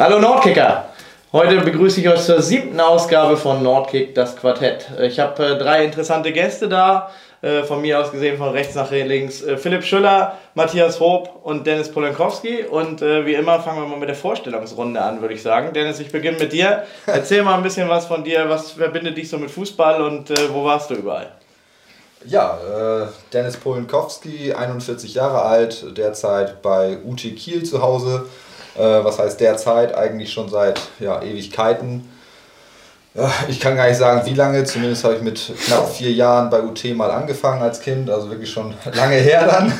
Hallo Nordkicker! Heute begrüße ich euch zur siebten Ausgabe von Nordkick, das Quartett. Ich habe äh, drei interessante Gäste da. Äh, von mir aus gesehen von rechts nach links äh, Philipp Schüller, Matthias Hoop und Dennis Polenkowski. Und wie immer fangen wir mal mit der Vorstellungsrunde an, würde ich sagen. Dennis, ich beginne mit dir. Erzähl mal ein bisschen was von dir. Was verbindet dich so mit Fußball und wo warst du überall? Ja, äh, Dennis Polenkowski, 41 Jahre alt, derzeit bei UT Kiel zu Hause was heißt derzeit? Eigentlich schon seit ja, Ewigkeiten. Ja, ich kann gar nicht sagen, wie lange. Zumindest habe ich mit knapp vier Jahren bei UT mal angefangen als Kind. Also wirklich schon lange her dann.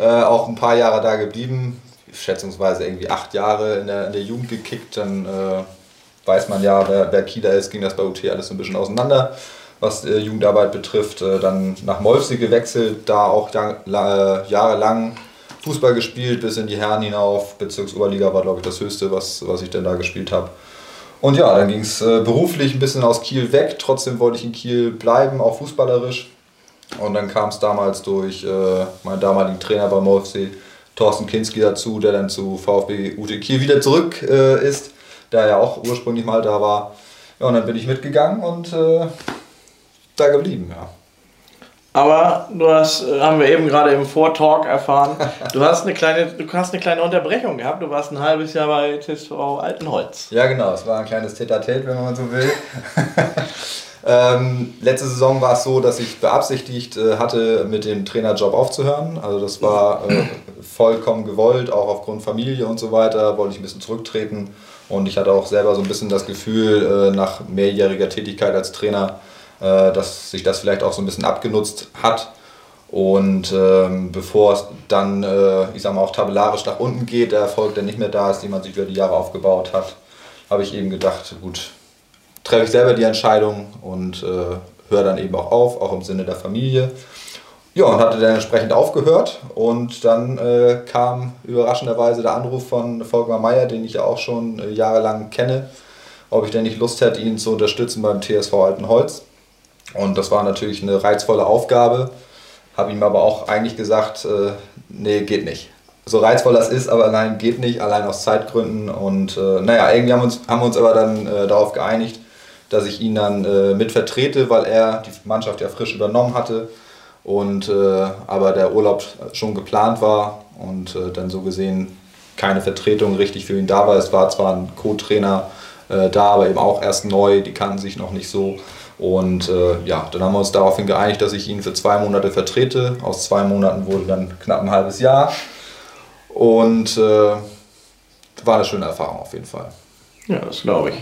äh, auch ein paar Jahre da geblieben. Schätzungsweise irgendwie acht Jahre in der, in der Jugend gekickt. Dann äh, weiß man ja, wer, wer Kieler ist, ging das bei UT alles so ein bisschen auseinander was äh, Jugendarbeit betrifft. Äh, dann nach Molfsee gewechselt, da auch jahrelang Fußball gespielt bis in die Herren hinauf. Bezirksoberliga war, glaube ich, das Höchste, was, was ich denn da gespielt habe. Und ja, dann ging es äh, beruflich ein bisschen aus Kiel weg. Trotzdem wollte ich in Kiel bleiben, auch fußballerisch. Und dann kam es damals durch äh, meinen damaligen Trainer beim OFC, Thorsten Kinski, dazu, der dann zu VfB UT Kiel wieder zurück äh, ist, der ja auch ursprünglich mal da war. Ja, und dann bin ich mitgegangen und äh, da geblieben, ja. Aber du hast, äh, haben wir eben gerade im Vortalk erfahren, du hast eine kleine, du hast eine kleine Unterbrechung gehabt. Du warst ein halbes Jahr bei TSV Altenholz. Ja, genau. Es war ein kleines Tete-a-Tete, wenn man so will. ähm, letzte Saison war es so, dass ich beabsichtigt äh, hatte, mit dem Trainerjob aufzuhören. Also das war äh, vollkommen gewollt, auch aufgrund Familie und so weiter. Wollte ich ein bisschen zurücktreten. Und ich hatte auch selber so ein bisschen das Gefühl, äh, nach mehrjähriger Tätigkeit als Trainer, dass sich das vielleicht auch so ein bisschen abgenutzt hat. Und ähm, bevor es dann, äh, ich sag mal, auch tabellarisch nach unten geht, der Erfolg, der nicht mehr da ist, den man sich über die Jahre aufgebaut hat, habe ich eben gedacht, gut, treffe ich selber die Entscheidung und äh, höre dann eben auch auf, auch im Sinne der Familie. Ja, und hatte dann entsprechend aufgehört und dann äh, kam überraschenderweise der Anruf von Volkmar Meyer, den ich ja auch schon äh, jahrelang kenne, ob ich denn nicht Lust hätte, ihn zu unterstützen beim TSV Altenholz. Und das war natürlich eine reizvolle Aufgabe. Habe ihm aber auch eigentlich gesagt, äh, nee, geht nicht. So reizvoll das ist, aber nein, geht nicht, allein aus Zeitgründen. Und äh, naja, irgendwie haben wir uns, haben uns aber dann äh, darauf geeinigt, dass ich ihn dann äh, mit vertrete, weil er die Mannschaft ja frisch übernommen hatte und äh, aber der Urlaub schon geplant war und äh, dann so gesehen keine Vertretung richtig für ihn da war. Es war zwar ein Co-Trainer äh, da, aber eben auch erst neu, die kannten sich noch nicht so. Und äh, ja, dann haben wir uns daraufhin geeinigt, dass ich ihn für zwei Monate vertrete. Aus zwei Monaten wurde dann knapp ein halbes Jahr. Und äh, war eine schöne Erfahrung auf jeden Fall. Ja, das glaube ich.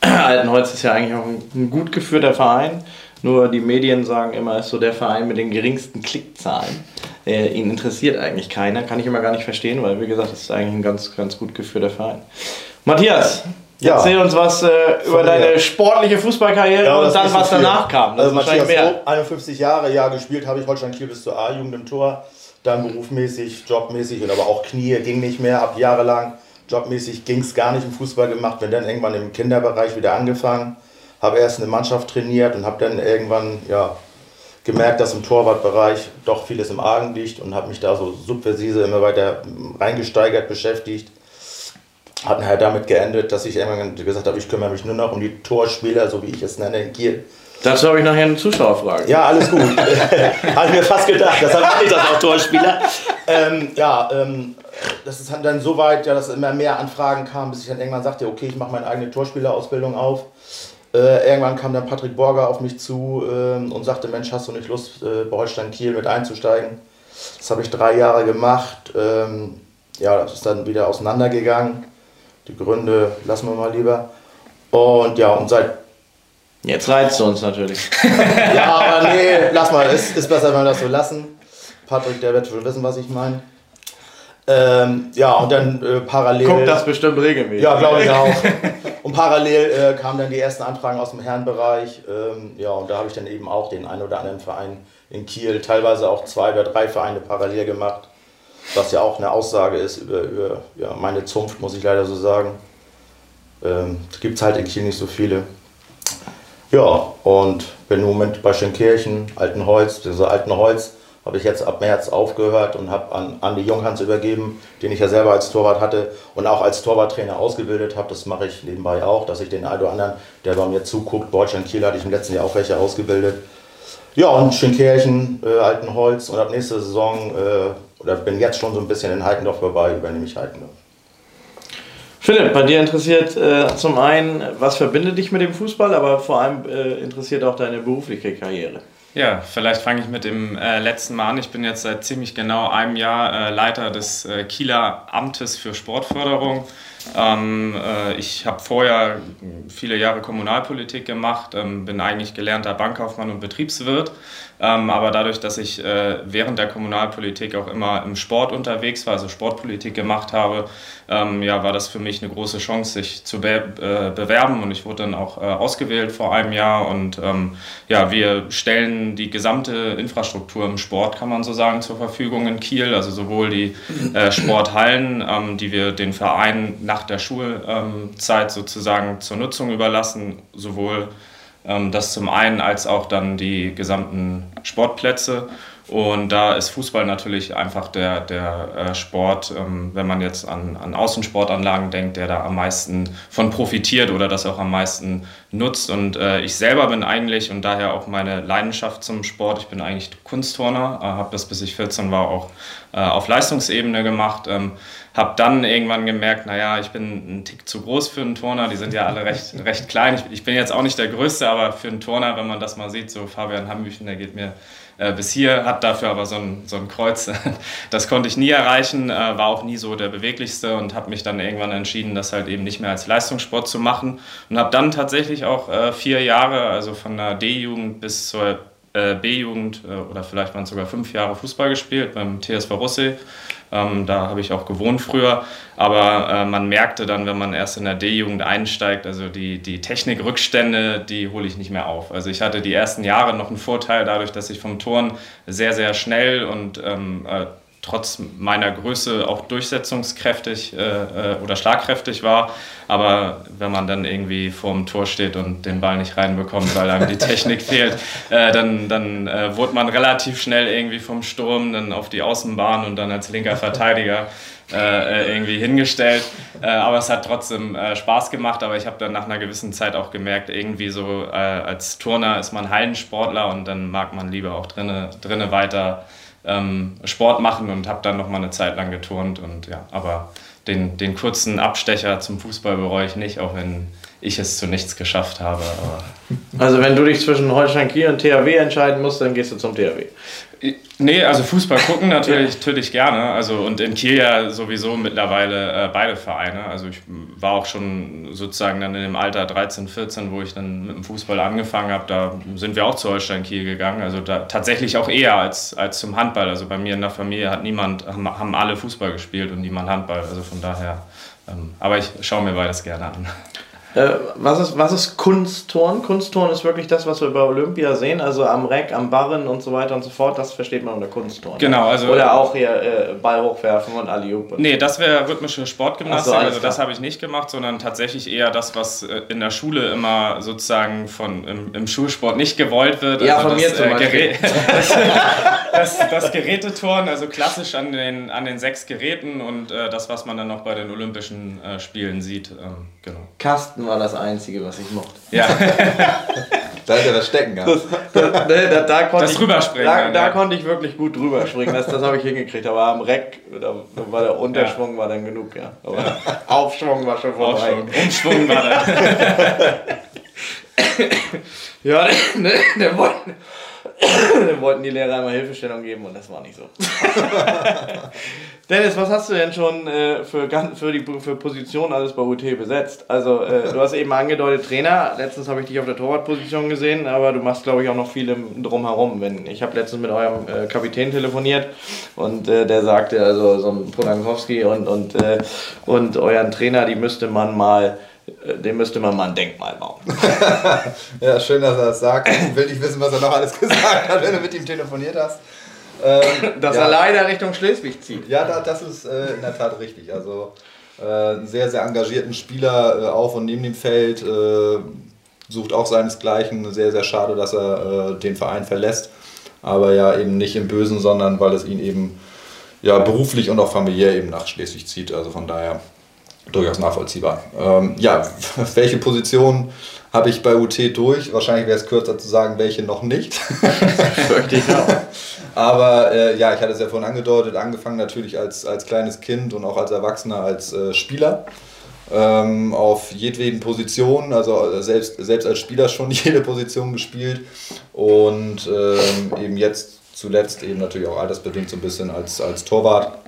Altenholz ist ja eigentlich auch ein, gut geführter Verein. Nur die Medien sagen immer, ist so der Verein mit den geringsten Klickzahlen. Äh, ihn interessiert eigentlich keiner. Kann ich immer gar nicht verstehen, weil, wie gesagt, es ist eigentlich ein ganz, ganz gut geführter Verein. Matthias, ja. Erzähl uns was äh, über deine sportliche Fußballkarriere ja, und dann, was danach kam. Das also Matthias mehr. 51 Jahre, ja, gespielt habe ich Holstein Kiel bis zur A-Jugend im Tor. Dann berufmäßig, jobmäßig und aber auch Knie ging nicht mehr, ab jahrelang. Jobmäßig ging es gar nicht im Fußball gemacht, bin dann irgendwann im Kinderbereich wieder angefangen. Habe erst eine Mannschaft trainiert und habe dann irgendwann ja, gemerkt, dass im Torwartbereich doch vieles im Argen liegt und habe mich da so subversive immer weiter reingesteigert, beschäftigt hat nachher damit geendet, dass ich irgendwann gesagt habe, ich kümmere mich nur noch um die Torspieler, so wie ich es nenne, in Kiel. Dazu habe ich nachher eine Zuschauerfrage. Ja, alles gut. habe ich mir fast gedacht. Deshalb mache ich das auch Torspieler. Ähm, ja, ähm, das ist dann so weit, ja, dass immer mehr Anfragen kamen, bis ich dann irgendwann sagte, okay, ich mache meine eigene Torspielerausbildung auf. Äh, irgendwann kam dann Patrick Borger auf mich zu äh, und sagte, Mensch, hast du nicht Lust, äh, bei Holstein Kiel mit einzusteigen? Das habe ich drei Jahre gemacht. Ähm, ja, das ist dann wieder auseinandergegangen. Die Gründe lassen wir mal lieber. Und ja, und seit. Jetzt reizt du uns natürlich. ja, aber nee, lass mal, ist, ist besser, wenn wir das so lassen. Patrick, der wird schon wissen, was ich meine. Ähm, ja, und dann äh, parallel. Guckt das bestimmt regelmäßig. Ja, glaube ich auch. Und parallel äh, kamen dann die ersten Anfragen aus dem Herrenbereich. Ähm, ja, und da habe ich dann eben auch den einen oder anderen Verein in Kiel, teilweise auch zwei oder drei Vereine parallel gemacht was ja auch eine Aussage ist über, über ja, meine Zunft, muss ich leider so sagen. Ähm, Gibt es halt in Kiel nicht so viele. Ja, und bin im Moment bei Schenkirchen, Altenholz, also Altenholz, habe ich jetzt ab März aufgehört und habe an Andi Junghans übergeben, den ich ja selber als Torwart hatte und auch als Torwarttrainer ausgebildet habe. Das mache ich nebenbei auch, dass ich den einen oder anderen, der bei mir zuguckt, Deutschland Kiel hatte ich im letzten Jahr auch welche ausgebildet. Ja, und Schönkirchen, äh, Altenholz und ab nächster Saison, äh, oder bin jetzt schon so ein bisschen in Heikendorf vorbei, übernehme ich Heikendorf. Philipp, bei dir interessiert äh, zum einen, was verbindet dich mit dem Fußball, aber vor allem äh, interessiert auch deine berufliche Karriere. Ja, vielleicht fange ich mit dem äh, letzten Mal an. Ich bin jetzt seit ziemlich genau einem Jahr äh, Leiter des äh, Kieler Amtes für Sportförderung. Ähm, äh, ich habe vorher viele Jahre Kommunalpolitik gemacht, ähm, bin eigentlich gelernter Bankkaufmann und Betriebswirt ähm, aber dadurch, dass ich äh, während der Kommunalpolitik auch immer im Sport unterwegs war, also Sportpolitik gemacht habe, ähm, ja, war das für mich eine große Chance, sich zu be äh, bewerben. Und ich wurde dann auch äh, ausgewählt vor einem Jahr. Und ähm, ja, wir stellen die gesamte Infrastruktur im Sport, kann man so sagen, zur Verfügung in Kiel. Also sowohl die äh, Sporthallen, ähm, die wir den Vereinen nach der Schulzeit sozusagen zur Nutzung überlassen, sowohl ähm, das zum einen als auch dann die gesamten Sportplätze. Und da ist Fußball natürlich einfach der, der äh, Sport, ähm, wenn man jetzt an, an Außensportanlagen denkt, der da am meisten von profitiert oder das auch am meisten nutzt. Und äh, ich selber bin eigentlich und daher auch meine Leidenschaft zum Sport, ich bin eigentlich Kunstturner, äh, habe das bis ich 14 war auch auf Leistungsebene gemacht. Ähm, habe dann irgendwann gemerkt, naja, ich bin ein Tick zu groß für einen Turner. Die sind ja alle recht, recht klein. Ich, ich bin jetzt auch nicht der Größte, aber für einen Turner, wenn man das mal sieht, so Fabian Hambüchen, der geht mir äh, bis hier, hat dafür aber so ein, so ein Kreuz. Das konnte ich nie erreichen, äh, war auch nie so der beweglichste und habe mich dann irgendwann entschieden, das halt eben nicht mehr als Leistungssport zu machen. Und habe dann tatsächlich auch äh, vier Jahre, also von der D-Jugend bis zur B-Jugend oder vielleicht waren es sogar fünf Jahre Fußball gespielt beim TSV Russell. Ähm, da habe ich auch gewohnt früher. Aber äh, man merkte dann, wenn man erst in der D-Jugend einsteigt, also die, die Technikrückstände, die hole ich nicht mehr auf. Also ich hatte die ersten Jahre noch einen Vorteil dadurch, dass ich vom Turn sehr, sehr schnell und ähm, äh, trotz meiner Größe auch durchsetzungskräftig äh, äh, oder schlagkräftig war. Aber wenn man dann irgendwie vorm Tor steht und den Ball nicht reinbekommt, weil einem die Technik fehlt, äh, dann, dann äh, wurde man relativ schnell irgendwie vom Sturm dann auf die Außenbahn und dann als linker Verteidiger äh, äh, irgendwie hingestellt. aber es hat trotzdem Spaß gemacht. Aber ich habe dann nach einer gewissen Zeit auch gemerkt, irgendwie so als Turner ist man Hallensportler und dann mag man lieber auch drinnen drinne weiter ähm, Sport machen und habe dann noch mal eine Zeit lang geturnt und ja, aber den, den kurzen Abstecher zum Fußball bereue ich nicht, auch wenn ich es zu nichts geschafft habe. also wenn du dich zwischen Holstein Kiel und THW entscheiden musst, dann gehst du zum THW. Nee, also Fußball gucken natürlich, natürlich gerne. Also und in Kiel ja sowieso mittlerweile äh, beide Vereine. Also ich war auch schon sozusagen dann in dem Alter 13, 14, wo ich dann mit dem Fußball angefangen habe. Da sind wir auch zu Holstein Kiel gegangen. Also da tatsächlich auch eher als, als zum Handball. Also bei mir in der Familie hat niemand, haben, alle Fußball gespielt und niemand Handball. Also von daher. Ähm, aber ich schaue mir beides gerne an. Äh, was, ist, was ist Kunstturn? Kunstturn ist wirklich das, was wir bei Olympia sehen, also am Reck, am Barren und so weiter und so fort. Das versteht man unter Kunstturn. Genau, also. Oder auch hier äh, Ball hochwerfen und Aliup. Nee, das wäre rhythmische Sportgymnastik. So, also, das habe ich nicht gemacht, sondern tatsächlich eher das, was äh, in der Schule immer sozusagen von, im, im Schulsport nicht gewollt wird. Ja, also von das, mir zum äh, Gerät, das, das, Geräteturn, also klassisch an den, an den sechs Geräten und äh, das, was man dann noch bei den Olympischen äh, Spielen sieht. Ähm, genau. Kasten war das Einzige, was ich mochte. Ja. da hätte er das stecken gehabt. Das, das, ne, da, da konnte das ich, drüberspringen. Da, da ja. konnte ich wirklich gut drüber springen. Das, das habe ich hingekriegt. Aber am Reck, da war der Unterschwung ja. war dann genug, ja. Aber ja. Aufschwung war schon vorbei. Umschwung war dann. ja, der, der, wollte, wollten die Lehrer einmal Hilfestellung geben und das war nicht so. Dennis, was hast du denn schon äh, für, für die für Position alles bei UT besetzt? Also, äh, du hast eben angedeutet Trainer. Letztens habe ich dich auf der Torwartposition gesehen, aber du machst, glaube ich, auch noch viel im, drumherum. Wenn, ich habe letztens mit eurem äh, Kapitän telefoniert und äh, der sagte, also so ein Polankowski und, und, äh, und euren Trainer, die müsste man mal dem müsste man mal ein Denkmal bauen. ja, schön, dass er das sagt. Ich will nicht wissen, was er noch alles gesagt hat, wenn du mit ihm telefoniert hast. Ähm, dass ja. er leider Richtung Schleswig zieht. Ja, da, das ist äh, in der Tat richtig. Also äh, einen sehr, sehr engagierten Spieler äh, auf und neben dem Feld, äh, sucht auch seinesgleichen. Sehr, sehr schade, dass er äh, den Verein verlässt. aber ja eben nicht im Bösen, sondern weil es ihn eben ja, beruflich und auch familiär eben nach Schleswig zieht. Also von daher durchaus nachvollziehbar. Ähm, ja, welche Position habe ich bei UT durch? Wahrscheinlich wäre es kürzer zu sagen, welche noch nicht. Aber äh, ja, ich hatte es ja vorhin angedeutet, angefangen natürlich als, als kleines Kind und auch als Erwachsener als äh, Spieler. Ähm, auf jedweden Positionen, also äh, selbst, selbst als Spieler schon jede Position gespielt und ähm, eben jetzt zuletzt eben natürlich auch altersbedingt so ein bisschen als, als Torwart.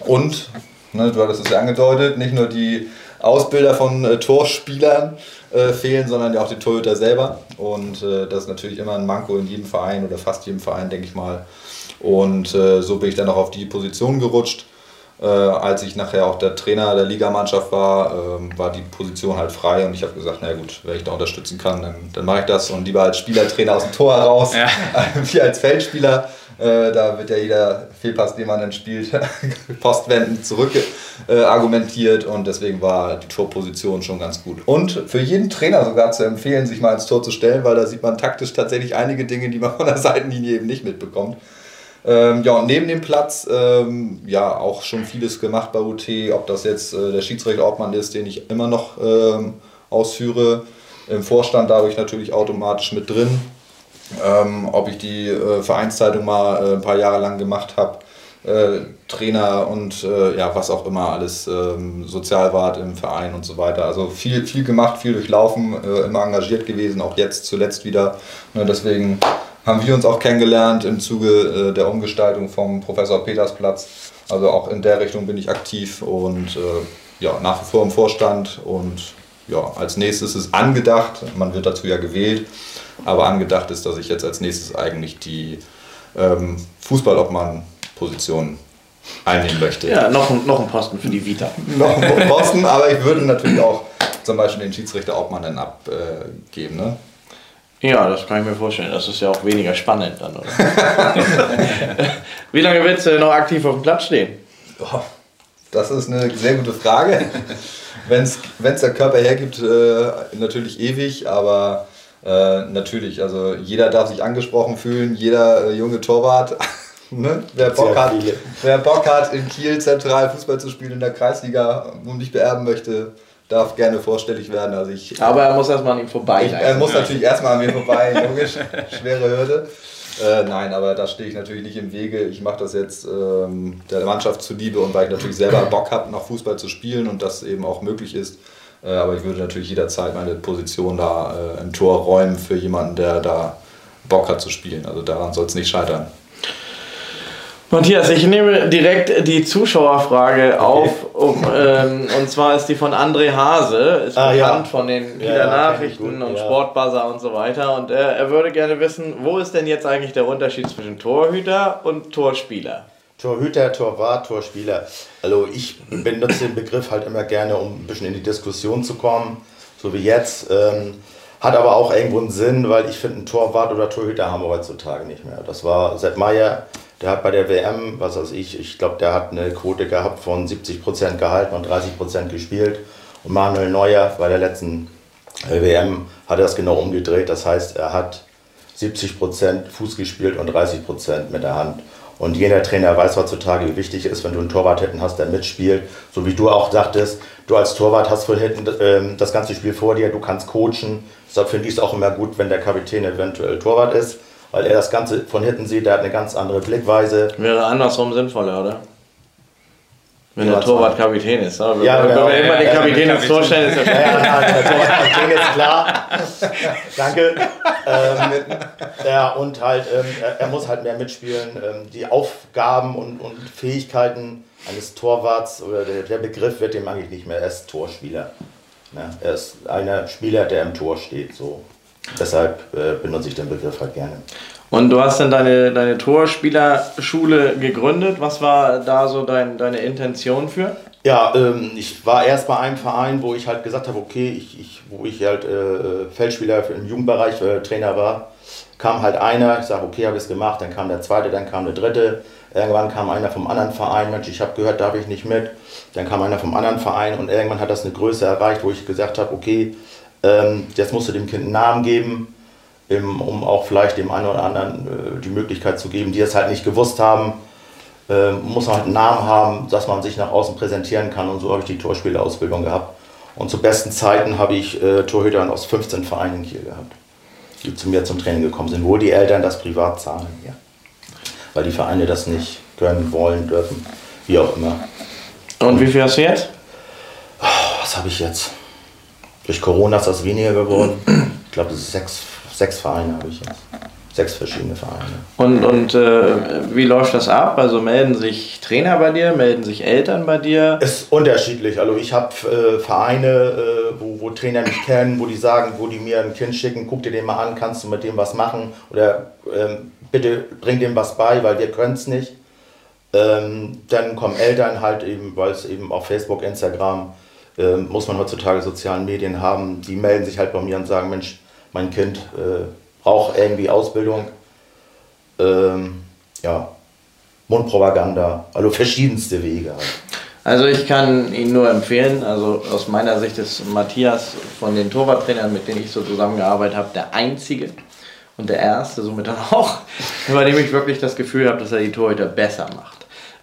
Und, ne, du hattest es ja angedeutet, nicht nur die Ausbilder von äh, Torspielern äh, fehlen, sondern ja auch die Torhüter selber. Und äh, das ist natürlich immer ein Manko in jedem Verein oder fast jedem Verein, denke ich mal. Und äh, so bin ich dann auch auf die Position gerutscht. Äh, als ich nachher auch der Trainer der Ligamannschaft war, äh, war die Position halt frei und ich habe gesagt, na gut, wenn ich da unterstützen kann, dann, dann mache ich das und lieber als Spielertrainer aus dem Tor heraus, ja. wie als Feldspieler. Äh, da wird ja jeder Fehlpass, den man dann spielt, postwendend zurück äh, argumentiert und deswegen war die Torposition schon ganz gut. Und für jeden Trainer sogar zu empfehlen, sich mal ins Tor zu stellen, weil da sieht man taktisch tatsächlich einige Dinge, die man von der Seitenlinie eben nicht mitbekommt. Ähm, ja, und neben dem Platz, ähm, ja, auch schon vieles gemacht bei UT, ob das jetzt äh, der Schiedsrichterobmann ist, den ich immer noch ähm, ausführe. Im Vorstand dadurch natürlich automatisch mit drin. Ähm, ob ich die äh, Vereinszeitung mal äh, ein paar Jahre lang gemacht habe, äh, Trainer und äh, ja, was auch immer, alles ähm, Sozialwart im Verein und so weiter. Also viel, viel gemacht, viel durchlaufen, äh, immer engagiert gewesen, auch jetzt zuletzt wieder. Ne, deswegen haben wir uns auch kennengelernt im Zuge äh, der Umgestaltung vom Professor Petersplatz. Also auch in der Richtung bin ich aktiv und ja, nach wie vor im Vorstand und ja, als nächstes ist angedacht, man wird dazu ja gewählt, aber angedacht ist, dass ich jetzt als nächstes eigentlich die ähm, Fußballobmann-Position einnehmen möchte. Ja, noch, noch ein Posten für die Vita. noch ein Posten, aber ich würde natürlich auch zum Beispiel den Schiedsrichter-Obmann dann abgeben. Ne? Ja, das kann ich mir vorstellen. Das ist ja auch weniger spannend dann, oder? Wie lange willst du noch aktiv auf dem Platz stehen? Oh, das ist eine sehr gute Frage. Wenn es der Körper hergibt, äh, natürlich ewig, aber äh, natürlich, also jeder darf sich angesprochen fühlen, jeder äh, junge Torwart. ne? wer, Bock hat, wer Bock hat, in Kiel zentral Fußball zu spielen in der Kreisliga und mich beerben möchte, darf gerne vorstellig werden. Also ich, Aber er muss erstmal an ihm vorbei. Ich, er muss natürlich erstmal an mir vorbei, logisch, schwere Hürde. Äh, nein, aber da stehe ich natürlich nicht im Wege. Ich mache das jetzt ähm, der Mannschaft zuliebe und weil ich natürlich selber Bock habe, noch Fußball zu spielen und das eben auch möglich ist. Äh, aber ich würde natürlich jederzeit meine Position da äh, im Tor räumen für jemanden, der da Bock hat zu spielen. Also daran soll es nicht scheitern. Matthias, ich nehme direkt die Zuschauerfrage okay. auf. Um, ähm, und zwar ist die von André Hase, ist ah, bekannt ja. von den ja, ja, Nachrichten und ja. Sportbuzzer und so weiter. Und er, er würde gerne wissen, wo ist denn jetzt eigentlich der Unterschied zwischen Torhüter und Torspieler? Torhüter, Torwart, Torspieler. Also ich benutze den Begriff halt immer gerne, um ein bisschen in die Diskussion zu kommen, so wie jetzt. Ähm, hat aber auch irgendwo einen Sinn, weil ich finde, ein Torwart oder Torhüter haben wir heutzutage nicht mehr. Das war Sepp Meier, der hat bei der WM, was weiß ich, ich glaube, der hat eine Quote gehabt von 70% gehalten und 30% gespielt. Und Manuel Neuer bei der letzten äh, WM hat das genau umgedreht. Das heißt, er hat 70% Fuß gespielt und 30% mit der Hand. Und jeder Trainer weiß heutzutage, wie wichtig es ist, wenn du einen Torwart hinten hast, der mitspielt. So wie du auch sagtest, du als Torwart hast von hinten äh, das ganze Spiel vor dir, du kannst coachen. Deshalb finde ich es auch immer gut, wenn der Kapitän eventuell Torwart ist weil er das Ganze von hinten sieht, der hat eine ganz andere Blickweise. Wäre andersrum sinnvoller, oder? Wenn der Torwart Kapitän ist. Aber ja, wenn genau. wir immer den Kapitän ins Tor stellen, ist ja ja, ja, der Torwart ist klar. Danke. Ähm, ja, und halt, ähm, er, er, muss halt mehr mitspielen. Ähm, die Aufgaben und, und Fähigkeiten eines Torwarts oder der, der, Begriff wird dem eigentlich nicht mehr. Er ist Torspieler. Ja, er ist einer Spieler, der im Tor steht. So. Deshalb äh, benutze ich den Begriff halt gerne. Und du hast dann deine, deine Torspielerschule gegründet. Was war da so dein, deine Intention für? Ja, ähm, ich war erst bei einem Verein, wo ich halt gesagt habe, okay, ich, ich, wo ich halt äh, Feldspieler im Jugendbereich äh, Trainer war, kam halt einer, ich sage, okay, habe ich es gemacht, dann kam der zweite, dann kam der dritte, irgendwann kam einer vom anderen Verein, Mensch, ich habe gehört, darf ich nicht mit, dann kam einer vom anderen Verein und irgendwann hat das eine Größe erreicht, wo ich gesagt habe, okay, ähm, jetzt musst du dem Kind einen Namen geben. im, um auch vielleicht dem einen oder anderen äh, die Möglichkeit zu geben, die es halt nicht gewusst haben. Äh, muss man halt einen Namen haben, dass man sich nach außen präsentieren kann und so habe ich die Torspielerausbildung gehabt. Und zu besten Zeiten habe ich äh, Torhüter aus 15 Vereinen in Kiel gehabt, die zu mir zum Training gekommen sind, wo die Eltern das privat zahlen. Ja. Weil die Vereine das nicht können, wollen, dürfen, wie auch immer. Und wie viel hast du jetzt? Was habe ich jetzt? Durch Corona ist das weniger geworden. Ich glaube, das ist sechs, sechs Vereine habe ich jetzt. Sechs verschiedene Vereine. Und, und äh, wie läuft das ab? Also melden sich Trainer bei dir, melden sich Eltern bei dir? Ist unterschiedlich. Also ich habe äh, Vereine, äh, wo, wo Trainer mich kennen, wo die sagen, wo die mir ein Kind schicken, guck dir den mal an, kannst du mit dem was machen? Oder ähm, bitte bring dem was bei, weil wir können es nicht. Ähm, dann kommen Eltern halt eben, weil es eben auf Facebook, Instagram, äh, muss man heutzutage sozialen Medien haben, die melden sich halt bei mir und sagen, Mensch, mein Kind äh, braucht irgendwie Ausbildung. Ähm, ja, Mundpropaganda, also verschiedenste Wege. Halt. Also ich kann Ihnen nur empfehlen, also aus meiner Sicht ist Matthias von den Torwarttrainern, mit denen ich so zusammengearbeitet habe, der einzige und der erste, somit dann auch, bei dem ich wirklich das Gefühl habe, dass er die Torhüter besser macht.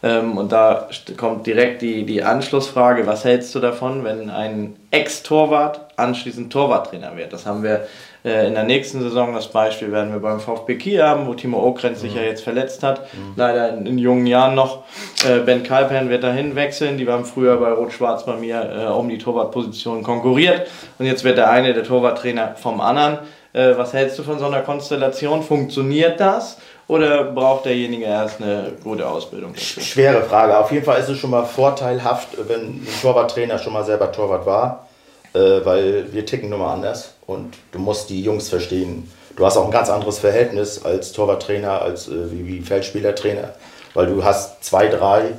Ähm, und da kommt direkt die, die Anschlussfrage, was hältst du davon, wenn ein Ex-Torwart anschließend Torwarttrainer wird? Das haben wir äh, in der nächsten Saison, das Beispiel werden wir beim VfB Kiel haben, wo Timo Okrenz sich ja mhm. jetzt verletzt hat, mhm. leider in, in, jungen Jahren noch. Äh, ben Kalpern wird dahin wechseln, die waren früher bei Rot-Schwarz bei mir äh, um die Torwartposition konkurriert und jetzt wird der eine der Torwarttrainer vom anderen. Äh, was hältst du von so einer Konstellation? Funktioniert das? Oder braucht derjenige erst eine gute Ausbildung? Dafür? Schwere Frage. Auf jeden Fall ist es schon mal vorteilhaft, wenn ein Torwarttrainer schon mal selber Torwart war, äh, weil wir ticken nun mal anders und du musst die Jungs verstehen. Du hast auch ein ganz anderes Verhältnis als Torwarttrainer, als äh, wie, wie Feldspielertrainer, weil du hast zwei, drei,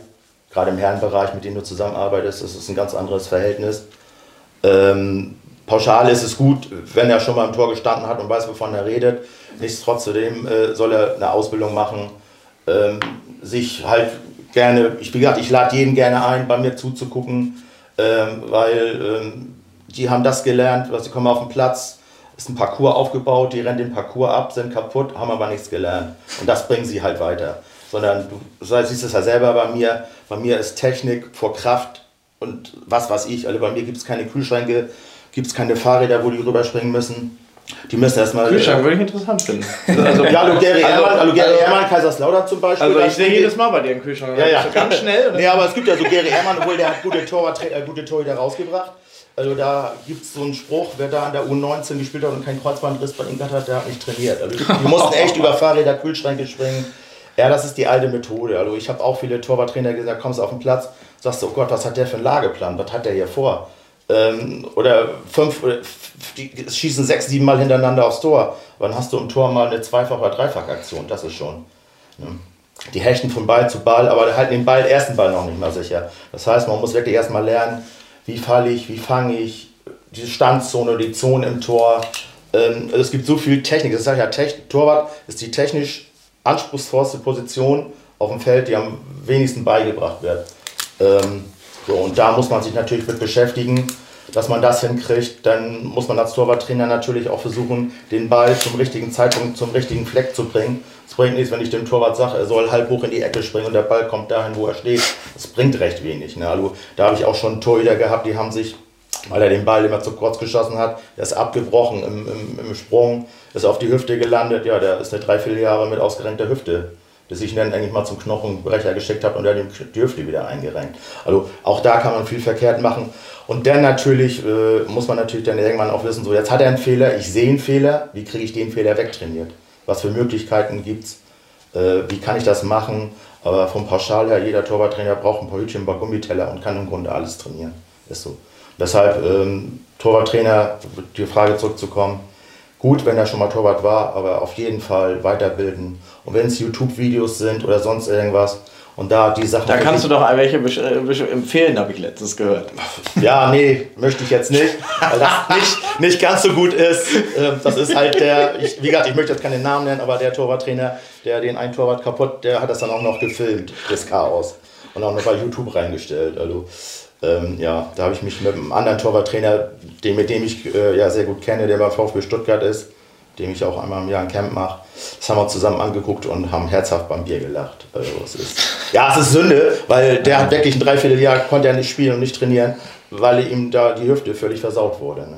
gerade im Herrenbereich, mit denen du zusammenarbeitest, das ist ein ganz anderes Verhältnis. Ähm, pauschal ist es gut, wenn er schon mal im Tor gestanden hat und weiß, wovon er redet. Nichtsdestotrotz äh, soll er eine Ausbildung machen, ähm, sich halt gerne, ich, wie gesagt, ich lade jeden gerne ein, bei mir zuzugucken, ähm, weil ähm, die haben das gelernt, was sie kommen auf den Platz, ist ein Parcours aufgebaut, die rennen den Parcours ab, sind kaputt, haben aber nichts gelernt. Und das bringen sie halt weiter. Sondern du siehst es ja selber bei mir, bei mir ist Technik vor Kraft und was weiß ich. Also bei mir gibt es keine Kühlschränke, gibt es keine Fahrräder, wo die rüberspringen müssen. Die müssen erstmal. Kühlschrank würde ich interessant finden. Also, ja, Lugeri also, Ermann, also, Gary also, Kaiserslautern zum Beispiel. Also ich sehe jedes Mal bei dir im Kühlschrank. Ja, ja. Ganz schnell. nee, aber es gibt ja so Gary Ehrmann, obwohl der hat gute Torhüter äh, gute Torhüter rausgebracht. Also da gibt es so einen Spruch, wer da an der U19 gespielt hat und keinen Kreuzbandriss bei ihm hat, der hat nicht trainiert. Also die mussten echt über Fahrräder, Kühlschränke springen. Ja, das ist die alte Methode. Also ich habe auch viele Torwarttrainer gesagt, kommst auf den Platz, sagst du, oh Gott, was hat der für einen Lageplan? Was hat der hier vor? Ähm, oder fünf, die schießen sechs, sieben Mal hintereinander aufs Tor. Wann hast du im Tor mal eine Zweifach- oder Dreifach-Aktion? Das ist schon. Ne? Die hechten von Ball zu Ball, aber halten den Ball, ersten Ball noch nicht mal sicher. Das heißt, man muss wirklich erstmal lernen, wie falle ich, wie fange ich, diese Standzone, die Zone im Tor. Ähm, es gibt so viel Technik. Das ich ja, Technik, Torwart ist die technisch anspruchsvollste Position auf dem Feld, die am wenigsten beigebracht wird. Ähm, so, und da muss man sich natürlich mit beschäftigen, dass man das hinkriegt. Dann muss man als Torwarttrainer natürlich auch versuchen, den Ball zum richtigen Zeitpunkt, zum richtigen Fleck zu bringen. Es bringt nichts, wenn ich dem Torwart sage, er soll halb hoch in die Ecke springen und der Ball kommt dahin, wo er steht. Das bringt recht wenig. Ne? Also, da habe ich auch schon Torhüter gehabt, die haben sich, weil er den Ball immer zu kurz geschossen hat, der ist abgebrochen im, im, im Sprung, ist auf die Hüfte gelandet. Ja, der ist eine dreiviertel Jahre mit ausgerenkter Hüfte bis ich ihn dann eigentlich mal zum Knochenbrecher geschickt habe und er die Hüfte wieder eingerenkt. Also auch da kann man viel verkehrt machen. Und dann natürlich äh, muss man natürlich dann irgendwann auch wissen, so jetzt hat er einen Fehler, ich sehe einen Fehler, wie kriege ich den Fehler wegtrainiert? Was für Möglichkeiten gibt es? Äh, wie kann ich das machen? Aber vom Pauschal her, jeder Torwarttrainer braucht ein paar Hütchen, ein paar Gummiteller und kann im Grunde alles trainieren. Ist so. Deshalb ähm, Torwarttrainer, die Frage zurückzukommen, gut, wenn er schon mal Torwart war, aber auf jeden Fall weiterbilden. Und wenn es YouTube-Videos sind oder sonst irgendwas, und da die Sachen. Da kannst du doch welche äh, empfehlen, habe ich letztens gehört. Ja, nee, möchte ich jetzt nicht, weil das nicht, nicht ganz so gut ist. Ähm, das ist halt der, ich, wie gesagt, ich möchte jetzt keinen Namen nennen, aber der Torwarttrainer, der den einen Torwart kaputt, der hat das dann auch noch gefilmt, das Chaos. Und auch noch bei YouTube reingestellt. Also, ähm, ja, da habe ich mich mit einem anderen Torwarttrainer, den, mit dem ich äh, ja sehr gut kenne, der beim VfB Stuttgart ist, dem ich auch einmal im Jahr ein Camp mache. Das haben wir zusammen angeguckt und haben herzhaft beim Bier gelacht. Also es ist, ja, es ist Sünde, weil der hat wirklich ein Dreivierteljahr, konnte er nicht spielen und nicht trainieren, weil ihm da die Hüfte völlig versaut wurde. Ne?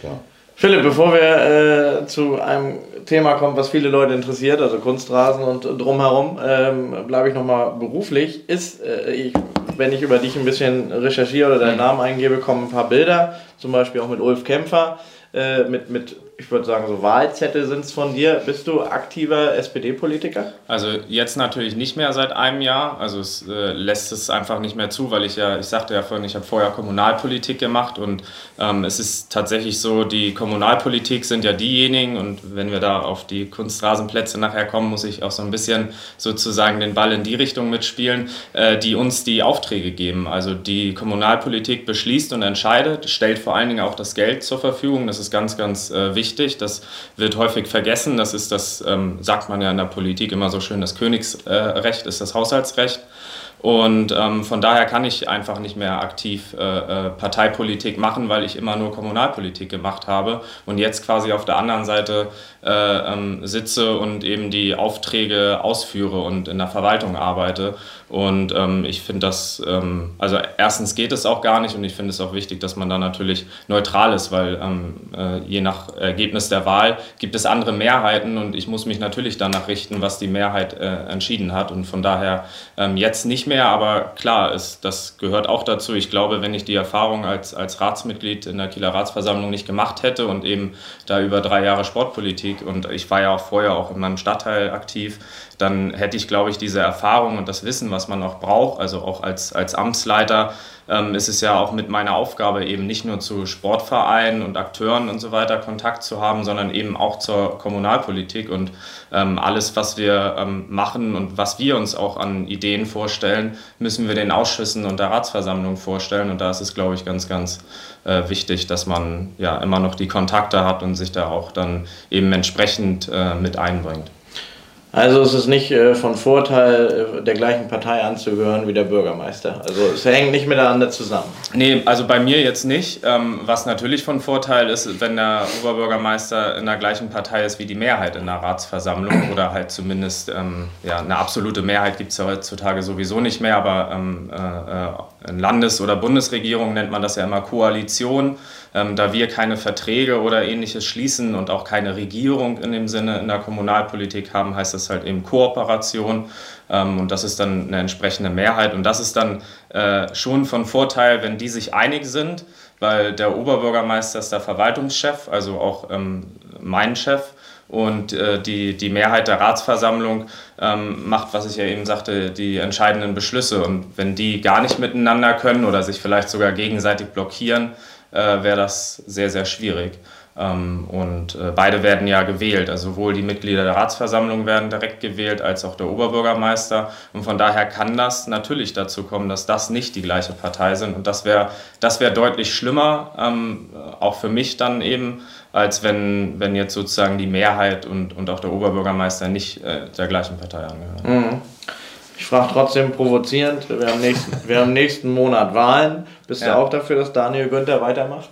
Tja. Philipp, bevor wir äh, zu einem Thema kommen, was viele Leute interessiert, also Kunstrasen und drumherum, ähm, bleibe ich nochmal beruflich. Ist, äh, ich, wenn ich über dich ein bisschen recherchiere oder deinen Namen eingebe, kommen ein paar Bilder, zum Beispiel auch mit Ulf Kämpfer, äh, mit, mit ich würde sagen, so Wahlzettel sind es von dir. Bist du aktiver SPD-Politiker? Also jetzt natürlich nicht mehr seit einem Jahr. Also es äh, lässt es einfach nicht mehr zu, weil ich ja, ich sagte ja vorhin, ich habe vorher Kommunalpolitik gemacht und ähm, es ist tatsächlich so, die Kommunalpolitik sind ja diejenigen und wenn wir da auf die Kunstrasenplätze nachher kommen, muss ich auch so ein bisschen sozusagen den Ball in die Richtung mitspielen, äh, die uns die Aufträge geben. Also die Kommunalpolitik beschließt und entscheidet, stellt vor allen Dingen auch das Geld zur Verfügung. Das ist ganz, ganz äh, wichtig wichtig. Das wird häufig vergessen. Das ist das, ähm, sagt man ja in der Politik immer so schön, das Königsrecht ist das Haushaltsrecht. Und ähm, von daher kann ich einfach nicht mehr aktiv äh, äh, Parteipolitik machen, weil ich immer nur Kommunalpolitik gemacht habe und jetzt quasi auf der anderen Seite äh, ähm, sitze und eben die Aufträge ausführe und in der Verwaltung arbeite. Und ähm, ich finde das, ähm, also erstens geht es auch gar nicht und ich finde es auch wichtig, dass man da natürlich neutral ist, weil ähm, äh, je nach Ergebnis der Wahl gibt es andere Mehrheiten und ich muss mich natürlich danach richten, was die Mehrheit äh, entschieden hat. Und von daher ähm, jetzt nicht mehr, aber klar, ist, das gehört auch dazu. Ich glaube, wenn ich die Erfahrung als, als Ratsmitglied in der Kieler Ratsversammlung nicht gemacht hätte und eben da über drei Jahre Sportpolitik und ich war ja auch vorher auch in meinem Stadtteil aktiv, dann hätte ich, glaube ich, diese Erfahrung und das Wissen, was man auch braucht, also auch als, als Amtsleiter, ähm, ist es ja auch mit meiner Aufgabe eben nicht nur zu Sportvereinen und Akteuren und so weiter Kontakt zu haben, sondern eben auch zur Kommunalpolitik und ähm, alles, was wir ähm, machen und was wir uns auch an Ideen vorstellen, müssen wir den Ausschüssen und der Ratsversammlung vorstellen und da ist es, glaube ich, ganz, ganz äh, wichtig, dass man ja immer noch die Kontakte hat und sich da auch dann eben entsprechend äh, mit einbringt. Also es ist nicht äh, von Vorteil, äh, der gleichen Partei anzugehören wie der Bürgermeister. Also es hängt nicht miteinander zusammen. Nee, also bei mir jetzt nicht. Ähm, was natürlich von Vorteil ist, wenn der Oberbürgermeister in der gleichen Partei ist wie die Mehrheit in der Ratsversammlung oder halt zumindest ähm, ja, eine absolute Mehrheit gibt es ja heutzutage sowieso nicht mehr, aber ähm, äh, in Landes- oder Bundesregierung nennt man das ja immer Koalition. Ähm, da wir keine Verträge oder ähnliches schließen und auch keine Regierung in dem Sinne in der Kommunalpolitik haben, heißt das halt eben Kooperation. Ähm, und das ist dann eine entsprechende Mehrheit. Und das ist dann äh, schon von Vorteil, wenn die sich einig sind, weil der Oberbürgermeister ist der Verwaltungschef, also auch ähm, mein Chef und äh, die, die Mehrheit der Ratsversammlung ähm, macht, was ich ja eben sagte, die entscheidenden Beschlüsse. Und wenn die gar nicht miteinander können oder sich vielleicht sogar gegenseitig blockieren, äh, wäre das sehr, sehr schwierig. Ähm, und äh, beide werden ja gewählt. Also sowohl die Mitglieder der Ratsversammlung werden direkt gewählt, als auch der Oberbürgermeister. Und von daher kann das natürlich dazu kommen, dass das nicht die gleiche Partei sind. Und das wäre das wär deutlich schlimmer, ähm, auch für mich dann eben, als wenn, wenn jetzt sozusagen die Mehrheit und, und auch der Oberbürgermeister nicht äh, der gleichen Partei angehören. Mhm. Ich frage trotzdem provozierend, wir haben, nächsten, wir haben nächsten Monat Wahlen. Bist ja. du auch dafür, dass Daniel Günther weitermacht?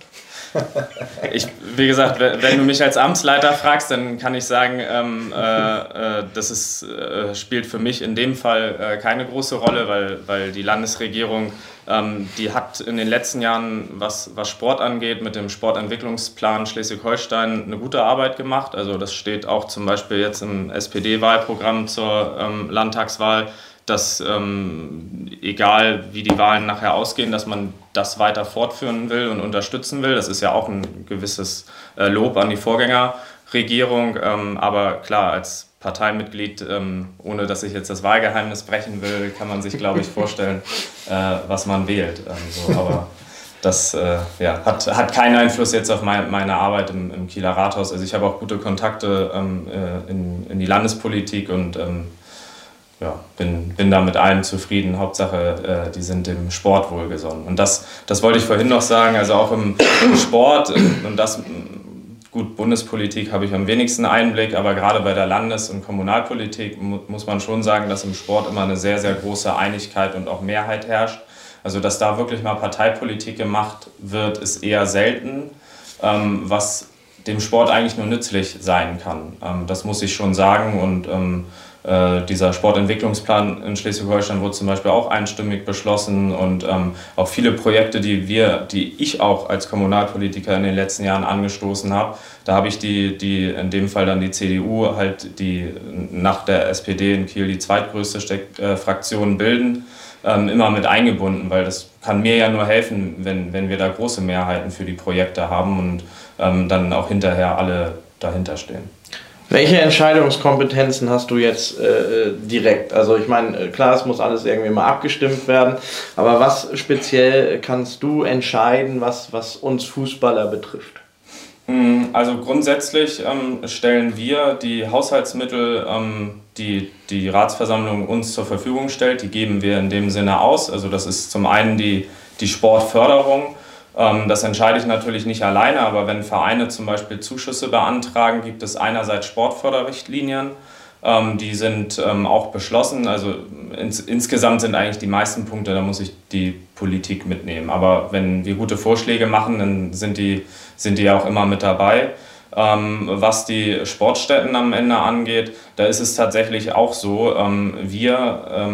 Ich, wie gesagt, wenn du mich als Amtsleiter fragst, dann kann ich sagen, ähm, äh, äh, das ist, äh, spielt für mich in dem Fall äh, keine große Rolle, weil, weil die Landesregierung, ähm, die hat in den letzten Jahren, was, was Sport angeht, mit dem Sportentwicklungsplan Schleswig-Holstein eine gute Arbeit gemacht. Also das steht auch zum Beispiel jetzt im SPD-Wahlprogramm zur ähm, Landtagswahl dass ähm, egal wie die Wahlen nachher ausgehen, dass man das weiter fortführen will und unterstützen will. Das ist ja auch ein gewisses äh, Lob an die Vorgängerregierung. Ähm, aber klar, als Parteimitglied, ähm, ohne dass ich jetzt das Wahlgeheimnis brechen will, kann man sich, glaube ich, vorstellen, äh, was man wählt. Ähm, so, aber das äh, ja, hat, hat keinen Einfluss jetzt auf mein, meine Arbeit im, im Kieler Rathaus. Also ich habe auch gute Kontakte ähm, äh, in, in die Landespolitik und ähm, ja, bin, bin da mit allen zufrieden. Hauptsache, äh, die sind dem Sport wohlgesonnen. Und das, das wollte ich vorhin noch sagen, also auch im, im Sport äh, und das, gut, Bundespolitik habe ich am wenigsten Einblick, aber gerade bei der Landes- und Kommunalpolitik mu muss man schon sagen, dass im Sport immer eine sehr, sehr große Einigkeit und auch Mehrheit herrscht. Also, dass da wirklich mal Parteipolitik gemacht wird, ist eher selten. Ähm, was dem Sport eigentlich nur nützlich sein kann. Ähm, das muss ich schon sagen und ähm, äh, dieser Sportentwicklungsplan in Schleswig-Holstein wurde zum Beispiel auch einstimmig beschlossen und ähm, auch viele Projekte, die wir, die ich auch als Kommunalpolitiker in den letzten Jahren angestoßen habe, da habe ich die, die, in dem Fall dann die CDU, halt die nach der SPD in Kiel die zweitgrößte Steck, äh, Fraktion bilden, ähm, immer mit eingebunden, weil das kann mir ja nur helfen, wenn, wenn wir da große Mehrheiten für die Projekte haben und ähm, dann auch hinterher alle dahinter stehen. Welche Entscheidungskompetenzen hast du jetzt äh, direkt? Also ich meine, äh, klar, es muss alles irgendwie mal abgestimmt werden, aber was speziell kannst du entscheiden, was, was uns Fußballer betrifft? Mm, also grundsätzlich ähm, stellen wir die Haushaltsmittel, ähm, die die Ratsversammlung uns zur Verfügung stellt, die geben wir in dem Sinne aus. Also das ist zum einen die, die Sportförderung das entscheide ich natürlich nicht alleine, aber wenn Vereine zum Beispiel Zuschüsse beantragen, gibt es einerseits Sportförderrichtlinien, ähm, die sind ähm, auch beschlossen. Also ins, insgesamt sind eigentlich die meisten Punkte, da muss ich die Politik mitnehmen. Aber wenn wir gute Vorschläge machen, dann sind die, sind die auch immer mit dabei. was die Sportstätten am Ende angeht, da ist es tatsächlich auch so, wir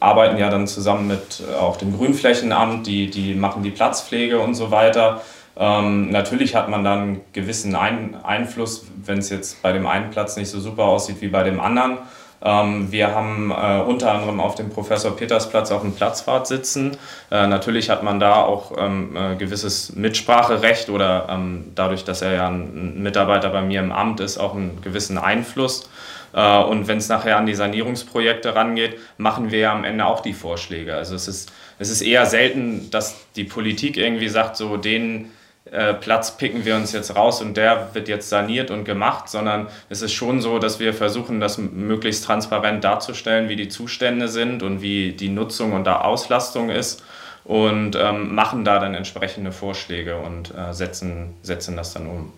arbeiten ja dann zusammen mit äh, auch dem Grünflächenamt, die, die machen die Platzpflege und so weiter. Ähm, natürlich hat man dann einen gewissen Ein Einfluss, wenn es jetzt bei dem einen Platz nicht so super aussieht wie bei dem anderen. Ähm, wir haben äh, unter anderem auf dem Professor Petersplatz auch einen Platzwart sitzen. Äh, natürlich hat man da auch ähm, äh, gewisses Mitspracherecht oder ähm, dadurch, dass er ja ein Mitarbeiter bei mir im Amt ist, auch einen gewissen Einfluss. Äh, und wenn es nachher an die Sanierungsprojekte rangeht, machen wir ja am Ende auch die Vorschläge. Also es ist, es ist eher selten, dass die Politik irgendwie sagt, so den äh, Platz picken wir uns jetzt raus und der wird jetzt saniert und gemacht, sondern es ist schon so, dass wir versuchen, das möglichst transparent darzustellen, wie die Zustände sind und wie die Nutzung und der Auslastung ist und ähm, machen da dann entsprechende Vorschläge und äh, setzen, setzen das dann um.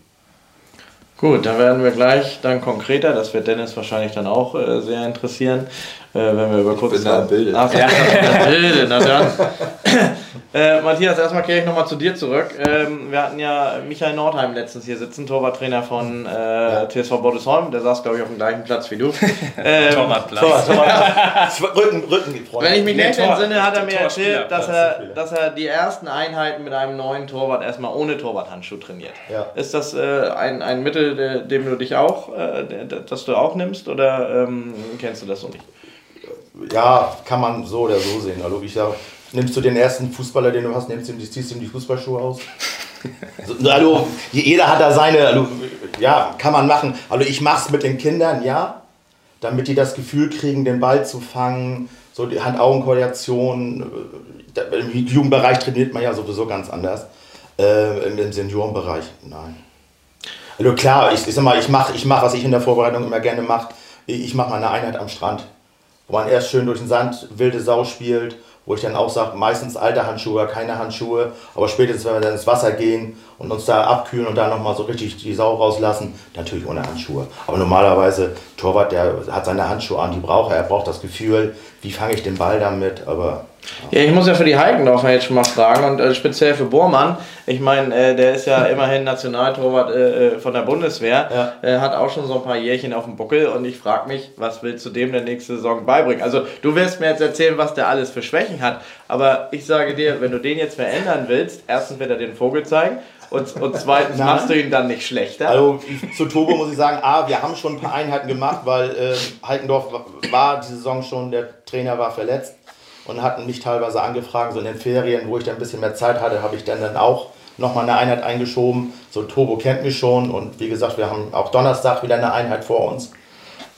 Gut, da werden wir gleich dann konkreter. Das wird Dennis wahrscheinlich dann auch äh, sehr interessieren, wenn wir über kurz. Ich bin da im Bilde. Ach, ja, Bilde, na dann. Äh, Matthias, erstmal kehre ich nochmal zu dir zurück. Ähm, wir hatten ja Michael Nordheim letztens hier sitzen, Torwarttrainer von äh, ja. TSV Bordesholm. Der saß, glaube ich, auf dem gleichen Platz wie du. Ähm, Torwartplatz. Torwartplatz. Rücken, Rücken Wenn ich mich nicht entsinne, hat er mir erzählt, dass er, dass er die ersten Einheiten mit einem neuen Torwart erstmal ohne Torwarthandschuh trainiert. Ja. Ist das äh, ein, ein Mittel, dem du dich auch, äh, das du auch nimmst oder ähm, kennst du das so nicht? Ja, kann man so oder so sehen. Also ich sage, nimmst du den ersten Fußballer, den du hast, nimmst ihm, ziehst ihm die Fußballschuhe aus? Also, also, jeder hat da seine, also, ja, kann man machen. Also ich mache es mit den Kindern, ja, damit die das Gefühl kriegen, den Ball zu fangen, so die Hand-Augen-Koordination. Äh, Im Jugendbereich trainiert man ja sowieso ganz anders. Äh, Im Seniorenbereich, nein. Also klar, ich, ich sag mal, ich mache, ich mach, was ich in der Vorbereitung immer gerne mache. Ich mache mal eine Einheit am Strand, wo man erst schön durch den Sand wilde Sau spielt wo ich dann auch sage, meistens alte Handschuhe, keine Handschuhe, aber spätestens, wenn wir dann ins Wasser gehen und uns da abkühlen und dann nochmal so richtig die Sau rauslassen, natürlich ohne Handschuhe. Aber normalerweise, Torwart, der hat seine Handschuhe an, die braucht er, er braucht das Gefühl, wie fange ich den Ball damit, aber ja, ich muss ja für die Heikendorfer jetzt schon mal fragen und äh, speziell für Bormann. Ich meine, äh, der ist ja immerhin Nationaltorwart äh, äh von der Bundeswehr, ja. hat auch schon so ein paar Jährchen auf dem Buckel und ich frage mich, was willst du dem der nächste Saison beibringen? Also, du wirst mir jetzt erzählen, was der alles für Schwächen hat, aber ich sage dir, wenn du den jetzt verändern willst, erstens wird er den Vogel zeigen und, und zweitens machst du ihn dann nicht schlechter. Also zu Tobo muss ich sagen, A, wir haben schon ein paar Einheiten gemacht, weil äh, Heikendorf war die Saison schon, der Trainer war verletzt und hatten mich teilweise angefragt, so in den Ferien, wo ich dann ein bisschen mehr Zeit hatte, habe ich dann, dann auch nochmal eine Einheit eingeschoben. So Turbo kennt mich schon und wie gesagt, wir haben auch Donnerstag wieder eine Einheit vor uns.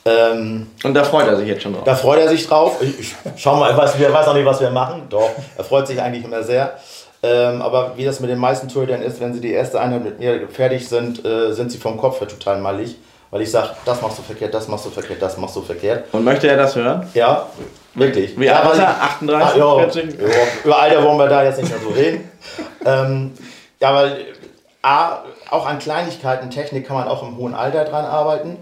Ähm, und da freut er sich jetzt schon drauf. Da freut er sich drauf. Ich, ich schau mal, weiß, ich weiß auch nicht, was wir machen. Doch, er freut sich eigentlich immer sehr. Ähm, aber wie das mit den meisten Torhütern ist, wenn sie die erste Einheit mit mir fertig sind, äh, sind sie vom Kopf her total mallig. Weil ich sage, das machst du verkehrt, das machst du verkehrt, das machst du verkehrt. Und möchte er das hören? Ja, Wirklich. Wie alt ist er? 38, ah, 40? Ja, über Alter wollen wir da jetzt nicht mehr so reden. ähm, ja, aber A, auch an Kleinigkeiten, Technik kann man auch im hohen Alter dran arbeiten.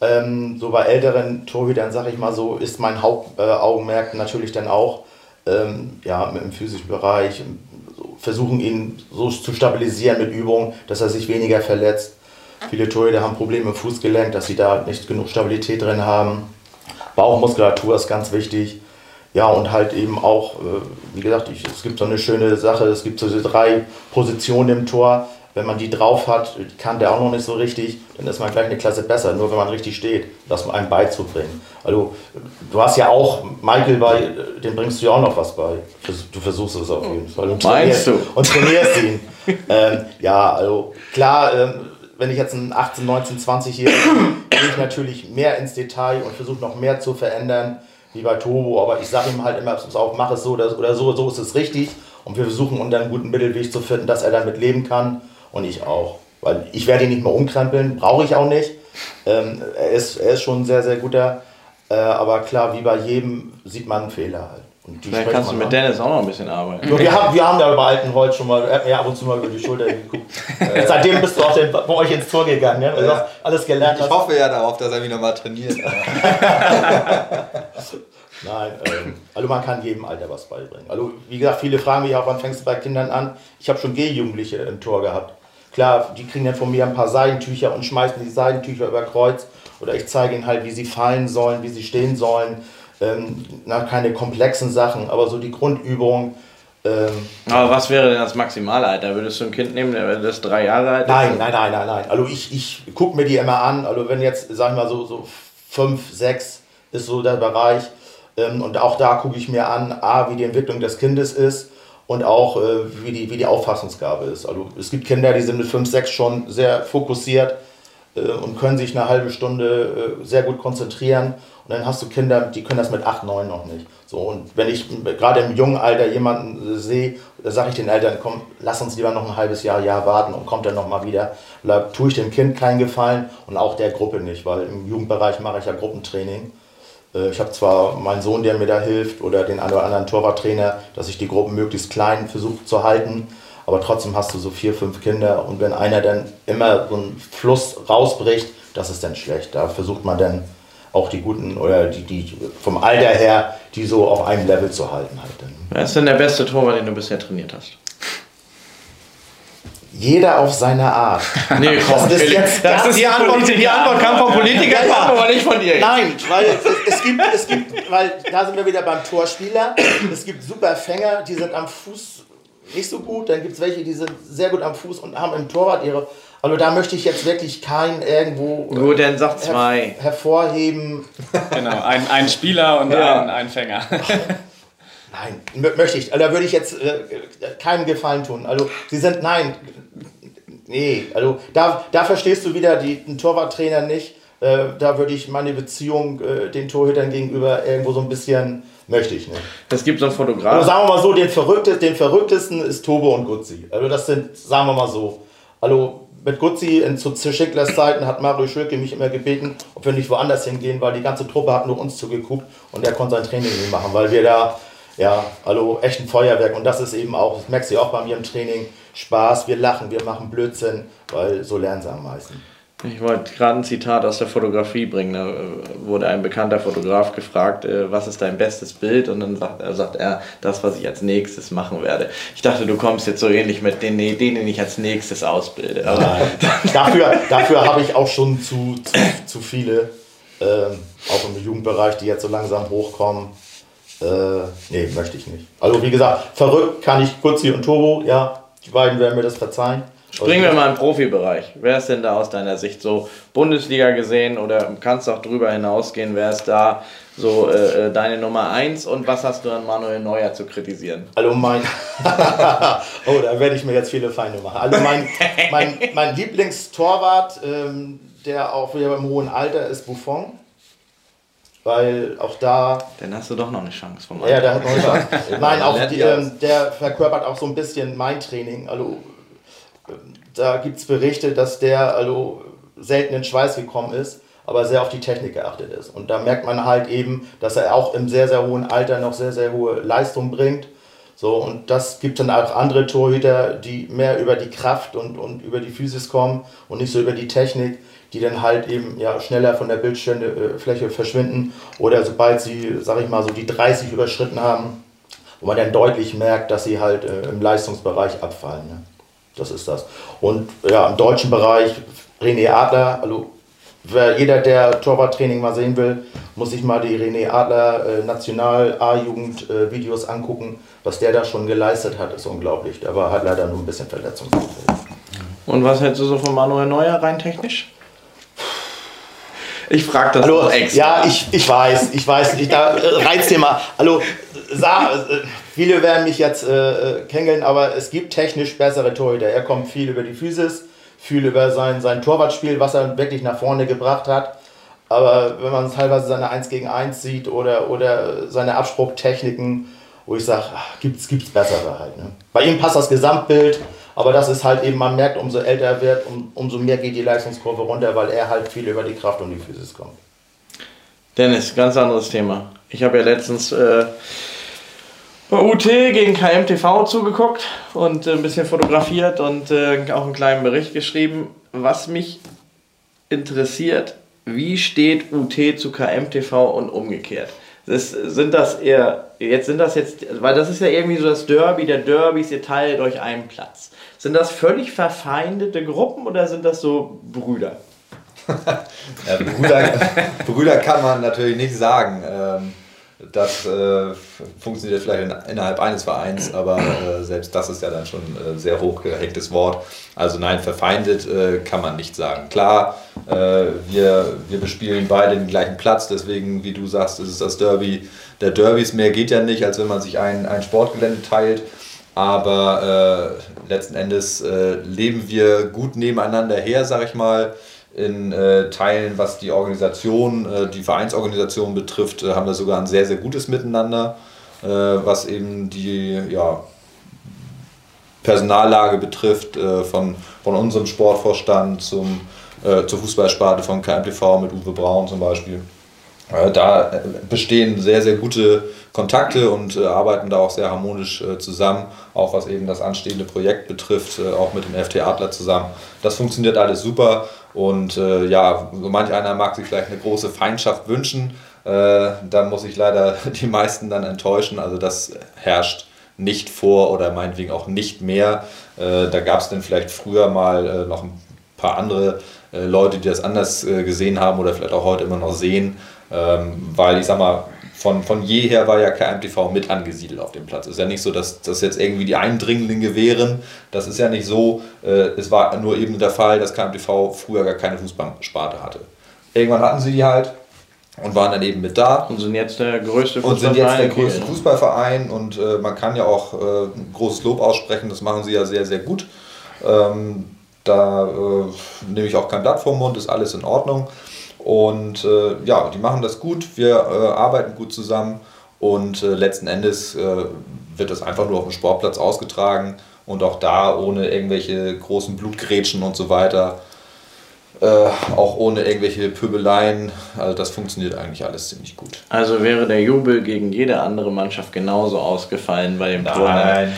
Ähm, so bei älteren Torhütern, sag ich mal so, ist mein Hauptaugenmerk äh, natürlich dann auch ähm, ja, im physischen Bereich, versuchen ihn so zu stabilisieren mit Übungen, dass er sich weniger verletzt. Viele Torhüter haben Probleme im Fußgelenk, dass sie da nicht genug Stabilität drin haben. Bauchmuskulatur ist ganz wichtig. Ja, und halt eben auch, äh, wie gesagt, es gibt so eine schöne Sache, es gibt so diese drei Positionen im Tor. Wenn man die drauf hat, kann der auch noch nicht so richtig, dann ist man gleich eine Klasse besser, nur wenn man richtig steht, das einem beizubringen. Also du hast ja auch Michael bei, dem bringst du ja auch noch was bei. Du versuchst es auf jeden Fall. Und Meinst du? Und trainierst ihn. ähm, ja, also klar, ähm, wenn ich jetzt ein 18, 19, 20-Jähriger gehe ich natürlich mehr ins Detail und versuche noch mehr zu verändern, wie bei Tobo. Aber ich sage ihm halt immer, auch mach es so oder, oder so, so ist es richtig. Und wir versuchen unter einen guten Mittelweg zu finden, dass er damit leben kann und ich auch. Weil ich werde ihn nicht mehr umkrempeln, brauche ich auch nicht. Ähm, er, ist, er ist schon ein sehr, sehr guter. Äh, aber klar, wie bei jedem sieht man einen Fehler halt. Vielleicht kannst du mit an. Dennis auch noch ein bisschen arbeiten. Ja, wir, haben, wir haben da über Altenholz schon mal, er ab und zu mal über die Schulter geguckt. Äh, seitdem bist du auch den, bei euch ins Tor gegangen, ne? weil ja. du alles gelernt hast. Ich hoffe ja darauf, dass er mich nochmal trainiert. Nein, ähm, also man kann jedem Alter was beibringen. Also wie gesagt, viele fragen mich auch, wann fängst du bei Kindern an? Ich habe schon G-Jugendliche im Tor gehabt. Klar, die kriegen dann von mir ein paar Seidentücher und schmeißen die Seidentücher über Kreuz. Oder ich zeige ihnen halt, wie sie fallen sollen, wie sie stehen sollen ähm, na, keine komplexen Sachen, aber so die Grundübung. Ähm, aber was wäre denn das Maximalalter? Würdest du ein Kind nehmen, das drei Jahre alt ist? Nein, nein, nein, nein, nein. Also ich, ich gucke mir die immer an. Also wenn jetzt, sag ich mal, so, so fünf, sechs ist so der Bereich. Ähm, und auch da gucke ich mir an, A, wie die Entwicklung des Kindes ist und auch äh, wie, die, wie die Auffassungsgabe ist. Also es gibt Kinder, die sind mit fünf, sechs schon sehr fokussiert und können sich eine halbe Stunde äh, sehr gut konzentrieren und dann hast du Kinder, die können das mit 8, 9 noch nicht. So, und wenn ich gerade im jungen Alter jemanden sehe, da sage ich den Eltern, komm, lass uns lieber noch ein halbes Jahr, Jahr warten und kommt dann nochmal wieder. Da tue ich dem Kind keinen Gefallen und auch der Gruppe nicht, weil im Jugendbereich mache ich ja Gruppentraining. Äh, ich habe zwar meinen Sohn, der mir da hilft, oder den einen oder anderen Torwarttrainer, dass ich die Gruppen möglichst klein versuche zu halten, aber trotzdem hast du so vier, fünf Kinder und wenn einer dann immer so einen Fluss rausbricht, das ist dann schlecht. Da versucht man dann auch die guten oder die, die vom Alter her, die so auf einem Level zu halten. Halt. Wer ist denn der beste Torwart, den du bisher trainiert hast? Jeder auf seine Art. Nee, komm, das ist jetzt das ist die, Antwort, die Antwort kam vom Politiker, ja, aber nicht von dir. Nein, weil es, es, gibt, es gibt, weil da sind wir wieder beim Torspieler. Es gibt super Fänger, die sind am Fuß nicht so gut. Dann gibt es welche, die sind sehr gut am Fuß und haben im Torwart ihre also da möchte ich jetzt wirklich keinen irgendwo Gut, dann sag zwei. Her hervorheben. Genau, ein, ein Spieler und ja. ein, ein Fänger. Nein, möchte ich. Also da würde ich jetzt äh, keinem Gefallen tun. Also sie sind, nein, nee, also da, da verstehst du wieder die, den Torwarttrainer nicht. Äh, da würde ich meine Beziehung äh, den Torhütern gegenüber irgendwo so ein bisschen, möchte ich nicht. Es gibt so einen Fotograf. Also sagen wir mal so, den, Verrücktes, den verrücktesten ist Tobo und Gutzi. Also das sind, sagen wir mal so. Also mit Gutzi in zu Schicklers Zeiten hat Mario Schülke mich immer gebeten, ob wir nicht woanders hingehen, weil die ganze Truppe hat nur uns zugeguckt und er konnte sein Training nicht machen, weil wir da, ja, also echt ein Feuerwerk und das ist eben auch, das merkst du auch bei mir im Training, Spaß, wir lachen, wir machen Blödsinn, weil so lernen sie am meisten. Ich wollte gerade ein Zitat aus der Fotografie bringen. Da äh, wurde ein bekannter Fotograf gefragt, äh, was ist dein bestes Bild? Und dann sagt er, sagt er, das, was ich als nächstes machen werde. Ich dachte, du kommst jetzt so ähnlich mit den Ideen, die ich als nächstes ausbilde. Aber dafür dafür habe ich auch schon zu, zu, zu viele, ähm, auch im Jugendbereich, die jetzt so langsam hochkommen. Äh, nee, möchte ich nicht. Also wie gesagt, verrückt kann ich Kurzi und Turbo, ja, die beiden werden mir das verzeihen. Springen wir mal im Profibereich. Wer ist denn da aus deiner Sicht so Bundesliga gesehen oder kannst auch drüber hinausgehen? Wer ist da so äh, äh deine Nummer 1 und was hast du an Manuel Neuer zu kritisieren? Hallo mein. oh, da werde ich mir jetzt viele Feinde machen. Also mein, mein, mein Lieblingstorwart, ähm, der auch wieder im hohen Alter ist, Buffon. Weil auch da. Dann hast du doch noch eine Chance von Ja, der hat noch eine Chance. Nein, auch die, ähm, der verkörpert auch so ein bisschen mein Training. Also da gibt es Berichte, dass der also selten in Schweiß gekommen ist, aber sehr auf die Technik geachtet ist. Und da merkt man halt eben, dass er auch im sehr, sehr hohen Alter noch sehr, sehr hohe Leistung bringt. So, und das gibt dann auch andere Torhüter, die mehr über die Kraft und, und über die Physis kommen und nicht so über die Technik, die dann halt eben ja, schneller von der Bildfläche verschwinden oder sobald sie, sag ich mal, so die 30 überschritten haben, wo man dann deutlich merkt, dass sie halt äh, im Leistungsbereich abfallen. Ne? Das ist das. Und ja, im deutschen Bereich René Adler, also wer, jeder, der Torwarttraining mal sehen will, muss sich mal die René Adler äh, National A-Jugend äh, Videos angucken. Was der da schon geleistet hat, ist unglaublich. Der war halt leider nur ein bisschen verletzungsfähig. Und was hältst du so von Manuel Neuer rein technisch? Ich frage das Hallo, extra. ja, ich, ich weiß, ich weiß, ich, da äh, Reizthema. Hallo, sa, äh, viele werden mich jetzt äh, äh, kängeln, aber es gibt technisch bessere Torhüter. Er kommt viel über die Physis, viel über sein, sein Torwartspiel, was er wirklich nach vorne gebracht hat. Aber wenn man teilweise seine 1 gegen 1 sieht oder, oder seine Abspruchtechniken, wo ich sage, gibt es bessere halt. Ne? Bei ihm passt das Gesamtbild, aber das ist halt eben, man merkt, umso älter er wird, um, umso mehr geht die Leistungskurve runter, weil er halt viel über die Kraft und die Physis kommt. Dennis, ganz anderes Thema. Ich habe ja letztens äh, UT gegen KMTV zugeguckt und äh, ein bisschen fotografiert und äh, auch einen kleinen Bericht geschrieben. Was mich interessiert, wie steht UT zu KMTV und umgekehrt? Das, sind das eher, jetzt sind das jetzt, weil das ist ja irgendwie so das Derby der Derbys, ihr teilt euch einen Platz. Sind das völlig verfeindete Gruppen oder sind das so Brüder? ja, Brüder, Brüder kann man natürlich nicht sagen. Ähm, das äh, funktioniert vielleicht in, innerhalb eines Vereins, aber äh, selbst das ist ja dann schon ein äh, sehr hochgehängtes Wort. Also nein, verfeindet äh, kann man nicht sagen. Klar, äh, wir, wir bespielen beide den gleichen Platz, deswegen, wie du sagst, ist es das Derby der Derbys. Mehr geht ja nicht, als wenn man sich ein, ein Sportgelände teilt. Aber äh, letzten Endes leben wir gut nebeneinander her, sag ich mal in äh, Teilen, was die Organisation, äh, die Vereinsorganisation betrifft, äh, haben wir sogar ein sehr, sehr gutes Miteinander, äh, was eben die ja, Personallage betrifft, äh, von, von unserem Sportvorstand zum, äh, zur Fußballsparte von KMTV mit Uwe Braun zum Beispiel. Da bestehen sehr, sehr gute Kontakte und arbeiten da auch sehr harmonisch zusammen, auch was eben das anstehende Projekt betrifft, auch mit dem FT Adler zusammen. Das funktioniert alles super und äh, ja, so manch einer mag sich vielleicht eine große Feindschaft wünschen. Äh, dann muss ich leider die meisten dann enttäuschen. Also das herrscht nicht vor oder meinetwegen auch nicht mehr. Äh, da gab es dann vielleicht früher mal äh, noch ein paar andere äh, Leute, die das anders äh, gesehen haben oder vielleicht auch heute immer noch sehen. Ähm, weil ich sag mal, von, von jeher war ja KMTV mit angesiedelt auf dem Platz. Es ist ja nicht so, dass das jetzt irgendwie die Eindringlinge wären. Das ist ja nicht so. Äh, es war nur eben der Fall, dass KMTV früher gar keine Fußballsparte hatte. Irgendwann hatten sie die halt und waren dann eben mit da. Und sind jetzt der größte Fußballverein. Und sind jetzt der größte Fußballverein und äh, man kann ja auch äh, ein großes Lob aussprechen, das machen sie ja sehr, sehr gut. Ähm, da äh, nehme ich auch kein Blatt vom Mund, ist alles in Ordnung. Und äh, ja, die machen das gut, wir äh, arbeiten gut zusammen. Und äh, letzten Endes äh, wird das einfach nur auf dem Sportplatz ausgetragen. Und auch da ohne irgendwelche großen Blutgrätschen und so weiter. Äh, auch ohne irgendwelche Pöbeleien. Also das funktioniert eigentlich alles ziemlich gut. Also wäre der Jubel gegen jede andere Mannschaft genauso ausgefallen bei dem Nein. Tor. Nein.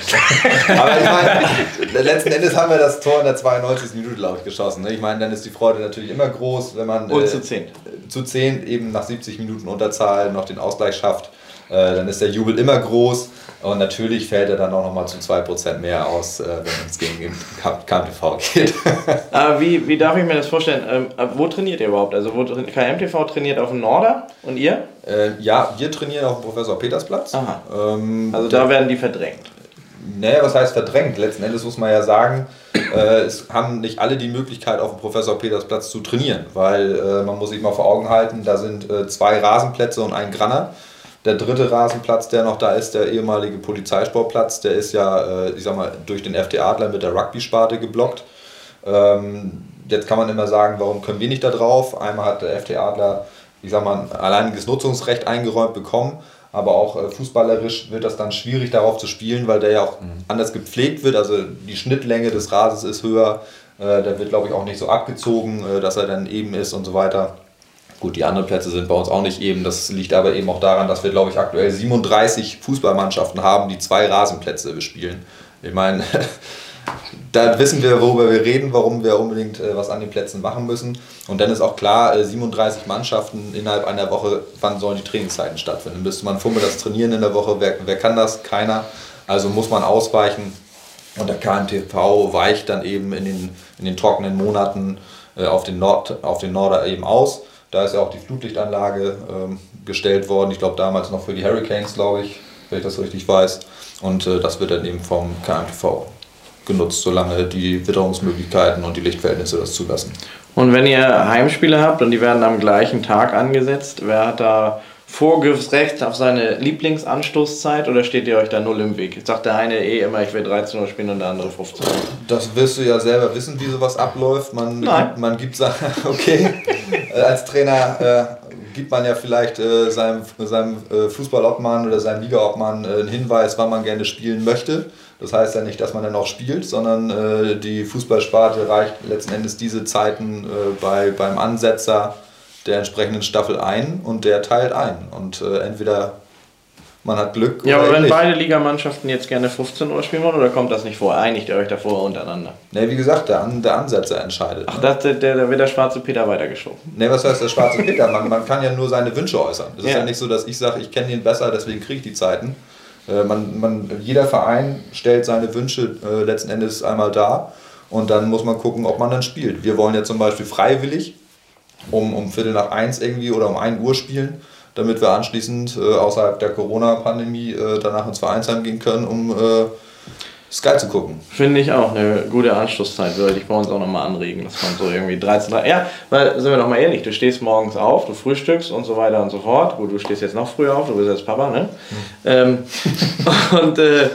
Aber ich meine, letzten Endes haben wir das Tor in der 92. Minute, glaube ich, geschossen. Ne? Ich meine, dann ist die Freude natürlich immer groß, wenn man Und äh, zu 10. zu 10 eben nach 70 Minuten Unterzahl noch den Ausgleich schafft. Äh, dann ist der Jubel immer groß und natürlich fällt er dann auch nochmal zu 2% mehr aus, äh, wenn es gegen KMTV geht. Aber wie, wie darf ich mir das vorstellen? Ähm, äh, wo trainiert ihr überhaupt? Also wo KMTV trainiert auf dem Norder und ihr? Äh, ja, wir trainieren auf dem Professor Petersplatz. Aha. Ähm, Also da werden die verdrängt. Naja, was heißt verdrängt? Letzten Endes muss man ja sagen, äh, es haben nicht alle die Möglichkeit, auf dem Professor Petersplatz zu trainieren, weil äh, man muss sich mal vor Augen halten, da sind äh, zwei Rasenplätze und ein Granner. Der dritte Rasenplatz, der noch da ist, der ehemalige Polizeisportplatz, der ist ja, äh, ich sag mal, durch den FD Adler mit der Rugby-Sparte geblockt. Ähm, jetzt kann man immer sagen, warum können wir nicht da drauf? Einmal hat der FD Adler, ich sag mal, ein alleiniges Nutzungsrecht eingeräumt bekommen, aber auch äh, fußballerisch wird das dann schwierig darauf zu spielen, weil der ja auch anders gepflegt wird. Also die Schnittlänge des Rasens ist höher, äh, der wird glaube ich auch nicht so abgezogen, dass er dann eben ist und so weiter. Gut, die anderen Plätze sind bei uns auch nicht eben. Das liegt aber eben auch daran, dass wir, glaube ich, aktuell 37 Fußballmannschaften haben, die zwei Rasenplätze bespielen. Ich meine, da wissen wir, worüber wir reden, warum wir unbedingt äh, was an den Plätzen machen müssen. Und dann ist auch klar, äh, 37 Mannschaften innerhalb einer Woche, wann sollen die Trainingszeiten stattfinden? Müsste man vormittags trainieren in der Woche, wer, wer kann das? Keiner. Also muss man ausweichen. Und der KMTV weicht dann eben in den, in den trockenen Monaten äh, auf, den Nord, auf den Norder eben aus. Da ist ja auch die Flutlichtanlage ähm, gestellt worden. Ich glaube damals noch für die Hurricanes, glaube ich, wenn ich das richtig weiß. Und äh, das wird dann eben vom KMTV genutzt, solange die Witterungsmöglichkeiten und die Lichtverhältnisse das zulassen. Und wenn ihr Heimspiele habt und die werden am gleichen Tag angesetzt, wer hat da Vorgriffsrecht auf seine Lieblingsanstoßzeit oder steht ihr euch da null im Weg? Sagt der eine eh immer, ich will 13 Uhr spielen und der andere 15 Uhr. Das wirst du ja selber wissen, wie sowas abläuft. Man, Nein. Gibt, man gibt okay, äh, als Trainer äh, gibt man ja vielleicht äh, seinem, seinem äh, Fußballobmann oder seinem Ligaobmann äh, einen Hinweis, wann man gerne spielen möchte. Das heißt ja nicht, dass man dann auch spielt, sondern äh, die Fußballsparte reicht letzten Endes diese Zeiten bei, beim Ansetzer der entsprechenden Staffel ein und der teilt ein. Und äh, entweder man hat Glück ja, oder. Ja, aber wenn beide Ligamannschaften jetzt gerne 15 Uhr spielen wollen, oder kommt das nicht vor? Einigt ihr euch davor untereinander? Ne, wie gesagt, der, der Ansetzer entscheidet. Ach, ne? das, der, der wird der schwarze Peter weitergeschoben. Ne, was heißt der schwarze Peter? Man, man kann ja nur seine Wünsche äußern. Es ja. ist ja nicht so, dass ich sage, ich kenne ihn besser, deswegen kriege ich die Zeiten. Äh, man, man, jeder Verein stellt seine Wünsche äh, letzten Endes einmal dar und dann muss man gucken, ob man dann spielt. Wir wollen ja zum Beispiel freiwillig um, um Viertel nach eins irgendwie oder um 1 Uhr spielen, damit wir anschließend äh, außerhalb der Corona-Pandemie äh, danach ins Vereinsheim gehen können, um äh, Sky zu gucken. Finde ich auch eine gute Anschlusszeit, würde ich bei uns auch nochmal anregen, dass man so irgendwie 13, 13 Ja, weil, sind wir doch mal ehrlich, du stehst morgens auf, du frühstückst und so weiter und so fort. Gut, du stehst jetzt noch früher auf, du bist jetzt Papa, ne? Mhm. Ähm, und äh,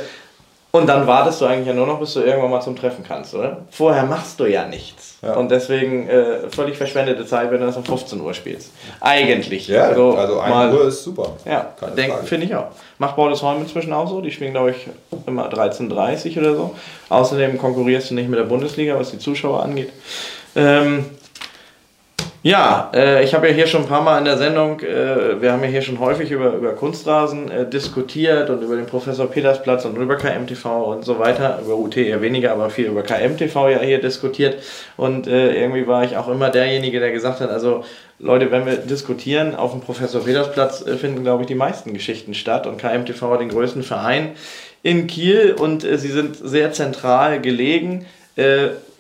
und dann wartest du eigentlich ja nur noch, bis du irgendwann mal zum Treffen kannst, oder? Vorher machst du ja nichts. Ja. Und deswegen äh, völlig verschwendete Zeit, wenn du das um 15 Uhr spielst. Eigentlich. Ja, also, also 1 Uhr ist super. Ja, finde ich auch. Macht Bordesholm inzwischen auch so. Die spielen, glaube ich, immer 13.30 oder so. Außerdem konkurrierst du nicht mit der Bundesliga, was die Zuschauer angeht. Ähm, ja, äh, ich habe ja hier schon ein paar Mal in der Sendung, äh, wir haben ja hier schon häufig über, über Kunstrasen äh, diskutiert und über den Professor Petersplatz und über KMTV und so weiter. Über UT eher weniger, aber viel über KMTV ja hier diskutiert. Und äh, irgendwie war ich auch immer derjenige, der gesagt hat, also Leute, wenn wir diskutieren, auf dem Professor Petersplatz äh, finden, glaube ich, die meisten Geschichten statt. Und KMTV hat den größten Verein in Kiel und äh, sie sind sehr zentral gelegen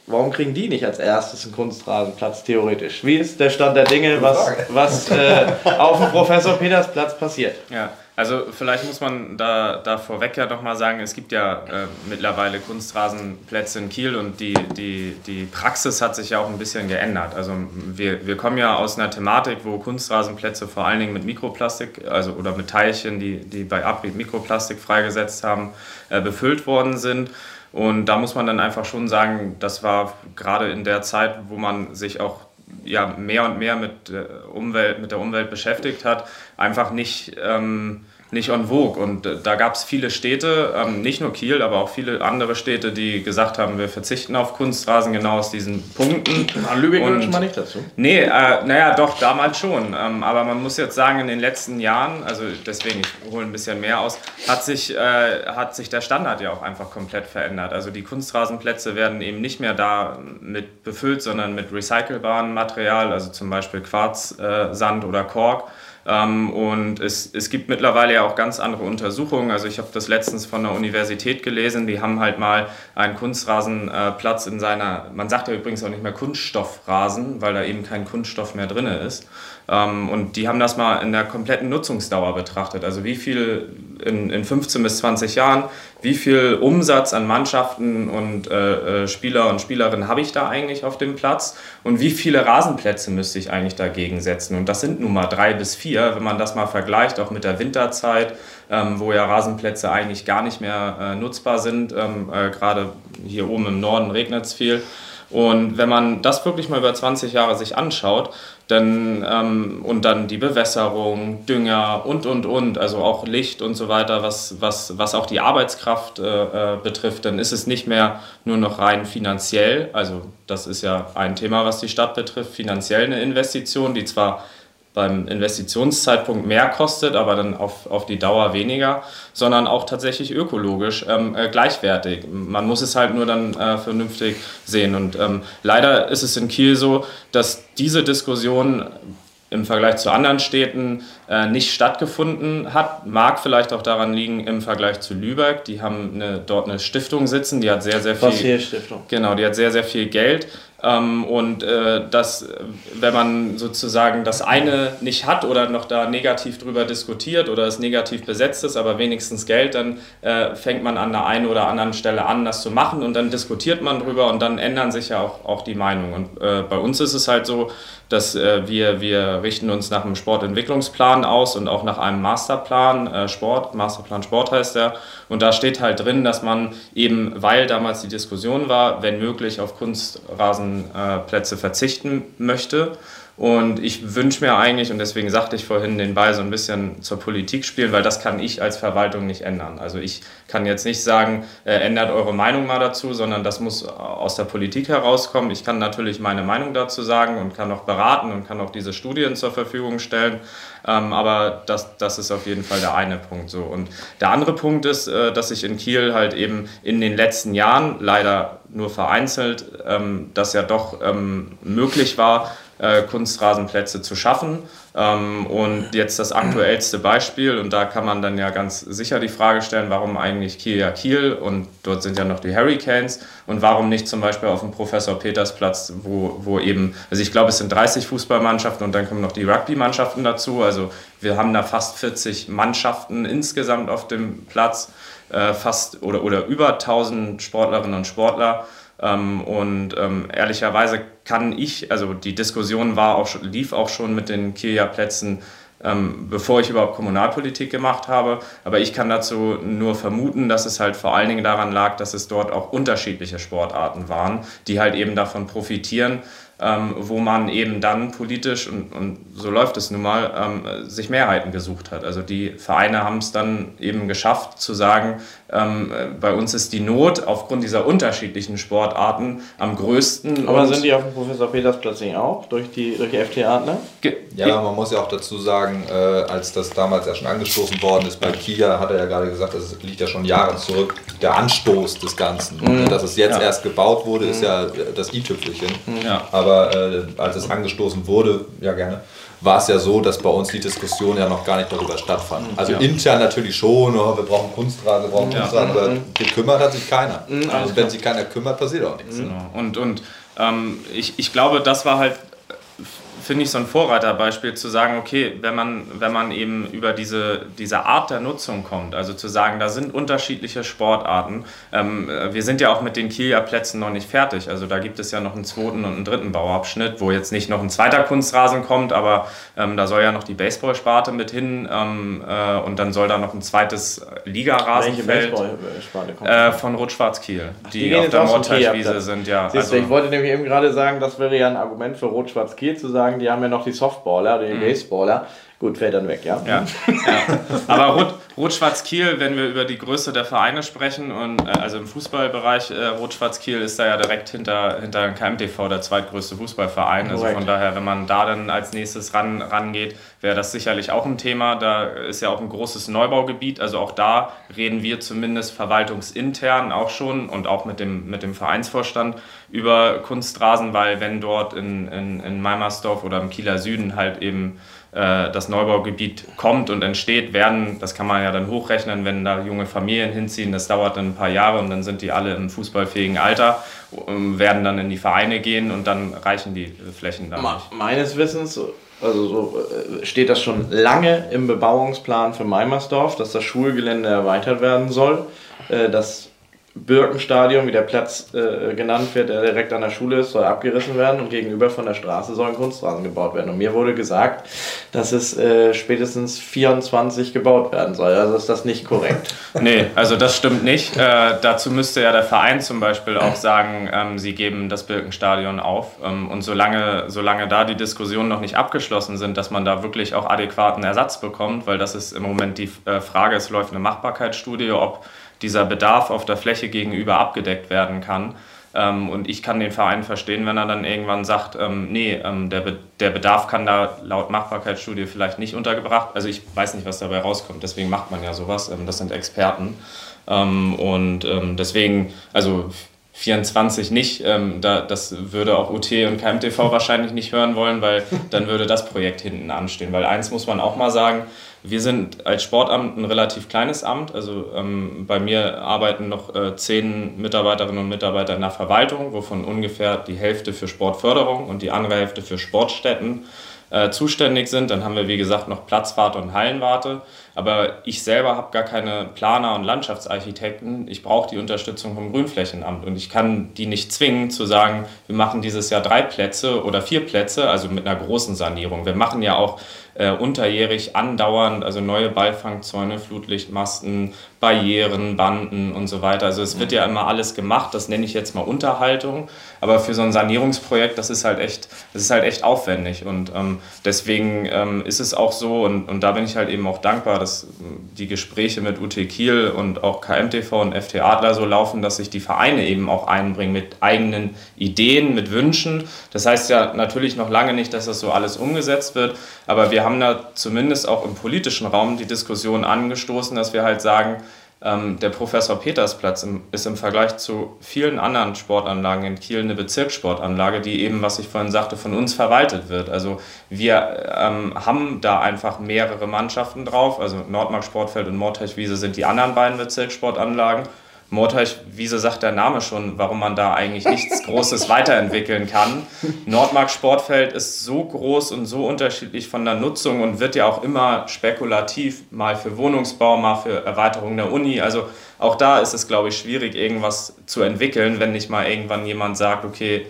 Warum kriegen die nicht als erstes einen Kunstrasenplatz theoretisch? Wie ist der Stand der Dinge, was, was äh, auf dem Professor Peters Platz passiert? Ja, also vielleicht muss man da, da vorweg ja nochmal sagen, es gibt ja äh, mittlerweile Kunstrasenplätze in Kiel und die, die, die Praxis hat sich ja auch ein bisschen geändert. Also wir, wir kommen ja aus einer Thematik, wo Kunstrasenplätze vor allen Dingen mit Mikroplastik, also oder mit Teilchen, die, die bei Abrieb Mikroplastik freigesetzt haben, äh, befüllt worden sind. Und da muss man dann einfach schon sagen, das war gerade in der Zeit, wo man sich auch ja, mehr und mehr mit, Umwelt, mit der Umwelt beschäftigt hat, einfach nicht ähm, nicht on vogue. Und äh, da gab es viele Städte, ähm, nicht nur Kiel, aber auch viele andere Städte, die gesagt haben, wir verzichten auf Kunstrasen genau aus diesen Punkten. Na, Lübeck gehört schon mal nicht dazu. Nee, äh, naja, doch, damals schon. Ähm, aber man muss jetzt sagen, in den letzten Jahren, also deswegen, ich hole ein bisschen mehr aus, hat sich, äh, hat sich der Standard ja auch einfach komplett verändert. Also die Kunstrasenplätze werden eben nicht mehr da mit befüllt, sondern mit recycelbarem Material, also zum Beispiel Quarzsand äh, oder Kork. Ähm, und es, es gibt mittlerweile ja auch ganz andere Untersuchungen. Also ich habe das letztens von der Universität gelesen, die haben halt mal einen Kunstrasenplatz in seiner, man sagt ja übrigens auch nicht mehr Kunststoffrasen, weil da eben kein Kunststoff mehr drin ist. Ähm, und die haben das mal in der kompletten Nutzungsdauer betrachtet. Also wie viel in, in 15 bis 20 Jahren, wie viel Umsatz an Mannschaften und äh, äh, Spieler und Spielerinnen habe ich da eigentlich auf dem Platz und wie viele Rasenplätze müsste ich eigentlich dagegen setzen. Und das sind nun mal drei bis vier, wenn man das mal vergleicht, auch mit der Winterzeit, ähm, wo ja Rasenplätze eigentlich gar nicht mehr äh, nutzbar sind. Ähm, äh, Gerade hier oben im Norden regnet es viel. Und wenn man das wirklich mal über 20 Jahre sich anschaut, dann, ähm, und dann die Bewässerung, Dünger und, und, und, also auch Licht und so weiter, was, was, was auch die Arbeitskraft äh, äh, betrifft, dann ist es nicht mehr nur noch rein finanziell, also das ist ja ein Thema, was die Stadt betrifft, finanziell eine Investition, die zwar beim Investitionszeitpunkt mehr kostet, aber dann auf, auf die Dauer weniger, sondern auch tatsächlich ökologisch ähm, äh, gleichwertig. Man muss es halt nur dann äh, vernünftig sehen. Und ähm, leider ist es in Kiel so, dass diese Diskussion im Vergleich zu anderen Städten äh, nicht stattgefunden hat. Mag vielleicht auch daran liegen im Vergleich zu Lübeck. Die haben eine, dort eine Stiftung sitzen, die hat sehr, sehr viel. Stiftung? Genau, die hat sehr, sehr viel Geld Ähm, und äh, dass, wenn man sozusagen das eine nicht hat oder noch da negativ drüber diskutiert oder es negativ besetzt ist, aber wenigstens Geld, dann äh, fängt man an der einen oder anderen Stelle an, das zu machen und dann diskutiert man drüber und dann ändern sich ja auch, auch die Meinungen. Und äh, bei uns ist es halt so, dass äh, wir, wir richten uns nach einem Sportentwicklungsplan aus und auch nach einem Masterplan äh, Sport, Masterplan Sport heißt der. Und da steht halt drin, dass man eben, weil damals die Diskussion war, wenn möglich auf Kunstrasenplätze verzichten möchte. Und ich wünsche mir eigentlich, und deswegen sagte ich vorhin, den Ball so ein bisschen zur Politik spielen, weil das kann ich als Verwaltung nicht ändern. Also ich kann jetzt nicht sagen, äh, ändert eure Meinung mal dazu, sondern das muss aus der Politik herauskommen. Ich kann natürlich meine Meinung dazu sagen und kann auch beraten und kann auch diese Studien zur Verfügung stellen. Ähm, aber das, das ist auf jeden Fall der eine Punkt so. Und der andere Punkt ist, äh, dass ich in Kiel halt eben in den letzten Jahren leider nur vereinzelt, ähm, das ja doch ähm, möglich war, äh, Kunstrasenplätze zu schaffen. Ähm, und jetzt das aktuellste Beispiel, und da kann man dann ja ganz sicher die Frage stellen, warum eigentlich Kiel ja Kiel und dort sind ja noch die Hurricanes und warum nicht zum Beispiel auf dem Professor Petersplatz, wo, wo eben, also ich glaube es sind 30 Fußballmannschaften und dann kommen noch die Rugby-Mannschaften dazu, also wir haben da fast 40 Mannschaften insgesamt auf dem Platz, äh, fast oder, oder über 1000 Sportlerinnen und Sportler. Ähm, und ähm, ehrlicherweise kann ich, also die Diskussion war auch, lief auch schon mit den Kirja-Plätzen, ähm, bevor ich überhaupt Kommunalpolitik gemacht habe. Aber ich kann dazu nur vermuten, dass es halt vor allen Dingen daran lag, dass es dort auch unterschiedliche Sportarten waren, die halt eben davon profitieren, ähm, wo man eben dann politisch, und, und so läuft es nun mal, ähm, sich Mehrheiten gesucht hat. Also die Vereine haben es dann eben geschafft zu sagen, ähm, bei uns ist die Not aufgrund dieser unterschiedlichen Sportarten am größten. Aber sind die auf dem Professor Petersplatz nicht auch durch die, durch die FT Adler? Ja, man muss ja auch dazu sagen, äh, als das damals ja schon angestoßen worden ist bei Kia, hat er ja gerade gesagt, das liegt ja schon Jahre zurück, der Anstoß des Ganzen. Mhm. Dass es jetzt ja. erst gebaut wurde, ist ja das i-Tüpfelchen. Ja. Aber äh, als es angestoßen wurde, ja gerne, war es ja so, dass bei uns die Diskussion ja noch gar nicht darüber stattfand. Also ja. intern natürlich schon, oh, wir brauchen Kunstrasen, wir brauchen ja. Kunstrasen, aber mhm. gekümmert hat sich keiner. Mhm, also wenn sich keiner kümmert, passiert auch nichts. Genau. Und, und ähm, ich, ich glaube, das war halt finde ich so ein Vorreiterbeispiel zu sagen, okay, wenn man, wenn man eben über diese, diese Art der Nutzung kommt, also zu sagen, da sind unterschiedliche Sportarten. Ähm, wir sind ja auch mit den Kieler Plätzen noch nicht fertig. Also da gibt es ja noch einen zweiten und einen dritten Bauabschnitt, wo jetzt nicht noch ein zweiter Kunstrasen kommt, aber ähm, da soll ja noch die Baseballsparte mit hin ähm, äh, und dann soll da noch ein zweites Ligarasenfeld äh, von Rot-Schwarz Kiel, die, die auf der Mordteichwiese sind. Ja, Siehst also, du, ich wollte nämlich eben gerade sagen, das wäre ja ein Argument für Rot-Schwarz Kiel zu sagen, die haben ja noch die Softballer, die mhm. Baseballer. Gut, fällt dann weg, ja. ja, ja. Aber Rot, Rot-Schwarz-Kiel, wenn wir über die Größe der Vereine sprechen, und äh, also im Fußballbereich, äh, Rot-Schwarz-Kiel ist da ja direkt hinter, hinter KMTV der zweitgrößte Fußballverein. Also von daher, wenn man da dann als nächstes ran, rangeht, wäre das sicherlich auch ein Thema. Da ist ja auch ein großes Neubaugebiet. Also auch da reden wir zumindest verwaltungsintern auch schon und auch mit dem, mit dem Vereinsvorstand über Kunstrasen, weil wenn dort in, in, in Meimersdorf oder im Kieler Süden halt eben das Neubaugebiet kommt und entsteht, werden, das kann man ja dann hochrechnen, wenn da junge Familien hinziehen, das dauert dann ein paar Jahre und dann sind die alle im fußballfähigen Alter, werden dann in die Vereine gehen und dann reichen die Flächen dann nicht. Meines Wissens also so äh, steht das schon lange im Bebauungsplan für Meimersdorf, dass das Schulgelände erweitert werden soll. Äh, das Birkenstadion, wie der Platz äh, genannt wird, der direkt an der Schule ist, soll abgerissen werden und gegenüber von der Straße soll ein Kunstrasen gebaut werden. Und mir wurde gesagt, dass es äh, spätestens 24 gebaut werden soll. Also ist das nicht korrekt. nee, also das stimmt nicht. Äh, dazu müsste ja der Verein zum Beispiel auch sagen, ähm, sie geben das Birkenstadion auf. Ähm, und solange, solange da die Diskussionen noch nicht abgeschlossen sind, dass man da wirklich auch adäquaten Ersatz bekommt, weil das ist im Moment die äh, Frage, es läuft eine Machbarkeitsstudie, ob dieser Bedarf auf der Fläche gegenüber abgedeckt werden kann. Ähm, und ich kann den Verein verstehen, wenn er dann irgendwann sagt, ähm, nee, ähm, der, Be der Bedarf kann da laut Machbarkeitsstudie vielleicht nicht untergebracht. Also ich weiß nicht, was dabei rauskommt, deswegen macht man ja sowas. Ähm, das sind Experten. Ähm, und ähm, deswegen, also 24 nicht. Da, das würde auch UT und KMTV wahrscheinlich nicht hören wollen, weil dann würde das Projekt hinten anstehen. Weil eins muss man auch mal sagen, wir sind als Sportamt ein relativ kleines Amt. Also ähm, bei mir arbeiten noch äh, zehn Mitarbeiterinnen und Mitarbeiter in der Verwaltung, wovon ungefähr die Hälfte für Sportförderung und die andere Hälfte für Sportstätten äh, zuständig sind. Dann haben wir, wie gesagt, noch Platzwarte und Hallenwarte. Aber ich selber habe gar keine Planer und Landschaftsarchitekten. Ich brauche die Unterstützung vom Grünflächenamt und ich kann die nicht zwingen zu sagen, wir machen dieses Jahr drei Plätze oder vier Plätze, also mit einer großen Sanierung. Wir machen ja auch äh, unterjährig andauernd, also neue Ballfangzäune, Flutlichtmasten, Barrieren, Banden und so weiter. Also es wird ja immer alles gemacht, das nenne ich jetzt mal Unterhaltung, aber für so ein Sanierungsprojekt, das ist halt echt, das ist halt echt aufwendig und ähm, deswegen ähm, ist es auch so und, und da bin ich halt eben auch dankbar, dass die Gespräche mit UT Kiel und auch KMTV und FT Adler so laufen, dass sich die Vereine eben auch einbringen mit eigenen Ideen, mit Wünschen. Das heißt ja natürlich noch lange nicht, dass das so alles umgesetzt wird, aber wir haben da zumindest auch im politischen Raum die Diskussion angestoßen, dass wir halt sagen, ähm, der Professor Petersplatz im, ist im Vergleich zu vielen anderen Sportanlagen in Kiel eine Bezirkssportanlage, die eben, was ich vorhin sagte, von uns verwaltet wird. Also wir ähm, haben da einfach mehrere Mannschaften drauf. Also Nordmark Sportfeld und Mordteichwiese sind die anderen beiden Bezirkssportanlagen. Mordteichwiese sagt der Name schon, warum man da eigentlich nichts Großes weiterentwickeln kann. Nordmark Sportfeld ist so groß und so unterschiedlich von der Nutzung und wird ja auch immer spekulativ, mal für Wohnungsbau, mal für Erweiterung der Uni. Also auch da ist es, glaube ich, schwierig, irgendwas zu entwickeln, wenn nicht mal irgendwann jemand sagt, okay,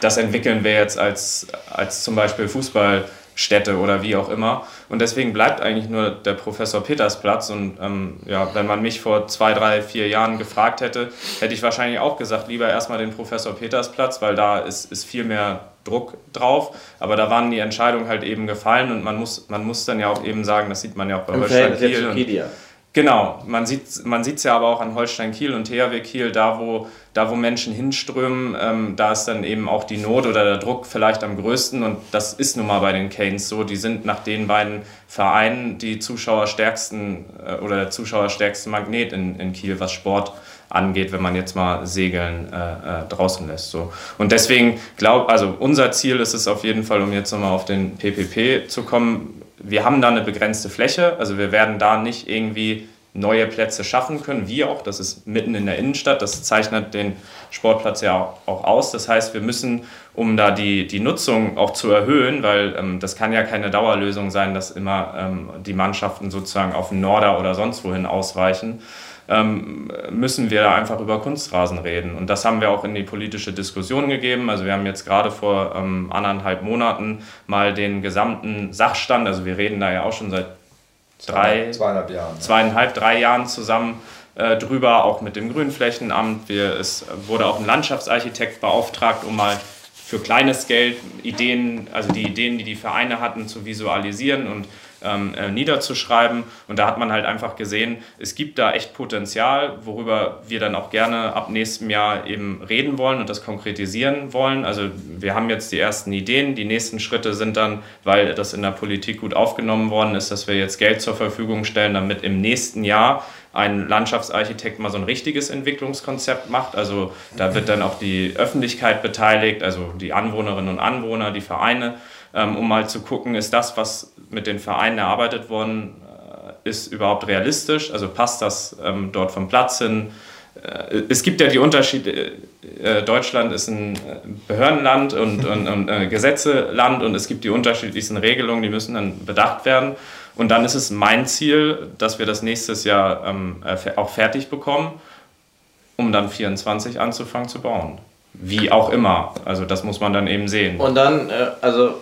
das entwickeln wir jetzt als, als zum Beispiel Fußball. Städte oder wie auch immer. Und deswegen bleibt eigentlich nur der Professor Petersplatz. Und ähm, ja, wenn man mich vor zwei, drei, vier Jahren gefragt hätte, hätte ich wahrscheinlich auch gesagt, lieber erstmal den Professor Petersplatz, weil da ist, ist viel mehr Druck drauf. Aber da waren die Entscheidungen halt eben gefallen und man muss, man muss dann ja auch eben sagen, das sieht man ja auch bei Holstein Kiel. Genau, man sieht es man ja aber auch an Holstein Kiel und THW Kiel, da wo, da wo Menschen hinströmen, ähm, da ist dann eben auch die Not oder der Druck vielleicht am größten und das ist nun mal bei den Canes so. Die sind nach den beiden Vereinen die zuschauerstärksten äh, oder der zuschauerstärkste Magnet in, in Kiel, was Sport angeht, wenn man jetzt mal Segeln äh, äh, draußen lässt. So. Und deswegen glaube also unser Ziel ist es auf jeden Fall, um jetzt nochmal auf den PPP zu kommen, wir haben da eine begrenzte Fläche, also wir werden da nicht irgendwie neue Plätze schaffen können, wie auch, das ist mitten in der Innenstadt, das zeichnet den Sportplatz ja auch aus. Das heißt, wir müssen, um da die, die Nutzung auch zu erhöhen, weil ähm, das kann ja keine Dauerlösung sein, dass immer ähm, die Mannschaften sozusagen auf den Norder oder sonst wohin ausweichen, ähm, müssen wir da einfach über Kunstrasen reden. Und das haben wir auch in die politische Diskussion gegeben. Also wir haben jetzt gerade vor ähm, anderthalb Monaten mal den gesamten Sachstand, also wir reden da ja auch schon seit drei, zweieinhalb Jahren, zweieinhalb, drei Jahren zusammen äh, drüber, auch mit dem Grünflächenamt. Wir, es wurde auch ein Landschaftsarchitekt beauftragt, um mal für kleines Geld Ideen, also die Ideen, die die Vereine hatten, zu visualisieren und ähm, äh, niederzuschreiben. Und da hat man halt einfach gesehen, es gibt da echt Potenzial, worüber wir dann auch gerne ab nächstem Jahr eben reden wollen und das konkretisieren wollen. Also wir haben jetzt die ersten Ideen. Die nächsten Schritte sind dann, weil das in der Politik gut aufgenommen worden ist, dass wir jetzt Geld zur Verfügung stellen, damit im nächsten Jahr ein Landschaftsarchitekt mal so ein richtiges Entwicklungskonzept macht. Also da wird dann auch die Öffentlichkeit beteiligt, also die Anwohnerinnen und Anwohner, die Vereine. Ähm, um mal zu gucken, ist das, was mit den Vereinen erarbeitet worden äh, ist, überhaupt realistisch? Also passt das ähm, dort vom Platz hin? Äh, es gibt ja die Unterschiede. Äh, Deutschland ist ein Behördenland und, und, und Gesetzeland und es gibt die unterschiedlichsten Regelungen, die müssen dann bedacht werden. Und dann ist es mein Ziel, dass wir das nächstes Jahr ähm, auch fertig bekommen, um dann 24 anzufangen zu bauen. Wie auch immer. Also das muss man dann eben sehen. Und dann, äh, also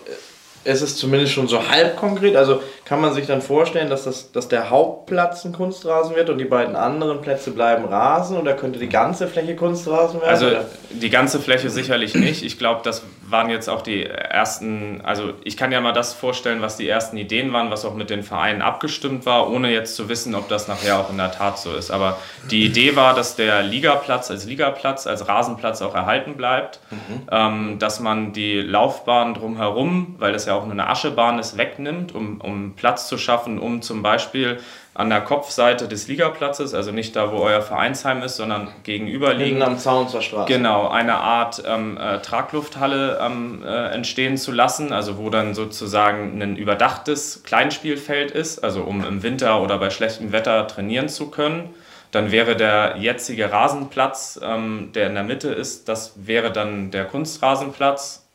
es ist zumindest schon so halb konkret. Also kann man sich dann vorstellen, dass, das, dass der Hauptplatz ein Kunstrasen wird und die beiden anderen Plätze bleiben Rasen oder könnte die ganze Fläche Kunstrasen werden? Also die ganze Fläche sicherlich nicht. Ich glaube, das waren jetzt auch die ersten, also ich kann ja mal das vorstellen, was die ersten Ideen waren, was auch mit den Vereinen abgestimmt war, ohne jetzt zu wissen, ob das nachher auch in der Tat so ist. Aber die Idee war, dass der Ligaplatz als Ligaplatz, als Rasenplatz auch erhalten bleibt, mhm. ähm, dass man die Laufbahn drumherum, weil das ja auch nur eine Aschebahn ist, wegnimmt, um, um Platz zu schaffen, um zum Beispiel an der Kopfseite des Ligaplatzes, also nicht da, wo euer Vereinsheim ist, sondern gegenüberliegend. Hinten am Zaun zur Straße. Genau, eine Art ähm, äh, Traglufthalle ähm, äh, entstehen zu lassen, also wo dann sozusagen ein überdachtes Kleinspielfeld ist, also um im Winter oder bei schlechtem Wetter trainieren zu können. Dann wäre der jetzige Rasenplatz, ähm, der in der Mitte ist, das wäre dann der Kunstrasenplatz.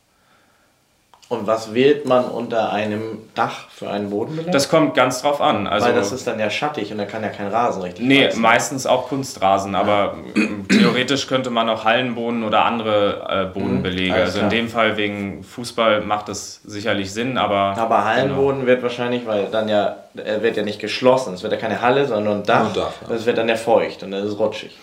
Und was wählt man unter einem Dach für einen Bodenbelag? Das kommt ganz drauf an. Also, Weil das ist dann ja schattig und da kann ja kein Rasen richtig Nee, wachsen. meistens auch Kunstrasen, aber ähm, theoretisch könnte man auch Hallenboden oder andere äh, Bodenbelege. alles also in dem Fall wegen Fußball macht das sicherlich Sinn, aber. Aber Hallenboden wird wahrscheinlich, weil dann ja, er wird ja nicht geschlossen. Es wird ja keine Halle, sondern ein Dach. Nur Dach, ja. Das wird dann ja feucht und dann ist es rutschig.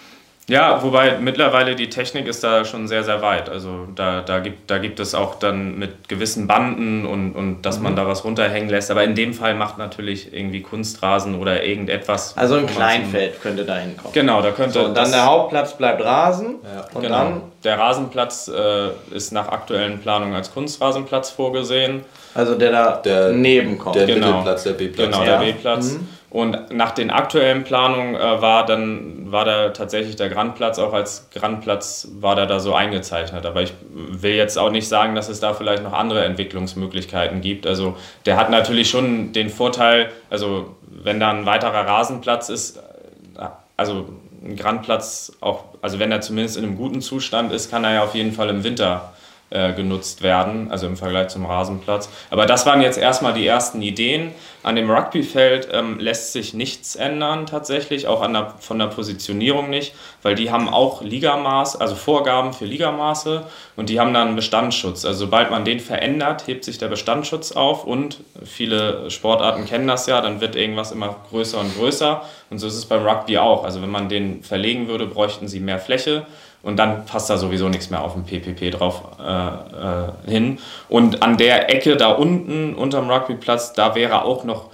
Ja, wobei mittlerweile die Technik ist da schon sehr, sehr weit. Also da, da, gibt, da gibt es auch dann mit gewissen Banden und, und dass Mhm. man da was runterhängen lässt. Aber in dem Fall macht natürlich irgendwie Kunstrasen oder irgendetwas. Also ein Kleinfeld könnte da hinkommen. Genau, da könnte. So, und dann das- der Hauptplatz bleibt Rasen. Und Genau. dann, Der Rasenplatz äh, ist nach aktuellen Planungen als Kunstrasenplatz vorgesehen. also der da Der- neben kommt. Der Genau. Mittelplatz, der B-Platz. Genau, Ja. der B-Platz. Und nach den aktuellen Planungen äh, war dann war da tatsächlich der Grandplatz auch als Grandplatz war da da so eingezeichnet. Aber ich will jetzt auch nicht sagen, dass es da vielleicht noch andere Entwicklungsmöglichkeiten gibt. Also der hat natürlich schon den Vorteil, also wenn da ein weiterer Rasenplatz ist, äh, also ein Grandplatz auch, also wenn er zumindest in einem guten Zustand ist, kann er ja auf jeden Fall im Winter äh, genutzt werden, also im Vergleich zum Rasenplatz. Aber das waren jetzt erstmal die ersten Ideen. An dem Rugbyfeld ähm, lässt sich nichts ändern tatsächlich, auch an der, von der Positionierung nicht, weil die haben auch Ligamaß, also Vorgaben für Ligamaße und die haben dann einen Bestandsschutz. Also sobald man den verändert, hebt sich der Bestandsschutz auf und viele Sportarten kennen das ja, dann wird irgendwas immer größer und größer und so ist es beim Rugby auch. Also wenn man den verlegen würde, bräuchten sie mehr Fläche und dann passt da sowieso nichts mehr auf dem PPP drauf äh, äh, hin. Und an der Ecke da unten unterm Rugbyplatz, da wäre auch noch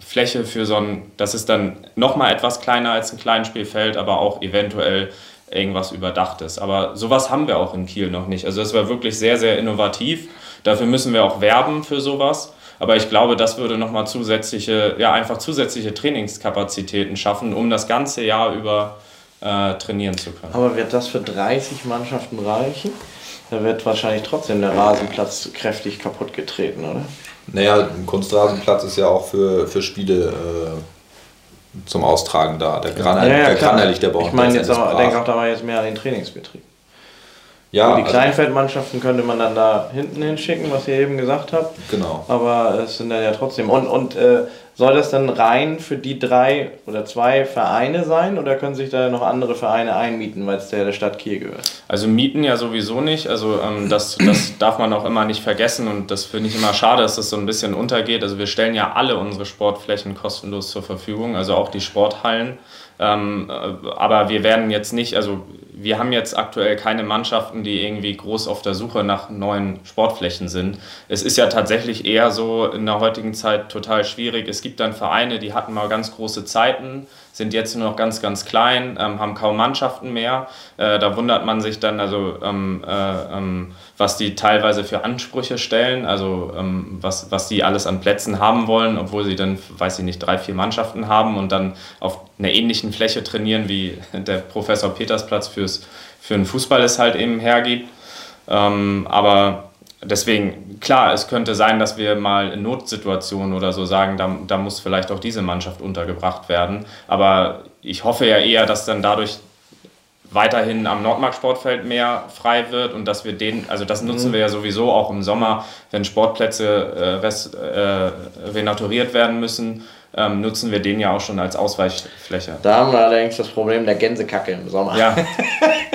Fläche für so ein, das ist dann nochmal etwas kleiner als ein Kleinspielfeld, aber auch eventuell irgendwas Überdachtes. Aber sowas haben wir auch in Kiel noch nicht. Also das war wirklich sehr, sehr innovativ. Dafür müssen wir auch werben für sowas. Aber ich glaube, das würde nochmal zusätzliche, ja, einfach zusätzliche Trainingskapazitäten schaffen, um das ganze Jahr über äh, trainieren zu können. Aber wird das für 30 Mannschaften reichen? Da wird wahrscheinlich trotzdem der Rasenplatz kräftig kaputt getreten, oder? Naja, ein Kunstrasenplatz ist ja auch für, für Spiele äh, zum Austragen da. Der Gran, der klar. Graner liegt ja bei uns Ich meine jetzt aber, denke auch dabei jetzt mehr an den Trainingsbetrieb. Ja, die also, Kleinfeldmannschaften könnte man dann da hinten hinschicken, was ihr eben gesagt habt. genau. Aber es sind dann ja trotzdem. Und, und äh, soll das dann rein für die drei oder zwei Vereine sein oder können sich da noch andere Vereine einmieten, weil es der, der Stadt Kiel gehört? Also Mieten ja sowieso nicht. Also ähm, das, das darf man auch immer nicht vergessen und das finde ich immer schade, dass das so ein bisschen untergeht. Also wir stellen ja alle unsere Sportflächen kostenlos zur Verfügung, also auch die Sporthallen. Ähm, äh, aber wir werden jetzt nicht, also wir haben jetzt aktuell keine Mannschaften, die irgendwie groß auf der Suche nach neuen Sportflächen sind. Es ist ja tatsächlich eher so in der heutigen Zeit total schwierig. Es gibt dann Vereine, die hatten mal ganz große Zeiten, sind jetzt nur noch ganz, ganz klein, ähm, haben kaum Mannschaften mehr. Äh, da wundert man sich dann, also ähm, äh, ähm, was die teilweise für Ansprüche stellen, also ähm, was, was die alles an Plätzen haben wollen, obwohl sie dann, weiß ich nicht, drei, vier Mannschaften haben und dann auf einer ähnlichen Fläche trainieren, wie der Professor Petersplatz fürs, für den Fußball es halt eben hergibt. Ähm, aber deswegen, klar, es könnte sein, dass wir mal in Notsituationen oder so sagen, da, da muss vielleicht auch diese Mannschaft untergebracht werden. Aber ich hoffe ja eher, dass dann dadurch weiterhin am Nordmark-Sportfeld mehr frei wird und dass wir den, also das nutzen wir ja sowieso auch im Sommer, wenn Sportplätze äh, res, äh, renaturiert werden müssen, ähm, nutzen wir den ja auch schon als Ausweichfläche. Da haben wir allerdings das Problem der Gänsekacke im Sommer. Ja,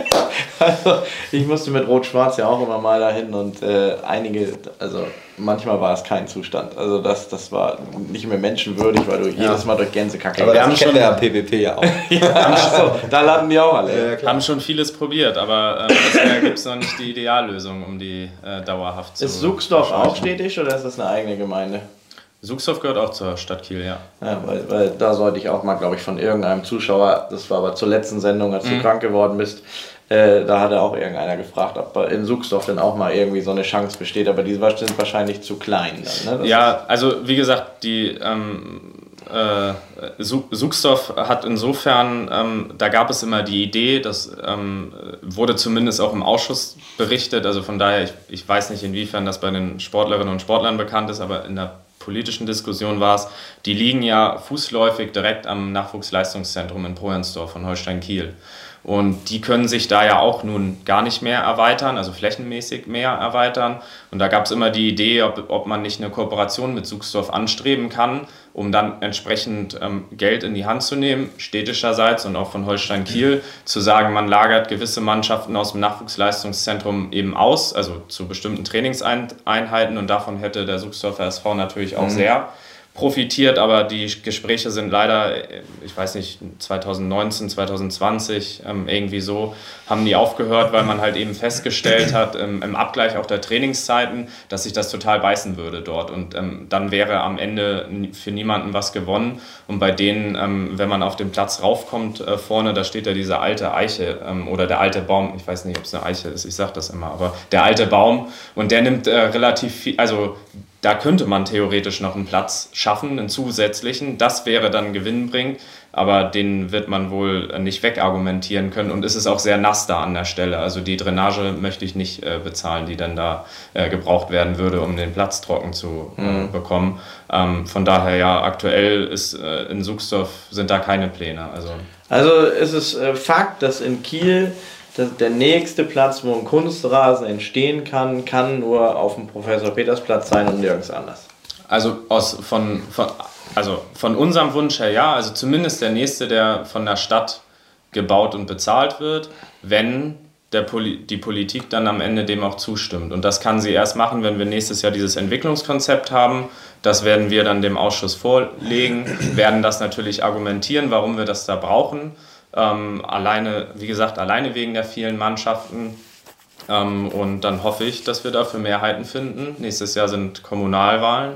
Also, ich musste mit Rot-Schwarz ja auch immer mal dahin und äh, einige, also manchmal war es kein Zustand. Also das, das war nicht mehr menschenwürdig, weil du jedes Mal durch Gänsekacke Aber wir ja am PPP ja auch. Achso, da landen die auch alle. haben schon vieles probiert, aber ähm, bisher gibt es noch nicht die Ideallösung, um die äh, dauerhaft zu Ist Suchsdorf auch städtisch oder ist das eine eigene Gemeinde? Suchsdorf gehört auch zur Stadt Kiel, ja. Ja, weil, weil da sollte ich auch mal, glaube ich, von irgendeinem Zuschauer, das war aber zur letzten Sendung, als du krank geworden bist, äh, da hat er auch irgendeiner gefragt, ob in Suchsdorf denn auch mal irgendwie so eine Chance besteht, aber die sind wahrscheinlich zu klein dann. Ne? Ja, also wie gesagt, die, ähm, äh, Suchstoff hat insofern, ähm, da gab es immer die Idee, das ähm, wurde zumindest auch im Ausschuss berichtet, also von daher, ich, ich weiß nicht, inwiefern das bei den Sportlerinnen und Sportlern bekannt ist, aber in der politischen Diskussion war es, die liegen ja fußläufig direkt am Nachwuchsleistungszentrum in Projansdorf von Holstein Kiel. Und die können sich da ja auch nun gar nicht mehr erweitern, also flächenmäßig mehr erweitern. Und da gab es immer die Idee, ob, ob man nicht eine Kooperation mit Suchsdorf anstreben kann, um dann entsprechend ähm, Geld in die Hand zu nehmen, städtischerseits und auch von Holstein Kiel, zu sagen, man lagert gewisse Mannschaften aus dem Nachwuchsleistungszentrum eben aus, also zu bestimmten Trainingseinheiten. Und davon hätte der Suchsdorfer SV natürlich auch mhm. sehr profitiert, aber die Gespräche sind leider, ich weiß nicht, 2019, 2020 ähm, irgendwie so, haben die aufgehört, weil man halt eben festgestellt hat, im, im Abgleich auch der Trainingszeiten, dass sich das total beißen würde dort. Und ähm, dann wäre am Ende für niemanden was gewonnen. Und bei denen, ähm, wenn man auf den Platz raufkommt äh, vorne, da steht ja diese alte Eiche ähm, oder der alte Baum, ich weiß nicht, ob es eine Eiche ist, ich sage das immer, aber der alte Baum und der nimmt äh, relativ viel, also da könnte man theoretisch noch einen Platz schaffen, einen zusätzlichen. Das wäre dann gewinnbringend, aber den wird man wohl nicht wegargumentieren können. Und es ist auch sehr nass da an der Stelle. Also die Drainage möchte ich nicht äh, bezahlen, die dann da äh, gebraucht werden würde, um den Platz trocken zu äh, mhm. bekommen. Ähm, von daher ja, aktuell ist äh, in Suchsdorf sind da keine Pläne. Also, also ist es äh, Fakt, dass in Kiel das, der nächste Platz, wo ein Kunstrasen entstehen kann, kann nur auf dem Professor Petersplatz sein und nirgends anders. Also aus, von, von, also von unserem Wunsch her ja, also zumindest der nächste, der von der Stadt gebaut und bezahlt wird, wenn der Poli die Politik dann am Ende dem auch zustimmt. Und das kann sie erst machen, wenn wir nächstes Jahr dieses Entwicklungskonzept haben. Das werden wir dann dem Ausschuss vorlegen, werden das natürlich argumentieren, warum wir das da brauchen. Ähm, alleine, wie gesagt, alleine wegen der vielen Mannschaften. Ähm, und dann hoffe ich, dass wir dafür Mehrheiten finden. Nächstes Jahr sind Kommunalwahlen.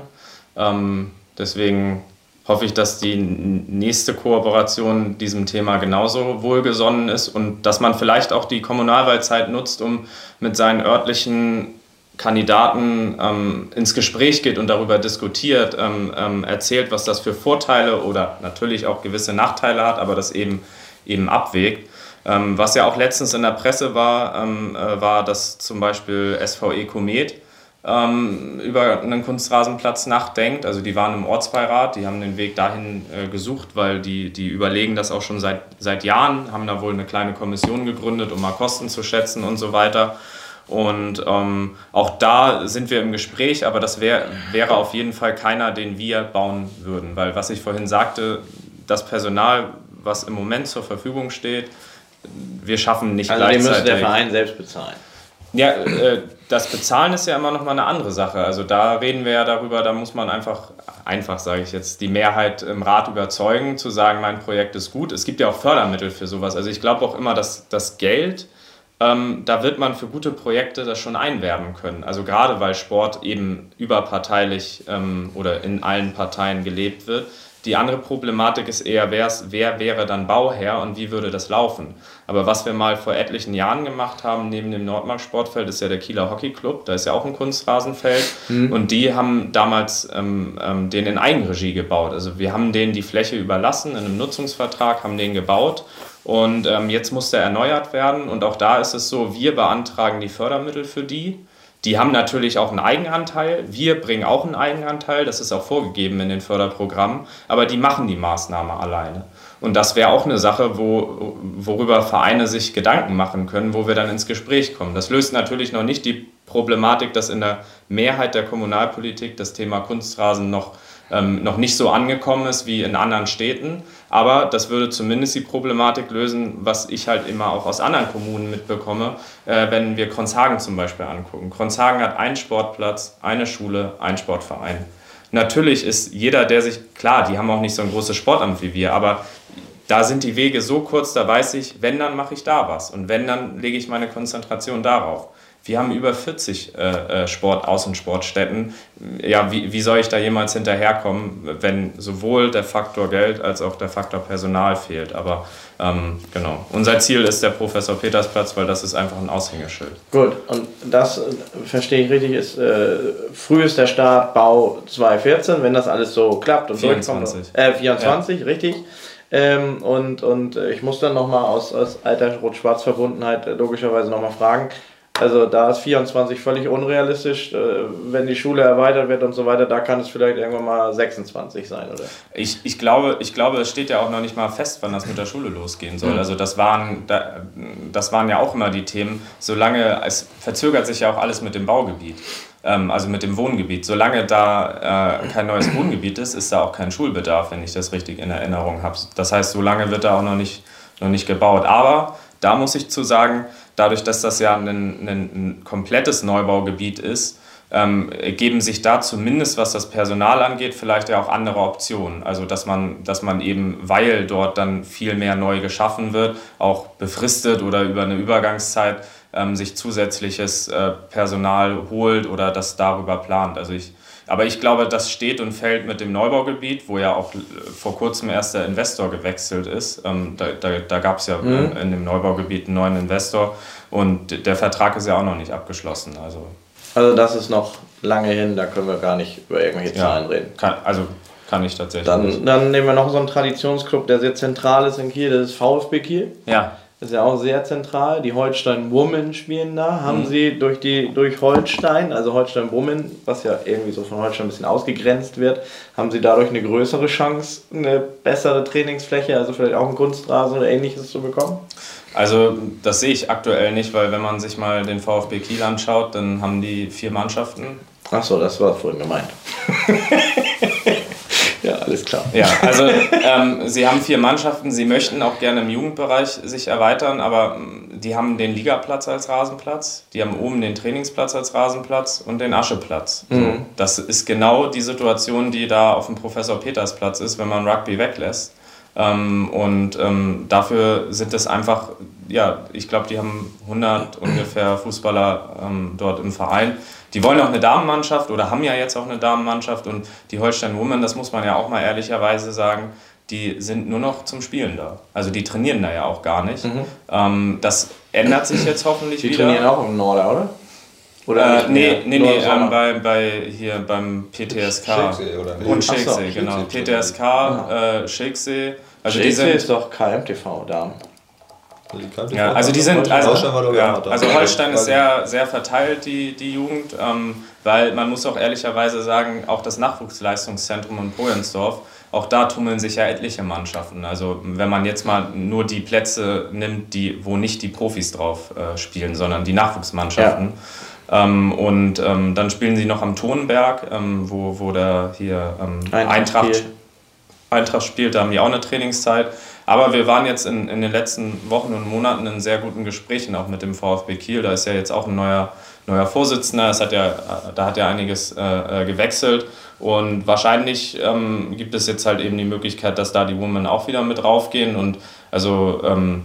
Ähm, deswegen hoffe ich, dass die nächste Kooperation diesem Thema genauso wohlgesonnen ist und dass man vielleicht auch die Kommunalwahlzeit nutzt, um mit seinen örtlichen Kandidaten ähm, ins Gespräch geht und darüber diskutiert, ähm, ähm, erzählt, was das für Vorteile oder natürlich auch gewisse Nachteile hat, aber das eben eben abwägt. Ähm, was ja auch letztens in der Presse war, ähm, äh, war, dass zum Beispiel SVE Komet ähm, über einen Kunstrasenplatz nachdenkt. Also die waren im Ortsbeirat, die haben den Weg dahin äh, gesucht, weil die, die überlegen das auch schon seit, seit Jahren, haben da wohl eine kleine Kommission gegründet, um mal Kosten zu schätzen und so weiter. Und ähm, auch da sind wir im Gespräch, aber das wär, wäre auf jeden Fall keiner, den wir bauen würden. Weil was ich vorhin sagte, das Personal was im Moment zur Verfügung steht, wir schaffen nicht also gleichzeitig... Also den müsste der Verein selbst bezahlen. Ja, äh, das Bezahlen ist ja immer noch mal eine andere Sache. Also da reden wir ja darüber, da muss man einfach, einfach sage ich jetzt, die Mehrheit im Rat überzeugen, zu sagen, mein Projekt ist gut. Es gibt ja auch Fördermittel für sowas. Also ich glaube auch immer, dass das Geld, ähm, da wird man für gute Projekte das schon einwerben können. Also gerade weil Sport eben überparteilich ähm, oder in allen Parteien gelebt wird die andere Problematik ist eher, wer wäre dann Bauherr und wie würde das laufen? Aber was wir mal vor etlichen Jahren gemacht haben, neben dem Nordmark Sportfeld, ist ja der Kieler Hockey Club, da ist ja auch ein Kunstrasenfeld. Mhm. Und die haben damals ähm, ähm, den in Eigenregie gebaut. Also wir haben denen die Fläche überlassen, in einem Nutzungsvertrag haben den gebaut. Und ähm, jetzt muss der erneuert werden. Und auch da ist es so, wir beantragen die Fördermittel für die. Die haben natürlich auch einen Eigenanteil. Wir bringen auch einen Eigenanteil. Das ist auch vorgegeben in den Förderprogrammen. Aber die machen die Maßnahme alleine. Und das wäre auch eine Sache, wo, worüber Vereine sich Gedanken machen können, wo wir dann ins Gespräch kommen. Das löst natürlich noch nicht die Problematik, dass in der Mehrheit der Kommunalpolitik das Thema Kunstrasen noch ähm, noch nicht so angekommen ist wie in anderen Städten. Aber das würde zumindest die Problematik lösen, was ich halt immer auch aus anderen Kommunen mitbekomme, äh, wenn wir Kronshagen zum Beispiel angucken. Kronshagen hat einen Sportplatz, eine Schule, einen Sportverein. Natürlich ist jeder, der sich, klar, die haben auch nicht so ein großes Sportamt wie wir, aber da sind die Wege so kurz, da weiß ich, wenn, dann mache ich da was. Und wenn, dann lege ich meine Konzentration darauf. Wir haben über 40 äh, äh, Sport, Außensportstätten. Ja, wie, wie soll ich da jemals hinterherkommen, wenn sowohl der Faktor Geld als auch der Faktor Personal fehlt? Aber ähm, genau, unser Ziel ist der Professor Petersplatz, weil das ist einfach ein Aushängeschild. Gut, und das äh, verstehe ich richtig, ist äh, frühester Start Bau 2014, wenn das alles so klappt und 24. Äh, 24, ja. richtig. Ähm, und, und äh, ich muss dann nochmal aus, aus alter Rot-Schwarz-Verbundenheit logischerweise nochmal fragen, also da ist 24 völlig unrealistisch. Äh, wenn die Schule erweitert wird und so weiter, da kann es vielleicht irgendwann mal 26 sein, oder? Ich, ich, glaube, ich glaube, es steht ja auch noch nicht mal fest, wann das mit der Schule losgehen soll. Also das waren, das waren ja auch immer die Themen. Solange, es verzögert sich ja auch alles mit dem Baugebiet ähm, also mit dem Wohngebiet. Solange da äh, kein neues Wohngebiet ist, ist da auch kein Schulbedarf, wenn ich das richtig in Erinnerung habe. Das heißt, solange wird da auch noch nicht, noch nicht gebaut. Aber da muss ich zu sagen, dadurch, dass das ja ein, ein, ein komplettes Neubaugebiet ist, ähm, geben sich da zumindest, was das Personal angeht, vielleicht ja auch andere Optionen. Also dass man, dass man eben, weil dort dann viel mehr neu geschaffen wird, auch befristet oder über eine Übergangszeit ähm, sich zusätzliches äh, Personal holt oder das darüber plant. Also ich, aber ich glaube, das steht und fällt mit dem Neubaugebiet, wo ja auch vor kurzem erst der Investor gewechselt ist. Ähm, da da, da gab es ja mhm. in dem Neubaugebiet einen neuen Investor und der Vertrag ist ja auch noch nicht abgeschlossen. Also, also das ist noch lange hin, da können wir gar nicht über irgendwelche Zahlen ja, reden. Kann, also kann ich tatsächlich. Dann, dann nehmen wir noch so einen Traditionsclub, der sehr zentral ist in Kiel, das ist VfB Kiel. Ja. Das ist ja auch sehr zentral. Die Holstein Women spielen da. Haben mhm. sie durch, die, durch Holstein, also Holstein Women, was ja irgendwie so von Holstein ein bisschen ausgegrenzt wird, haben sie dadurch eine größere Chance, eine bessere Trainingsfläche, also vielleicht auch einen Kunstrasen oder ähnliches zu bekommen? Also das sehe ich aktuell nicht, weil wenn man sich mal den VfB Kiel anschaut, dann haben die vier Mannschaften. Achso, das war vorhin gemeint. Ja, alles klar. Ja, also ähm, sie haben vier Mannschaften, sie möchten auch gerne im Jugendbereich sich erweitern, aber ähm, die haben den Ligaplatz als Rasenplatz, die haben oben den Trainingsplatz als Rasenplatz und den Ascheplatz. Mhm. So, das ist genau die Situation, die da auf dem Professor Peters Platz ist, wenn man Rugby weglässt. Ähm, und ähm, dafür sind es einfach, ja, ich glaube, die haben 100 ungefähr Fußballer ähm, dort im Verein die wollen auch eine Damenmannschaft oder haben ja jetzt auch eine Damenmannschaft und die Holstein Women, das muss man ja auch mal ehrlicherweise sagen, die sind nur noch zum Spielen da. Also die trainieren da ja auch gar nicht. Mhm. Ähm, das ändert sich jetzt hoffentlich die wieder. Die trainieren auch im Norden, oder? Oder äh, nee, nee, nee, ähm, bei, bei, hier beim PTSK. Shakesee, oder nicht? Und Shakesee, so, genau. PTSK, ja. äh, Shakesee. Also Shakesee die sind, ist doch KMTV da. Ja, also die sind, also, ja, also Holstein ist sehr, sehr verteilt, die, die Jugend, ähm, weil man muss auch ehrlicherweise sagen, auch das Nachwuchsleistungszentrum in Projensdorf, auch da tummeln sich ja etliche Mannschaften. Also wenn man jetzt mal nur die Plätze nimmt, die, wo nicht die Profis drauf äh, spielen, sondern die Nachwuchsmannschaften. Ja. Ähm, und ähm, dann spielen sie noch am Tonberg, ähm, wo, wo der hier ähm, Eintracht, Eintracht, Eintracht spielt, da haben die auch eine Trainingszeit. Aber wir waren jetzt in, in den letzten Wochen und Monaten in sehr guten Gesprächen auch mit dem VfB Kiel. Da ist ja jetzt auch ein neuer, neuer Vorsitzender. Es hat ja, da hat ja einiges äh, äh, gewechselt. Und wahrscheinlich ähm, gibt es jetzt halt eben die Möglichkeit, dass da die Women auch wieder mit raufgehen. Und also ähm,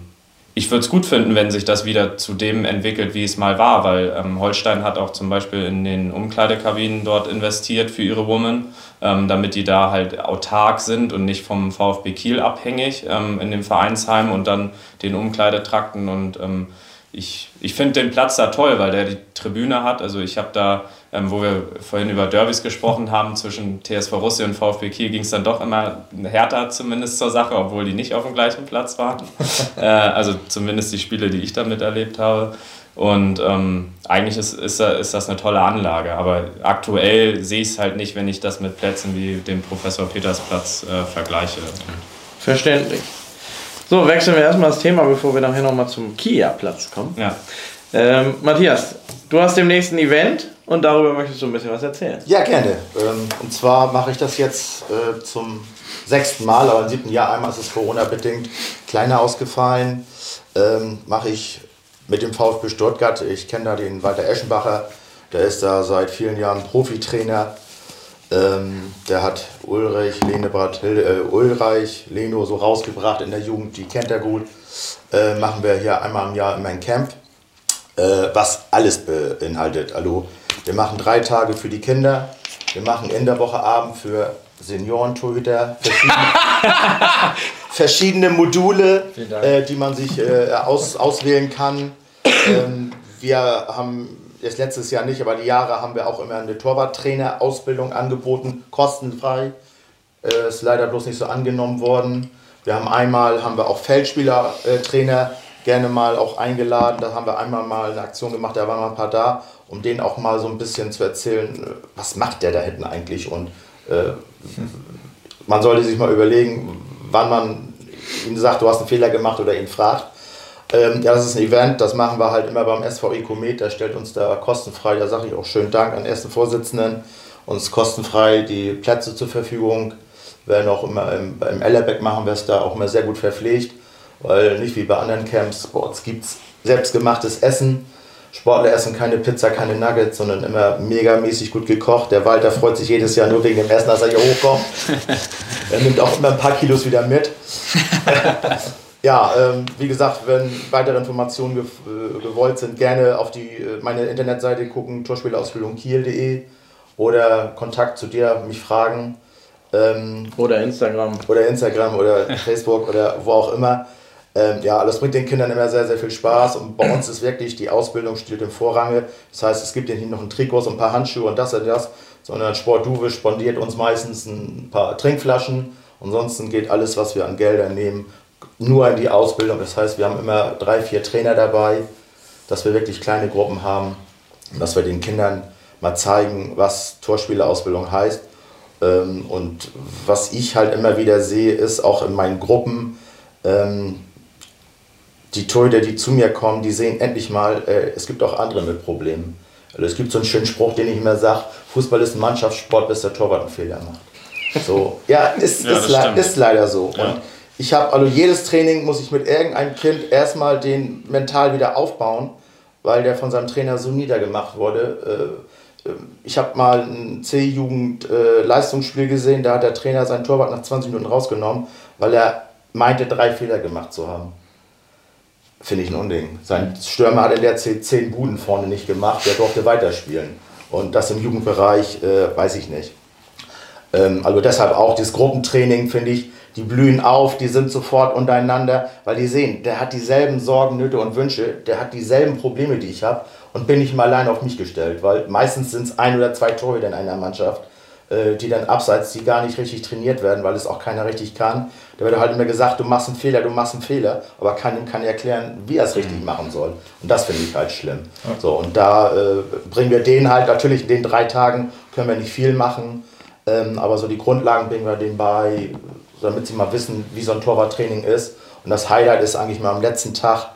ich würde es gut finden, wenn sich das wieder zu dem entwickelt, wie es mal war, weil ähm, Holstein hat auch zum Beispiel in den Umkleidekabinen dort investiert für ihre Women, ähm, damit die da halt autark sind und nicht vom VfB Kiel abhängig ähm, in dem Vereinsheim und dann den Umkleidetrakten und ähm, ich, ich finde den Platz da toll, weil der die Tribüne hat. Also ich habe da, ähm, wo wir vorhin über Derbys gesprochen haben, zwischen TSV Russi und VfB Kiel ging es dann doch immer härter zumindest zur Sache, obwohl die nicht auf dem gleichen Platz waren. äh, also zumindest die Spiele, die ich da miterlebt habe. Und ähm, eigentlich ist, ist, ist das eine tolle Anlage, aber aktuell sehe ich es halt nicht, wenn ich das mit Plätzen wie dem Professor Petersplatz äh, vergleiche. Verständlich. So, wechseln wir erstmal das Thema, bevor wir nachher nochmal zum Kia-Platz kommen. Ja. Ähm, Matthias, du hast demnächst ein Event und darüber möchtest du ein bisschen was erzählen. Ja, gerne. Ähm, und zwar mache ich das jetzt äh, zum sechsten Mal, aber im siebten Jahr einmal ist es Corona-bedingt kleiner ausgefallen. Ähm, mache ich mit dem VfB Stuttgart. Ich kenne da den Walter Eschenbacher, der ist da seit vielen Jahren Profitrainer ähm, der hat Ulrich, Lenebrat, äh, Ulreich, Leno so rausgebracht in der Jugend, die kennt er gut. Äh, machen wir hier einmal im Jahr immer ein Camp. Äh, was alles beinhaltet. Also wir machen drei Tage für die Kinder, wir machen in der Woche Abend für Seniorentorhüter verschiedene, verschiedene Module, äh, die man sich äh, aus, auswählen kann. Ähm, wir haben jetzt letztes Jahr nicht, aber die Jahre haben wir auch immer eine Torwarttrainer-Ausbildung angeboten, kostenfrei. Äh, ist leider bloß nicht so angenommen worden. Wir haben einmal haben wir auch Feldspielertrainer gerne mal auch eingeladen. Da haben wir einmal mal eine Aktion gemacht, da waren mal ein paar da, um denen auch mal so ein bisschen zu erzählen, was macht der da hinten eigentlich und äh, man sollte sich mal überlegen, wann man ihm sagt, du hast einen Fehler gemacht oder ihn fragt. Ähm, ja, das ist ein Event, das machen wir halt immer beim SVI Komet, der stellt uns da kostenfrei, da sage ich auch schönen Dank an den ersten Vorsitzenden, uns kostenfrei die Plätze zur Verfügung. Werden auch immer im, im Ellerbeck machen wir es da auch immer sehr gut verpflegt, weil nicht wie bei anderen Camps, bei uns gibt es selbstgemachtes Essen. Sportler essen keine Pizza, keine Nuggets, sondern immer megamäßig gut gekocht. Der Walter freut sich jedes Jahr nur wegen dem Essen, dass er hier hochkommt. er nimmt auch immer ein paar Kilos wieder mit. ja, ähm, wie gesagt, wenn weitere Informationen äh, gewollt sind, gerne auf die, äh, meine Internetseite gucken, Torspielausbildung kiel.de oder Kontakt zu dir, mich fragen. Ähm, oder Instagram. Oder Instagram oder Facebook oder wo auch immer. Ähm, ja, das bringt den Kindern immer sehr, sehr viel Spaß und bei uns ist wirklich die Ausbildung steht im Vorrange. Das heißt, es gibt ja nicht noch ein Trikot, und ein paar Handschuhe und das und das, sondern Sport Duwe spondiert uns meistens ein paar Trinkflaschen. Ansonsten geht alles, was wir an Geldern nehmen, nur in die Ausbildung. Das heißt, wir haben immer drei, vier Trainer dabei, dass wir wirklich kleine Gruppen haben, dass wir den Kindern mal zeigen, was Torspielerausbildung heißt. Ähm, und was ich halt immer wieder sehe, ist auch in meinen Gruppen, ähm, die Torhüter, die zu mir kommen, die sehen endlich mal, äh, es gibt auch andere mit Problemen. Also es gibt so einen schönen Spruch, den ich immer sage, Fußball ist ein Mannschaftssport, bis der Torwart einen Fehler macht. So, ja, ist, ja, ist, le ist leider so. Ja. Und ich habe, also jedes Training muss ich mit irgendeinem Kind erstmal den mental wieder aufbauen, weil der von seinem Trainer so niedergemacht wurde. Äh, äh, ich habe mal ein C-Jugend-Leistungsspiel gesehen, da hat der Trainer seinen Torwart nach 20 Minuten rausgenommen, weil er meinte, drei Fehler gemacht zu haben finde ich ein Unding. Sein Stürmer hat in der C 10 Buden vorne nicht gemacht, der durfte weiterspielen. Und das im Jugendbereich äh, weiß ich nicht. Ähm, also deshalb auch das Gruppentraining, finde ich, die blühen auf, die sind sofort untereinander, weil die sehen, der hat dieselben Sorgen, Nöte und Wünsche, der hat dieselben Probleme, die ich habe und bin nicht mal allein auf mich gestellt, weil meistens sind es ein oder zwei Torhüter in einer Mannschaft die dann abseits, die gar nicht richtig trainiert werden, weil es auch keiner richtig kann. Da wird halt immer gesagt, du machst einen Fehler, du machst einen Fehler, aber keinem kann erklären, wie er es richtig mhm. machen soll. Und das finde ich halt schlimm. So, und da äh, bringen wir denen halt, natürlich in den drei Tagen können wir nicht viel machen, ähm, aber so die Grundlagen bringen wir denen bei, damit sie mal wissen, wie so ein Torwarttraining ist. Und das Highlight ist eigentlich mal am letzten Tag,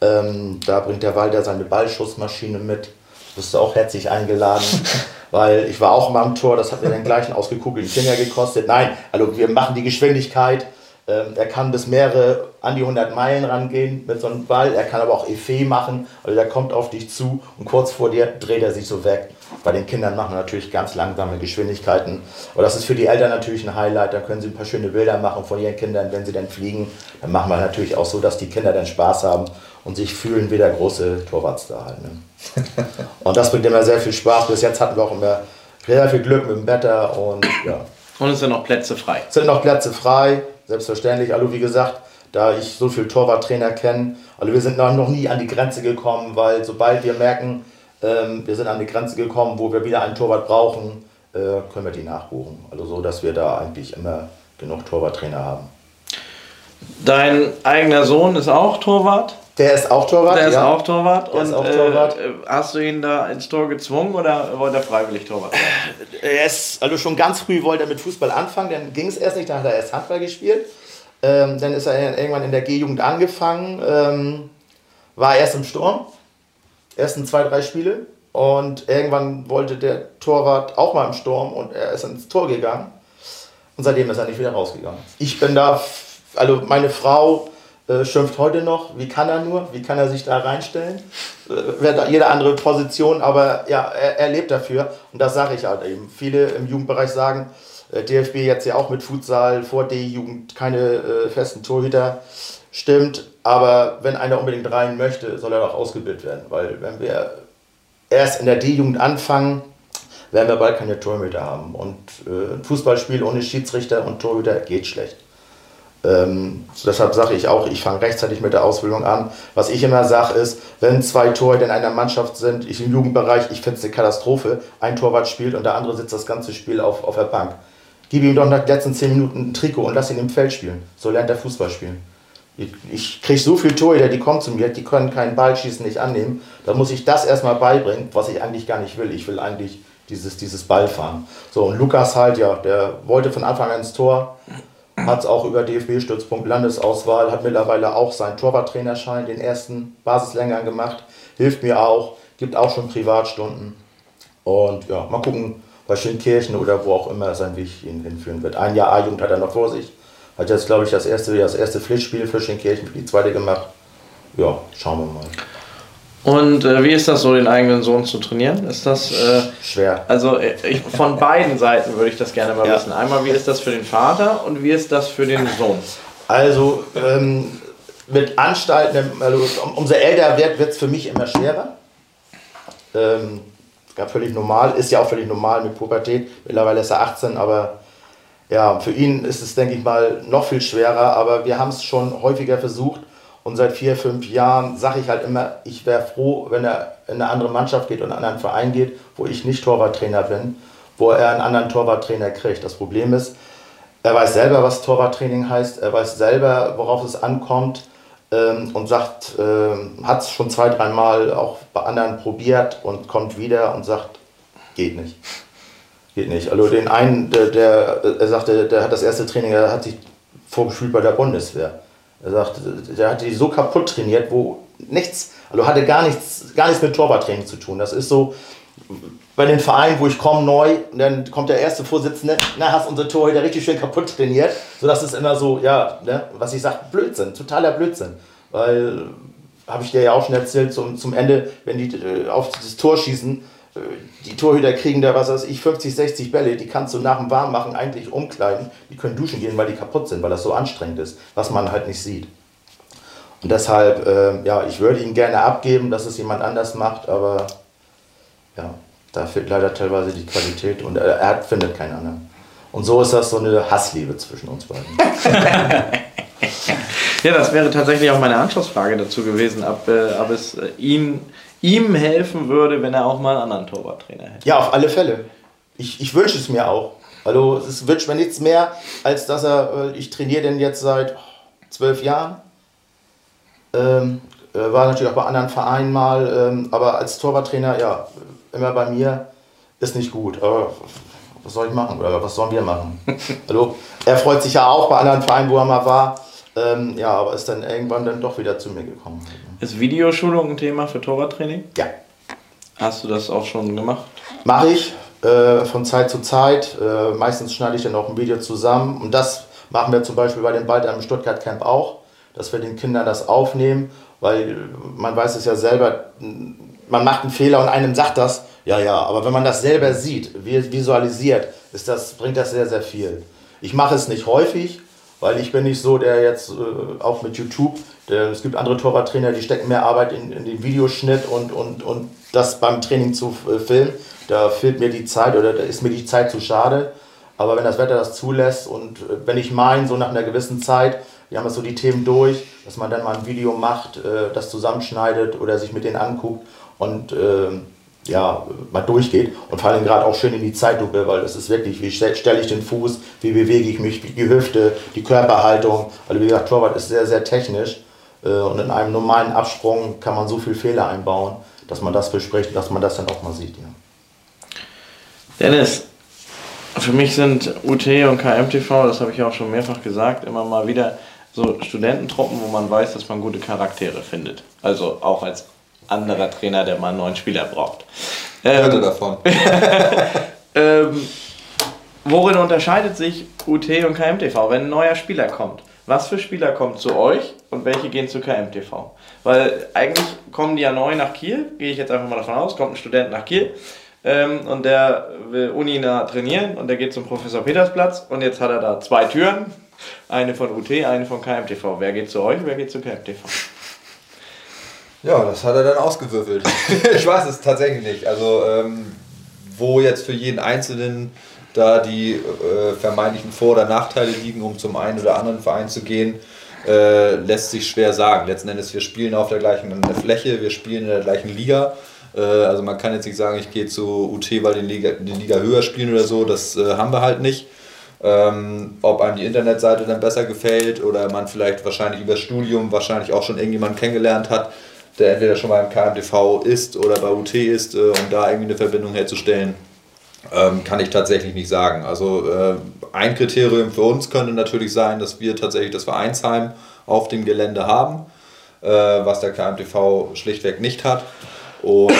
ähm, da bringt der Walter seine Ballschussmaschine mit. Bist du auch herzlich eingeladen. weil ich war auch mal am Tor, das hat mir den gleichen ausgekugelten Finger gekostet. Nein, also wir machen die Geschwindigkeit. Ähm, er kann bis mehrere, an die 100 Meilen rangehen mit so einem Ball. Er kann aber auch Effet machen. Also der kommt auf dich zu und kurz vor dir dreht er sich so weg. Bei den Kindern machen wir natürlich ganz langsame Geschwindigkeiten. Aber das ist für die Eltern natürlich ein Highlight. Da können sie ein paar schöne Bilder machen von ihren Kindern, wenn sie dann fliegen. Dann machen wir natürlich auch so, dass die Kinder dann Spaß haben und sich fühlen wie der große Torwartstar halt. Ne? und das bringt immer sehr viel Spaß. Bis jetzt hatten wir auch immer sehr viel Glück mit dem Wetter und ja. Und es sind noch Plätze frei. Es sind noch Plätze frei, selbstverständlich. Also wie gesagt, da ich so viele Torwarttrainer kenne, also wir sind noch nie an die Grenze gekommen, weil sobald wir merken, ähm, wir sind an die Grenze gekommen, wo wir wieder einen Torwart brauchen, äh, können wir die nachbuchen. Also so, dass wir da eigentlich immer genug Torwarttrainer haben. Dein eigener Sohn ist auch Torwart? Der ist auch Torwart. Der ist ja. auch Torwart. Der und ist auch Torwart. Äh, hast du ihn da ins Tor gezwungen oder wollte er freiwillig Torwart werden? Er ist, also schon ganz früh wollte er mit Fußball anfangen, dann ging es erst nicht, dann hat er erst Handball gespielt. Ähm, dann ist er irgendwann in der G-Jugend angefangen, ähm, war erst im Sturm, ersten zwei, drei Spiele. Und irgendwann wollte der Torwart auch mal im Sturm und er ist ins Tor gegangen. Und seitdem ist er nicht wieder rausgegangen. Ich bin da, also meine Frau äh, schimpft heute noch, wie kann er nur, wie kann er sich da reinstellen? Äh, jede andere Position, aber ja, er, er lebt dafür und das sage ich halt eben. Viele im Jugendbereich sagen, äh, DFB jetzt ja auch mit Futsal vor D-Jugend keine äh, festen Torhüter. Stimmt, aber wenn einer unbedingt rein möchte, soll er auch ausgebildet werden. Weil wenn wir erst in der D-Jugend anfangen, werden wir bald keine Torhüter haben. Und äh, ein Fußballspiel ohne Schiedsrichter und Torhüter geht schlecht. Ähm, deshalb sage ich auch, ich fange rechtzeitig mit der Ausbildung an. Was ich immer sage ist, wenn zwei Torhüter in einer Mannschaft sind, ich im Jugendbereich, ich finde es eine Katastrophe, ein Torwart spielt und der andere sitzt das ganze Spiel auf, auf der Bank. Gib ihm doch nach den letzten 10 Minuten ein Trikot und lass ihn im Feld spielen. So lernt er Fußball spielen. Ich, kriege so viele Torhüter, die kommen zu mir, die können keinen Ballschießen nicht annehmen. Da muss ich das erstmal beibringen, was ich eigentlich gar nicht will. Ich will eigentlich dieses, dieses Ballfahren. So, und Lukas halt, ja, der wollte von Anfang an ins Tor, hat es auch über DFB-Stützpunkt Landesauswahl, hat mittlerweile auch seinen Torwarttrainerschein, den ersten Basislängern gemacht, hilft mir auch, gibt auch schon Privatstunden. Und ja, mal gucken, bei Schönkirchen oder wo auch immer sein Weg ihn hinführen wird. Ein Jahr A-Jugend hat er noch vor sich. Hat jetzt, glaube ich, das erste, das erste Pflichtspiel für Schönkirchen für die zweite gemacht. Ja, schauen wir mal. Und äh, wie ist das so, den eigenen Sohn zu trainieren? Ist das äh, schwer? Also äh, ich, von beiden Seiten würde ich das gerne mal ja. wissen. Einmal, wie ist das für den Vater und wie ist das für den Sohn? Also ähm, mit Anstalten, also, um, umso älter wird, wird es für mich immer schwerer. Ähm, ja, völlig normal, ist ja auch völlig normal mit Pubertät. Mittlerweile ist er 18, aber ja, für ihn ist es, denke ich mal, noch viel schwerer. Aber wir haben es schon häufiger versucht und seit vier, fünf Jahren sage ich halt immer, ich wäre froh, wenn er in eine andere Mannschaft geht und in einen anderen Verein geht, wo ich nicht Torwarttrainer bin, wo er einen anderen Torwarttrainer kriegt. Das Problem ist, er weiß selber, was Torwarttraining heißt, er weiß selber, worauf es ankommt ähm, und sagt, äh, hat es schon zwei, dreimal auch bei anderen probiert und kommt wieder und sagt, geht nicht. Geht nicht. Also den einen, der, der er sagte, der hat das erste Training, er hat sich vorgespielt bei der Bundeswehr. Er sagt, der hat die so kaputt trainiert, wo nichts, also hatte gar nichts, gar nichts mit Torwarttraining zu tun. Das ist so, bei den Vereinen, wo ich komme neu, dann kommt der erste Vorsitzende, na, hast unsere Torhüter richtig schön kaputt trainiert. So dass es immer so, ja, ne, was ich sage, Blödsinn, totaler Blödsinn. Weil, habe ich dir ja auch schon erzählt, zum, zum Ende, wenn die äh, auf das Tor schießen, die Torhüter kriegen da, was weiß ich, 50, 60 Bälle, die kannst du nach dem Warmmachen eigentlich umkleiden. Die können duschen gehen, weil die kaputt sind, weil das so anstrengend ist, was man halt nicht sieht. Und deshalb, äh, ja, ich würde ihn gerne abgeben, dass es jemand anders macht, aber ja, da fehlt leider teilweise die Qualität und er, er findet keinen anderen. Und so ist das so eine Hassliebe zwischen uns beiden. ja, das wäre tatsächlich auch meine Anschlussfrage dazu gewesen, ob, äh, ob es äh, ihn ihm helfen würde, wenn er auch mal einen anderen Torwarttrainer hätte. Ja, auf alle Fälle. Ich, ich wünsche es mir auch. Also es wünscht mir nichts mehr, als dass er, ich trainiere den jetzt seit zwölf Jahren. Ähm, war natürlich auch bei anderen Vereinen mal, ähm, aber als Torwarttrainer, ja, immer bei mir ist nicht gut. Aber was soll ich machen oder was sollen wir machen? also, er freut sich ja auch bei anderen Vereinen, wo er mal war. Ähm, ja, aber ist dann irgendwann dann doch wieder zu mir gekommen. Ist Videoschulung ein Thema für Torwarttraining? Ja. Hast du das auch schon gemacht? Mache ich äh, von Zeit zu Zeit. Äh, meistens schneide ich dann auch ein Video zusammen. Und das machen wir zum Beispiel bei dem Bald am Stuttgart Camp auch, dass wir den Kindern das aufnehmen, weil man weiß es ja selber, man macht einen Fehler und einem sagt das, ja, ja, aber wenn man das selber sieht, visualisiert, ist das, bringt das sehr, sehr viel. Ich mache es nicht häufig, weil ich bin nicht so, der jetzt äh, auch mit YouTube, der, es gibt andere Torwarttrainer, die stecken mehr Arbeit in, in, den Videoschnitt und, und, und das beim Training zu äh, filmen. Da fehlt mir die Zeit oder da ist mir die Zeit zu schade. Aber wenn das Wetter das zulässt und äh, wenn ich meine, so nach einer gewissen Zeit, wir haben jetzt so die Themen durch, dass man dann mal ein Video macht, äh, das zusammenschneidet oder sich mit denen anguckt und ähm, ja, mal durchgeht und vor allem gerade auch schön in die Zeitlupe, weil es ist wirklich, wie stelle ich den Fuß, wie bewege ich mich, die Hüfte, die Körperhaltung. Also wie gesagt, Torwart ist sehr, sehr technisch äh, und in einem normalen Absprung kann man so viel Fehler einbauen, dass man das bespricht, dass man das dann auch mal sieht. Ja. Dennis, für mich sind UT und KMTV, das habe ich auch schon mehrfach gesagt, immer mal wieder so Studententruppen, wo man weiß, dass man gute Charaktere findet. Also auch als anderer Trainer, der mal einen neuen Spieler braucht. Ähm, Hörte davon. ähm, worin unterscheidet sich UT und KMTV, wenn ein neuer Spieler kommt? Was für Spieler kommen zu euch und welche gehen zu KMTV? Weil eigentlich kommen die ja neu nach Kiel, gehe ich jetzt einfach mal davon aus, kommt ein Student nach Kiel. ähm, und der will uninah trainieren und der geht zum Professor Petersplatz und jetzt hat er da zwei Türen. Eine von UT, eine von KMTV. Wer geht zu euch, wer geht zu KMTV? Ja, das hat er dann ausgewürfelt. ich weiß es tatsächlich nicht. Also, ähm, wo jetzt für jeden Einzelnen da die äh, vermeintlichen Vor- oder Nachteile liegen, um zum einen oder anderen Verein zu gehen, äh, lässt sich schwer sagen. Letzten Endes, wir spielen auf der gleichen Fläche, wir spielen in der gleichen Liga. Äh, also man kann jetzt nicht sagen, ich gehe zu UT, weil die Liga, die Liga höher spielen oder so, das äh, haben wir halt nicht. Ähm, ob einem die Internetseite dann besser gefällt oder man vielleicht wahrscheinlich über Studium wahrscheinlich auch schon irgendjemanden kennengelernt hat, der entweder schon mal im KMTV ist oder bei UT ist, äh, um da irgendwie eine Verbindung herzustellen, ähm, kann ich tatsächlich nicht sagen. Also äh, ein Kriterium für uns könnte natürlich sein, dass wir tatsächlich das Vereinsheim auf dem Gelände haben, äh, was der KMTV schlichtweg nicht hat und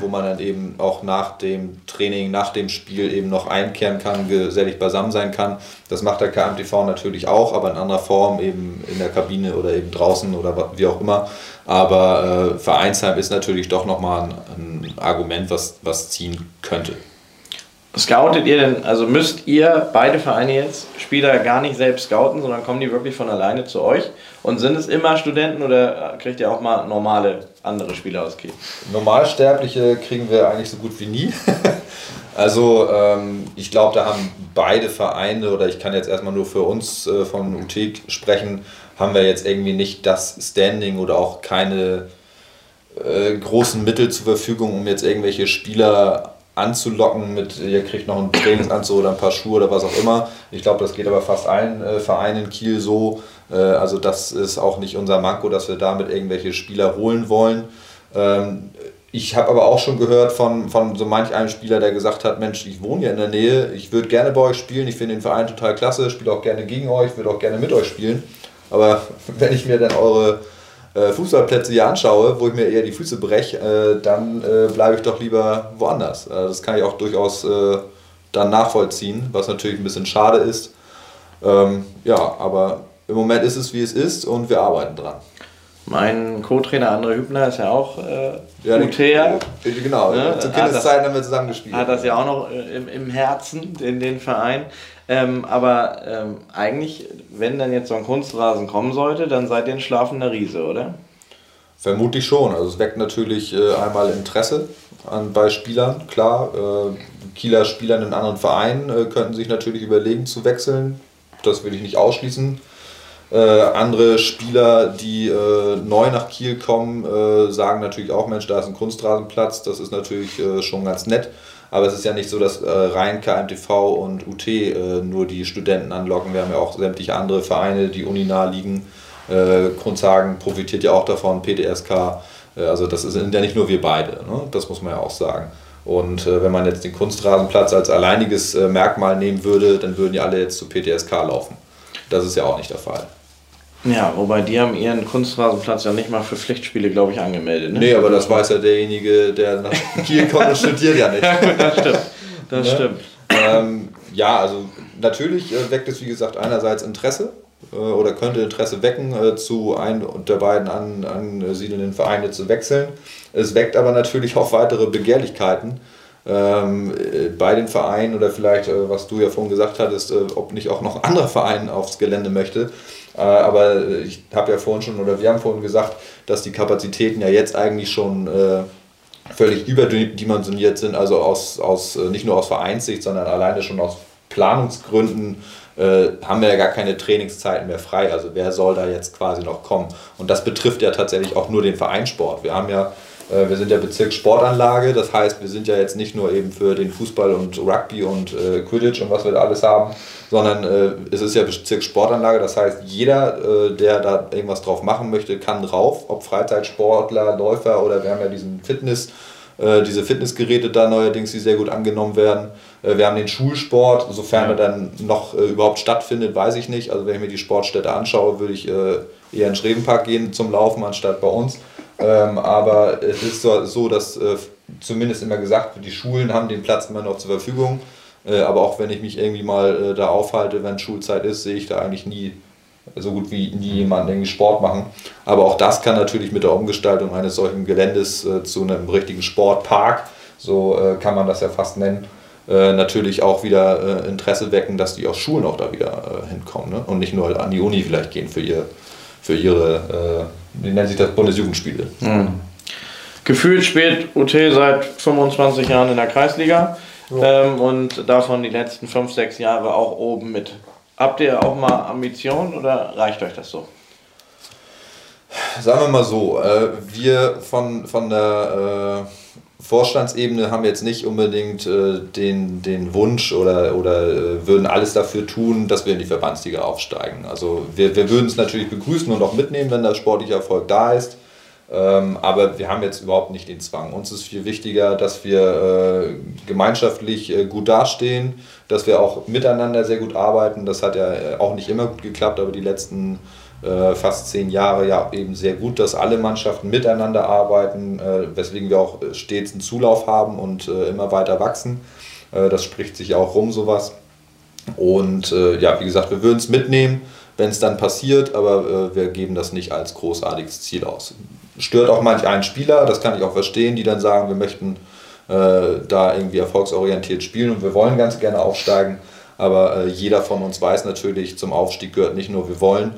wo man dann eben auch nach dem Training, nach dem Spiel eben noch einkehren kann, gesellig beisammen sein kann. Das macht der KMTV natürlich auch, aber in anderer Form, eben in der Kabine oder eben draußen oder wie auch immer. Aber äh, Vereinsheim ist natürlich doch nochmal ein, ein Argument, was, was ziehen könnte. Scoutet ihr denn, also müsst ihr beide Vereine jetzt Spieler gar nicht selbst scouten, sondern kommen die wirklich von alleine zu euch? Und sind es immer Studenten oder kriegt ihr auch mal normale andere Spieler aus Kiel? Normalsterbliche kriegen wir eigentlich so gut wie nie. also ähm, ich glaube, da haben beide Vereine, oder ich kann jetzt erstmal nur für uns äh, von UT sprechen, haben wir jetzt irgendwie nicht das Standing oder auch keine äh, großen Mittel zur Verfügung, um jetzt irgendwelche Spieler anzulocken mit, ihr kriegt noch einen Trainingsanzug oder ein paar Schuhe oder was auch immer. Ich glaube, das geht aber fast allen äh, Vereinen in Kiel so. Äh, also das ist auch nicht unser Manko, dass wir damit irgendwelche Spieler holen wollen. Ähm, ich habe aber auch schon gehört von, von so manch einem Spieler, der gesagt hat, Mensch, ich wohne hier in der Nähe, ich würde gerne bei euch spielen, ich finde den Verein total klasse, spiele auch gerne gegen euch, würde auch gerne mit euch spielen. Aber wenn ich mir dann eure äh, Fußballplätze hier anschaue, wo ich mir eher die Füße breche, äh, dann äh, bleibe ich doch lieber woanders. Äh, das kann ich auch durchaus äh, dann nachvollziehen, was natürlich ein bisschen schade ist. Ähm, ja, aber im Moment ist es wie es ist und wir arbeiten dran. Mein Co-Trainer André Hübner ist ja auch äh, ja, UTer. Genau, ja, zu Kindeszeiten haben wir zusammen gespielt. Hat das ja auch noch im, im Herzen, in den Verein. Ähm, aber ähm, eigentlich, wenn dann jetzt so ein Kunstrasen kommen sollte, dann seid ihr ein schlafender Riese, oder? Vermutlich schon. Also es weckt natürlich äh, einmal Interesse an, bei Spielern, klar. Äh, Kieler Spieler in anderen Verein äh, könnten sich natürlich überlegen zu wechseln. Das will ich nicht ausschließen. Äh, andere Spieler, die äh, neu nach Kiel kommen, äh, sagen natürlich auch, Mensch, da ist ein Kunstrasenplatz, das ist natürlich schon ganz nett. Aber es ist ja nicht so, dass äh, rein KMTV und UT äh, nur die Studenten anlocken. Wir haben ja auch sämtliche andere Vereine, die uninah liegen. Äh, Grundsagen profitiert ja auch davon, PTSK. Äh, also das sind ja nicht nur wir beide, ne? das muss man ja auch sagen. Und äh, wenn man jetzt den Kunstrasenplatz als alleiniges äh, Merkmal nehmen würde, dann würden ja alle jetzt zu PTSK laufen. Das ist ja auch nicht der Fall. Ja, wobei die haben ihren Kunstrasenplatz ja nicht mal für Pflichtspiele, glaube ich, angemeldet. Ne? Nee, aber das weiß ja derjenige, der nach Kiel kommt und studiert ja nicht. ja, gut, das stimmt. Das ne? stimmt. Ähm, ja, also natürlich äh, weckt es, wie gesagt, einerseits Interesse äh, oder könnte Interesse wecken, äh, zu einem der beiden an, ansiedelnden Vereine zu wechseln. Es weckt aber natürlich auch weitere Begehrlichkeiten. Ähm, äh, bei den Vereinen oder vielleicht, äh, was du ja vorhin gesagt hattest, äh, ob nicht auch noch ein anderer Verein aufs Gelände möchte. Äh, aber ich habe ja vorhin schon, oder wir haben vorhin gesagt, dass die Kapazitäten ja jetzt eigentlich schon äh, völlig überdimensioniert sind, also aus, aus, äh, nicht nur aus Vereinssicht, sondern alleine schon aus Planungsgründen haben wir ja gar keine Trainingszeiten mehr frei. Also wer soll da jetzt quasi noch kommen? Und das betrifft ja tatsächlich auch nur den Vereinssport. Wir haben ja wir sind ja Bezirkssportanlage, das heißt, wir sind ja jetzt nicht nur eben für den Fußball und Rugby und äh, Quidditch und was wir da alles haben, sondern äh, es ist ja Bezirkssportanlage, das heißt, jeder, äh, der da irgendwas drauf machen möchte, kann drauf, ob Freizeitsportler, Läufer oder wir haben ja diesen Fitness, äh, diese Fitnessgeräte da neuerdings, die sehr gut angenommen werden. Äh, wir haben den Schulsport, sofern ja. er dann noch überhaupt stattfindet, weiß ich nicht. Also wenn ich mir die Sportstätte anschaue, würde ich eher in den Schrevenpark gehen zum Laufen, anstatt bei uns. Ähm, aber es ist so, dass äh, zumindest immer gesagt wird, die Schulen haben den Platz immer noch zur Verfügung. Äh, aber auch wenn ich mich irgendwie mal äh, da aufhalte, wenn Schulzeit ist, sehe ich da eigentlich nie so gut wie nie jemanden irgendwie Sport machen. Aber auch das kann natürlich mit der Umgestaltung eines solchen Geländes äh, zu einem richtigen Sportpark so äh, kann man das ja fast nennen, äh, natürlich auch wieder Interesse wecken, dass die aus Schulen auch da wieder hinkommen ne? und nicht nur an die Uni vielleicht gehen für, ihr, für ihre, wie nennt sich das, Bundesjugendspiele. Mhm. Gefühlt spielt UT seit 25 Jahren in der Kreisliga ähm, und davon die letzten 5, 6 Jahre auch oben mit. Habt ihr auch mal Ambitionen oder reicht euch das so? Sagen wir mal so, äh, wir von, von der äh, Vorstandsebene haben jetzt nicht unbedingt äh, den, den Wunsch oder, oder äh, würden alles dafür tun, dass wir in die Verbandsliga aufsteigen. Also wir, wir würden es natürlich begrüßen und auch mitnehmen, wenn der sportliche Erfolg da ist. Ähm, aber wir haben jetzt überhaupt nicht den Zwang. Uns ist viel wichtiger, dass wir äh, gemeinschaftlich äh, gut dastehen, dass wir auch miteinander sehr gut arbeiten. Das hat ja äh, auch nicht immer gut geklappt, aber die letzten äh, fast zehn Jahre ja eben sehr gut, dass alle Mannschaften miteinander arbeiten, äh, weswegen wir auch stets einen Zulauf haben und äh, immer weiter wachsen. das spricht sich ja auch rum, sowas. Und ja, wie gesagt, wir würden es mitnehmen wenn es dann passiert, aber äh, wir geben das nicht als großartiges Ziel aus stört auch manch einen Spieler, das kann ich auch verstehen, die dann sagen, wir möchten äh, da irgendwie erfolgsorientiert spielen und wir wollen ganz gerne aufsteigen. Aber äh, jeder von uns weiß natürlich, zum Aufstieg gehört nicht nur, wir wollen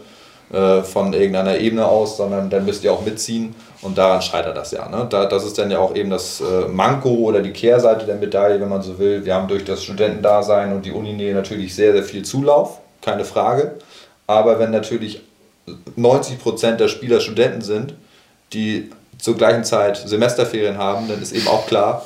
äh, von irgendeiner Ebene aus, sondern dann müsst ihr auch mitziehen und daran scheitert das ja. Ne? Da, das ist dann ja auch eben das äh, Manko oder die Kehrseite der Medaille, wenn man so will. Wir haben durch das Studentendasein und die Uninähe natürlich sehr, sehr viel Zulauf, keine Frage. Aber wenn natürlich 90% der Spieler Studenten sind, die zur gleichen Zeit Semesterferien haben, dann ist eben auch klar,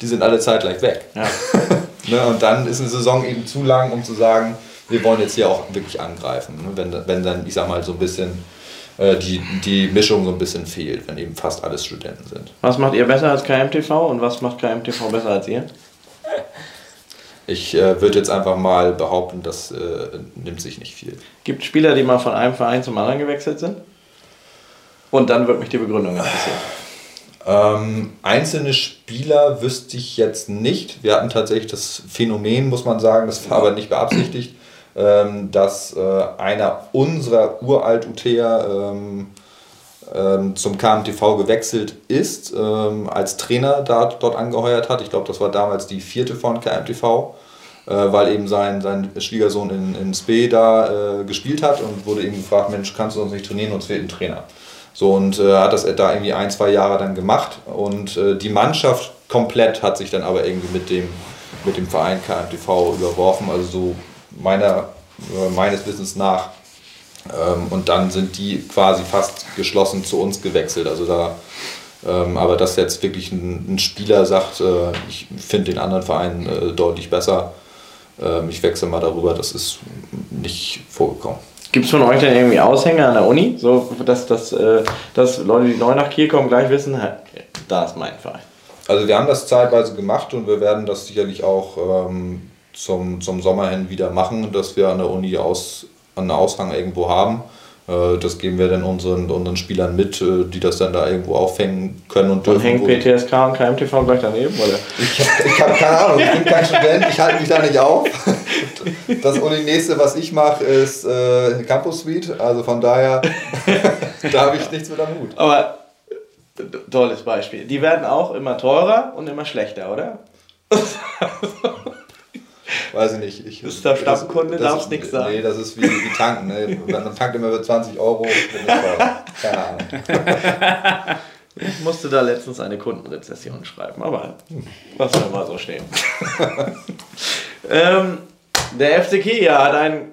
die sind alle zeitgleich weg. Ja. ne, und dann ist eine Saison eben zu lang, um zu sagen, wir wollen jetzt hier auch wirklich angreifen. Ne, wenn, wenn dann, ich sag mal, so ein bisschen äh, die, die Mischung so ein bisschen fehlt, wenn eben fast alles Studenten sind. Was macht ihr besser als KMTV und was macht KMTV besser als ihr? Ich äh, würde jetzt einfach mal behaupten, das äh, nimmt sich nicht viel. Gibt es Spieler, die mal von einem Verein zum anderen gewechselt sind? Und dann wird mich die Begründung interessieren. Ähm, einzelne Spieler wüsste ich jetzt nicht. Wir hatten tatsächlich das Phänomen, muss man sagen, das war aber nicht beabsichtigt, ähm, dass äh, einer unserer uralt UTer ähm, ähm, zum KMTV gewechselt ist, ähm, als Trainer da, dort angeheuert hat. Ich glaube, das war damals die vierte von KMTV, äh, weil eben sein, sein Schwiegersohn in, in Spe da äh, gespielt hat und wurde eben gefragt, Mensch, kannst du uns nicht trainieren, uns fehlt ein Trainer. So und äh, hat das da irgendwie ein, zwei Jahre dann gemacht und äh, die Mannschaft komplett hat sich dann aber irgendwie mit dem, mit dem Verein KMTV überworfen, also so meiner, äh, meines Wissens nach. Ähm, und dann sind die quasi fast geschlossen zu uns gewechselt. Also da, ähm, aber dass jetzt wirklich ein, ein Spieler sagt, äh, ich finde den anderen Verein äh, deutlich besser, ähm, ich wechsle mal darüber, das ist nicht vorgekommen. Gibt es von euch denn irgendwie Aushänge an der Uni? So, dass, dass, dass Leute, die neu nach Kiel kommen, gleich wissen, da ist mein Verein. Also wir haben das zeitweise gemacht und wir werden das sicherlich auch ähm, zum, zum Sommer hin wieder machen, dass wir an der Uni aus, einen Aushang irgendwo haben. Äh, das geben wir dann unseren, unseren Spielern mit, äh, die das dann da irgendwo aufhängen können und dürfen. Und hängt PTSK und KMTV gleich daneben? Oder? Ich habe ich hab keine Ahnung, ich bin kein Student, ich halte mich da nicht auf. Das nächste, was ich mache, ist äh, Campus Suite, also von daher, da habe ich nichts mit am Hut. Aber tolles Beispiel. Die werden auch immer teurer und immer schlechter, oder? weiß ich nicht. Ich, das ist der Stammkunde, darfst nichts sagen. Nee, das ist wie, wie tanken. Ne? Man tankt immer für 20 Euro. Keine Ahnung. Ich musste da letztens eine Kundenrezession schreiben, aber was soll mal so stehen. ähm, der FC Kia hat einen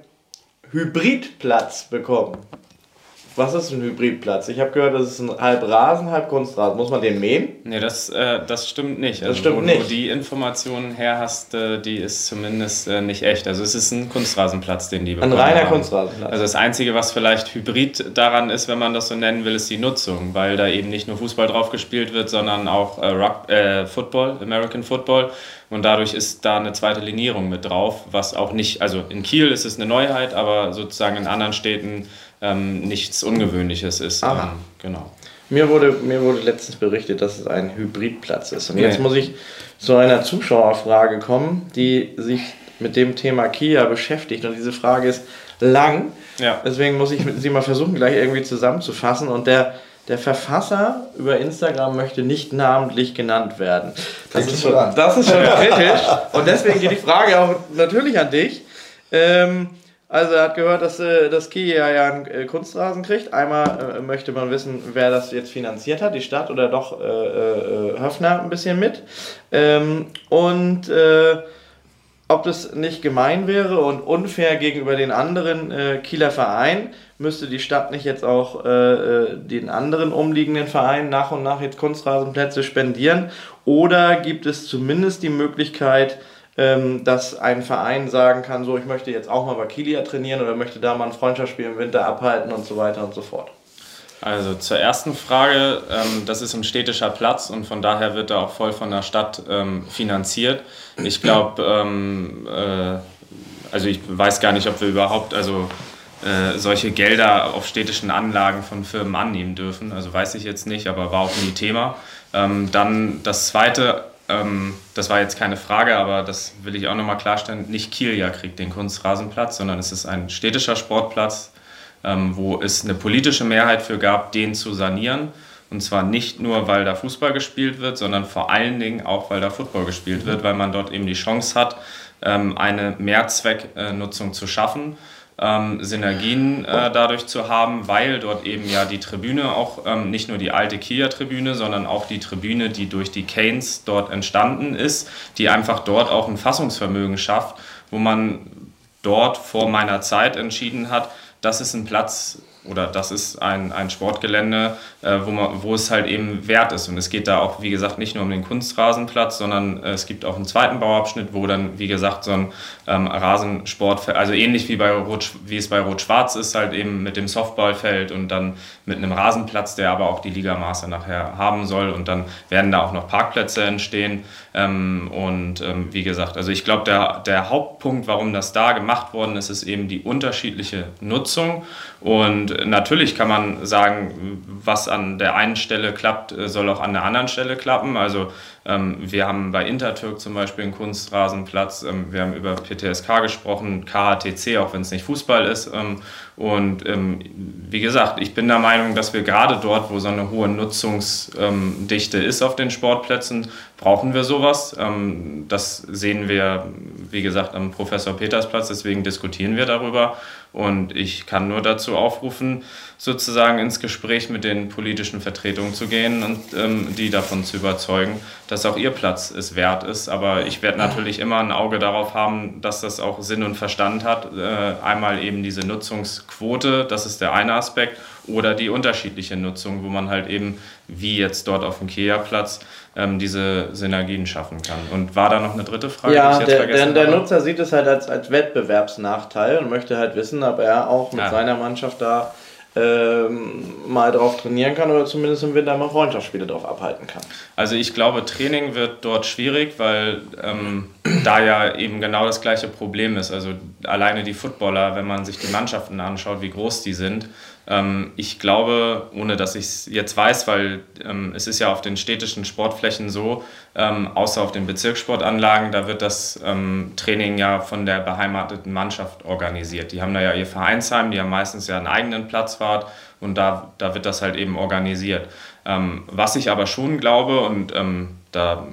Hybridplatz bekommen. Was ist ein Hybridplatz? Ich habe gehört, das ist ein halb Rasen, halb Kunstrasen. Muss man den mähen? Nee, das, äh, das stimmt nicht. Also, das stimmt wo nicht. du die Informationen her hast, äh, die ist zumindest äh, nicht echt. Also es ist ein Kunstrasenplatz, den die bekommen Ein reiner haben. Kunstrasenplatz. Also das Einzige, was vielleicht Hybrid daran ist, wenn man das so nennen will, ist die Nutzung. Weil da eben nicht nur Fußball drauf gespielt wird, sondern auch äh, Rock, äh, Football, American Football. Und dadurch ist da eine zweite Linierung mit drauf, was auch nicht, also in Kiel ist es eine Neuheit, aber sozusagen in anderen Städten ähm, nichts Ungewöhnliches ist. Ähm, genau. Mir wurde, mir wurde letztens berichtet, dass es ein Hybridplatz ist. Und jetzt muss ich zu einer Zuschauerfrage kommen, die sich mit dem Thema Kia beschäftigt. Und diese Frage ist lang. Ja. Deswegen muss ich sie mal versuchen, gleich irgendwie zusammenzufassen. Und der, Der Verfasser über Instagram möchte nicht namentlich genannt werden. Das, ist schon das ist schon kritisch. Und deswegen geht die Frage auch natürlich an dich. Ähm, also er hat gehört, dass äh, das Kia ja einen äh, Kunstrasen kriegt. Einmal äh, möchte man wissen, wer das jetzt finanziert hat, die Stadt oder doch äh, äh, Höfner ein bisschen mit. Ähm, und äh, ob das nicht gemein wäre und unfair gegenüber den anderen Kieler Vereinen, müsste die Stadt nicht jetzt auch den anderen umliegenden Vereinen nach und nach jetzt Kunstrasenplätze spendieren? Oder gibt es zumindest die Möglichkeit, dass ein Verein sagen kann, so ich möchte jetzt auch mal bei Kielia trainieren oder möchte da mal ein Freundschaftsspiel im Winter abhalten und so weiter und so fort? Also zur ersten Frage, ähm, das ist ein städtischer Platz und von daher wird er auch voll von der Stadt ähm, finanziert. Ich glaube, ähm, äh, also ich weiß gar nicht, ob wir überhaupt also äh, solche Gelder auf städtischen Anlagen von Firmen annehmen dürfen. Also weiß ich jetzt nicht, aber war auch nie Thema. Ähm, dann das zweite, ähm, das war jetzt keine Frage, aber das will ich auch nochmal klarstellen, nicht Kielja kriegt den Kunstrasenplatz, sondern es ist ein städtischer Sportplatz, ähm, wo es eine politische Mehrheit für gab, den zu sanieren. Und zwar nicht nur, weil da Fußball gespielt wird, sondern vor allen Dingen auch, weil da Football gespielt wird, weil man dort eben die Chance hat, ähm, eine Mehrzwecknutzung zu schaffen, ähm, Synergien äh, dadurch zu haben, weil dort eben ja die Tribüne auch ähm, nicht nur die alte Kia-Tribüne, sondern auch die Tribüne, die durch die Canes dort entstanden ist, die einfach dort auch ein Fassungsvermögen schafft, wo man dort vor meiner Zeit entschieden hat, das ist ein Platz oder das ist ein, ein Sportgelände, äh, wo, man, wo es halt eben wert ist. Und es geht da auch, wie gesagt, nicht nur um den Kunstrasenplatz, sondern äh, es gibt auch einen zweiten Bauabschnitt, wo dann, wie gesagt, so ein ähm, Rasensport, also ähnlich wie, bei Rot, wie es bei Rot-Schwarz ist, halt eben mit dem Softballfeld und dann mit einem Rasenplatz, der aber auch die Ligamaße nachher haben soll. Und dann werden da auch noch Parkplätze entstehen. Ähm, und ähm, wie gesagt, also ich glaube, der, der Hauptpunkt, warum das da gemacht worden ist, ist eben die unterschiedliche Nutzung. Und natürlich kann man sagen, was an der einen Stelle klappt, äh, soll auch an der anderen Stelle klappen. Also wir haben bei Intertürk zum Beispiel einen Kunstrasenplatz. Ähm, wir haben über PTSK gesprochen, KHTC, auch wenn es nicht Fußball ist. Ähm, und ähm, wie gesagt, ich bin der Meinung, dass wir gerade dort, wo so eine hohe Nutzungsdichte ist auf den Sportplätzen, brauchen wir sowas. Ähm, das sehen wir, wie gesagt, am Professor Petersplatz, deswegen diskutieren wir darüber. Und ich kann nur dazu aufrufen, sozusagen ins Gespräch mit den politischen Vertretungen zu gehen und ähm, die davon zu überzeugen, dass auch ihr Platz es wert ist. Aber ich werde natürlich immer ein Auge darauf haben, dass das auch Sinn und Verstand hat. Äh, einmal eben diese Nutzungsquote, das ist der eine Aspekt, oder die unterschiedliche Nutzung, wo man halt eben, wie jetzt dort auf dem Kea-Platz, ähm, diese Synergien schaffen kann. Und war da noch eine dritte Frage? Ja, die ich jetzt der, vergessen der, der? Nutzer sieht es halt als, als Wettbewerbsnachteil und möchte halt wissen, ob er auch mit Ja. seiner Mannschaft da ähm, mal drauf trainieren kann oder zumindest im Winter mal Freundschaftsspiele drauf abhalten kann. Also ich glaube, Training wird dort schwierig, weil ähm, da ja eben genau das gleiche Problem ist. Also alleine die Footballer, wenn man sich die Mannschaften anschaut, wie groß die sind. Ähm, ich glaube, ohne dass ich es jetzt weiß, weil ähm, es ist ja auf den städtischen Sportflächen so, ähm, außer auf den Bezirkssportanlagen, da wird das ähm, Training ja von der beheimateten Mannschaft organisiert. Die haben da ja ihr Vereinsheim, die haben meistens ja einen eigenen Platzwart und da, da wird das halt eben organisiert. Ähm, was ich aber schon glaube, und ähm, da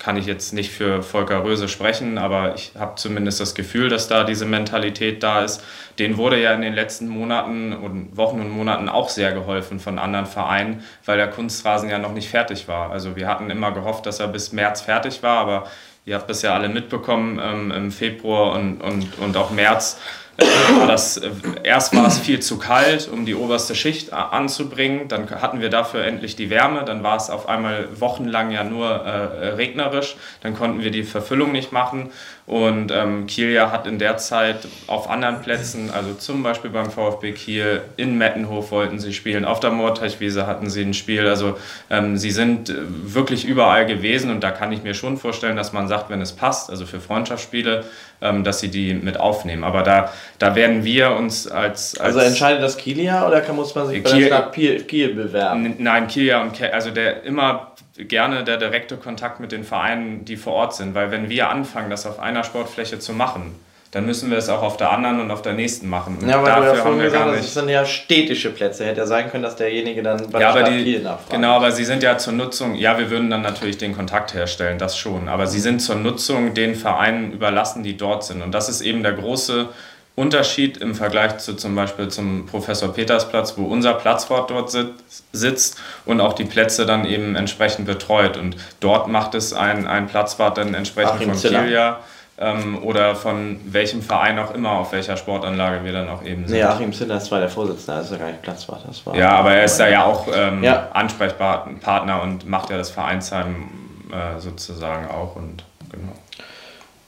kann ich jetzt nicht für Volker Röse sprechen, aber ich habe zumindest das Gefühl, dass da diese Mentalität da ist. Den wurde ja in den letzten Monaten und Wochen und Monaten auch sehr geholfen von anderen Vereinen, weil der Kunstrasen ja noch nicht fertig war. Also wir hatten immer gehofft, dass er bis März fertig war, aber ihr habt das ja alle mitbekommen ähm, im Februar und, und, und auch März. War das, äh, erst war es viel zu kalt, um die oberste Schicht anzubringen. Dann hatten wir dafür endlich die Wärme. Dann war es auf einmal wochenlang ja nur äh, regnerisch. Dann konnten wir die Verfüllung nicht machen. Und ähm, Kiel hat in der Zeit auf anderen Plätzen, also zum Beispiel beim VfB Kiel, in Mettenhof wollten sie spielen, auf der Moorteichwiese hatten sie ein Spiel. Also ähm, sie sind äh, wirklich überall gewesen und da kann ich mir schon vorstellen, dass man sagt, wenn es passt, also für Freundschaftsspiele, ähm, dass sie die mit aufnehmen. Aber da, da werden wir uns als, als Also entscheidet das Kielia oder kann, muss man sich bei Kiel- der Stadt Kiel, Kiel bewerben? Nein, Kiel und Ke also der immer gerne der direkte Kontakt mit den Vereinen, die vor Ort sind, weil wenn wir anfangen, das auf einer Sportfläche zu machen, dann müssen wir es auch auf der anderen und auf der nächsten machen. Und Ja, aber du ja dafür haben wir gesagt gar nicht. das sind ja städtische Plätze. Hätte ja sein können, dass derjenige dann bei Ja, der aber die, nachfragt. genau, aber sie sind ja zur Nutzung, ja, wir würden dann natürlich den Kontakt herstellen, das schon, aber sie sind zur Nutzung den Vereinen überlassen, die dort sind. Und das ist eben der große Unterschied im Vergleich zu zum Beispiel zum Professor Petersplatz, wo unser Platzwart dort sit- sitzt und auch die Plätze dann eben entsprechend betreut. Und dort macht es ein, ein Platzwart dann entsprechend Achim von Ziller. Kilia ähm, oder von welchem Verein auch immer, auf welcher Sportanlage wir dann auch eben sind. Nee, Achim Ziller ist zwar der Vorsitzende, also gar nicht Platzwart. Das war Ja, aber er ist da ja auch ähm, Ja. Ansprechpartner und macht ja das Vereinsheim äh, sozusagen auch und genau.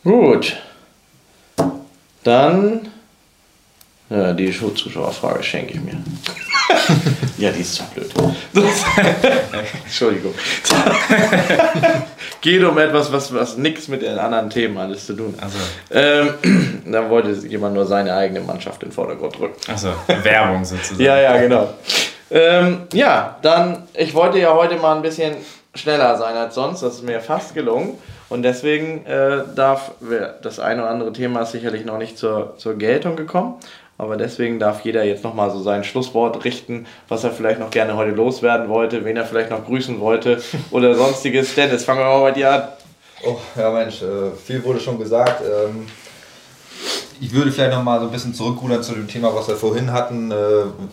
Gut. Dann. Ja, die Zuschauerfrage schenke ich mir. ja, die ist zu blöd. Entschuldigung. Geht um etwas, was, was nichts mit den anderen Themen alles zu tun hat. Also, Ähm, da wollte jemand nur seine eigene Mannschaft in den Vordergrund rücken. also Werbung sozusagen. Ja, ja, genau. Ähm, ja, dann, ich wollte ja heute mal ein bisschen schneller sein als sonst. Das ist mir fast gelungen. Und deswegen äh, darf das eine oder andere Thema ist sicherlich noch nicht zur, zur Geltung gekommen. Aber deswegen darf jeder jetzt nochmal so sein Schlusswort richten, was er vielleicht noch gerne heute loswerden wollte, wen er vielleicht noch grüßen wollte oder sonstiges. Dennis, fangen wir mal bei dir an. Oh, ja Mensch, äh, viel wurde schon gesagt. Ähm, ich würde vielleicht noch mal so ein bisschen zurückrudern zu dem Thema, was wir vorhin hatten, äh,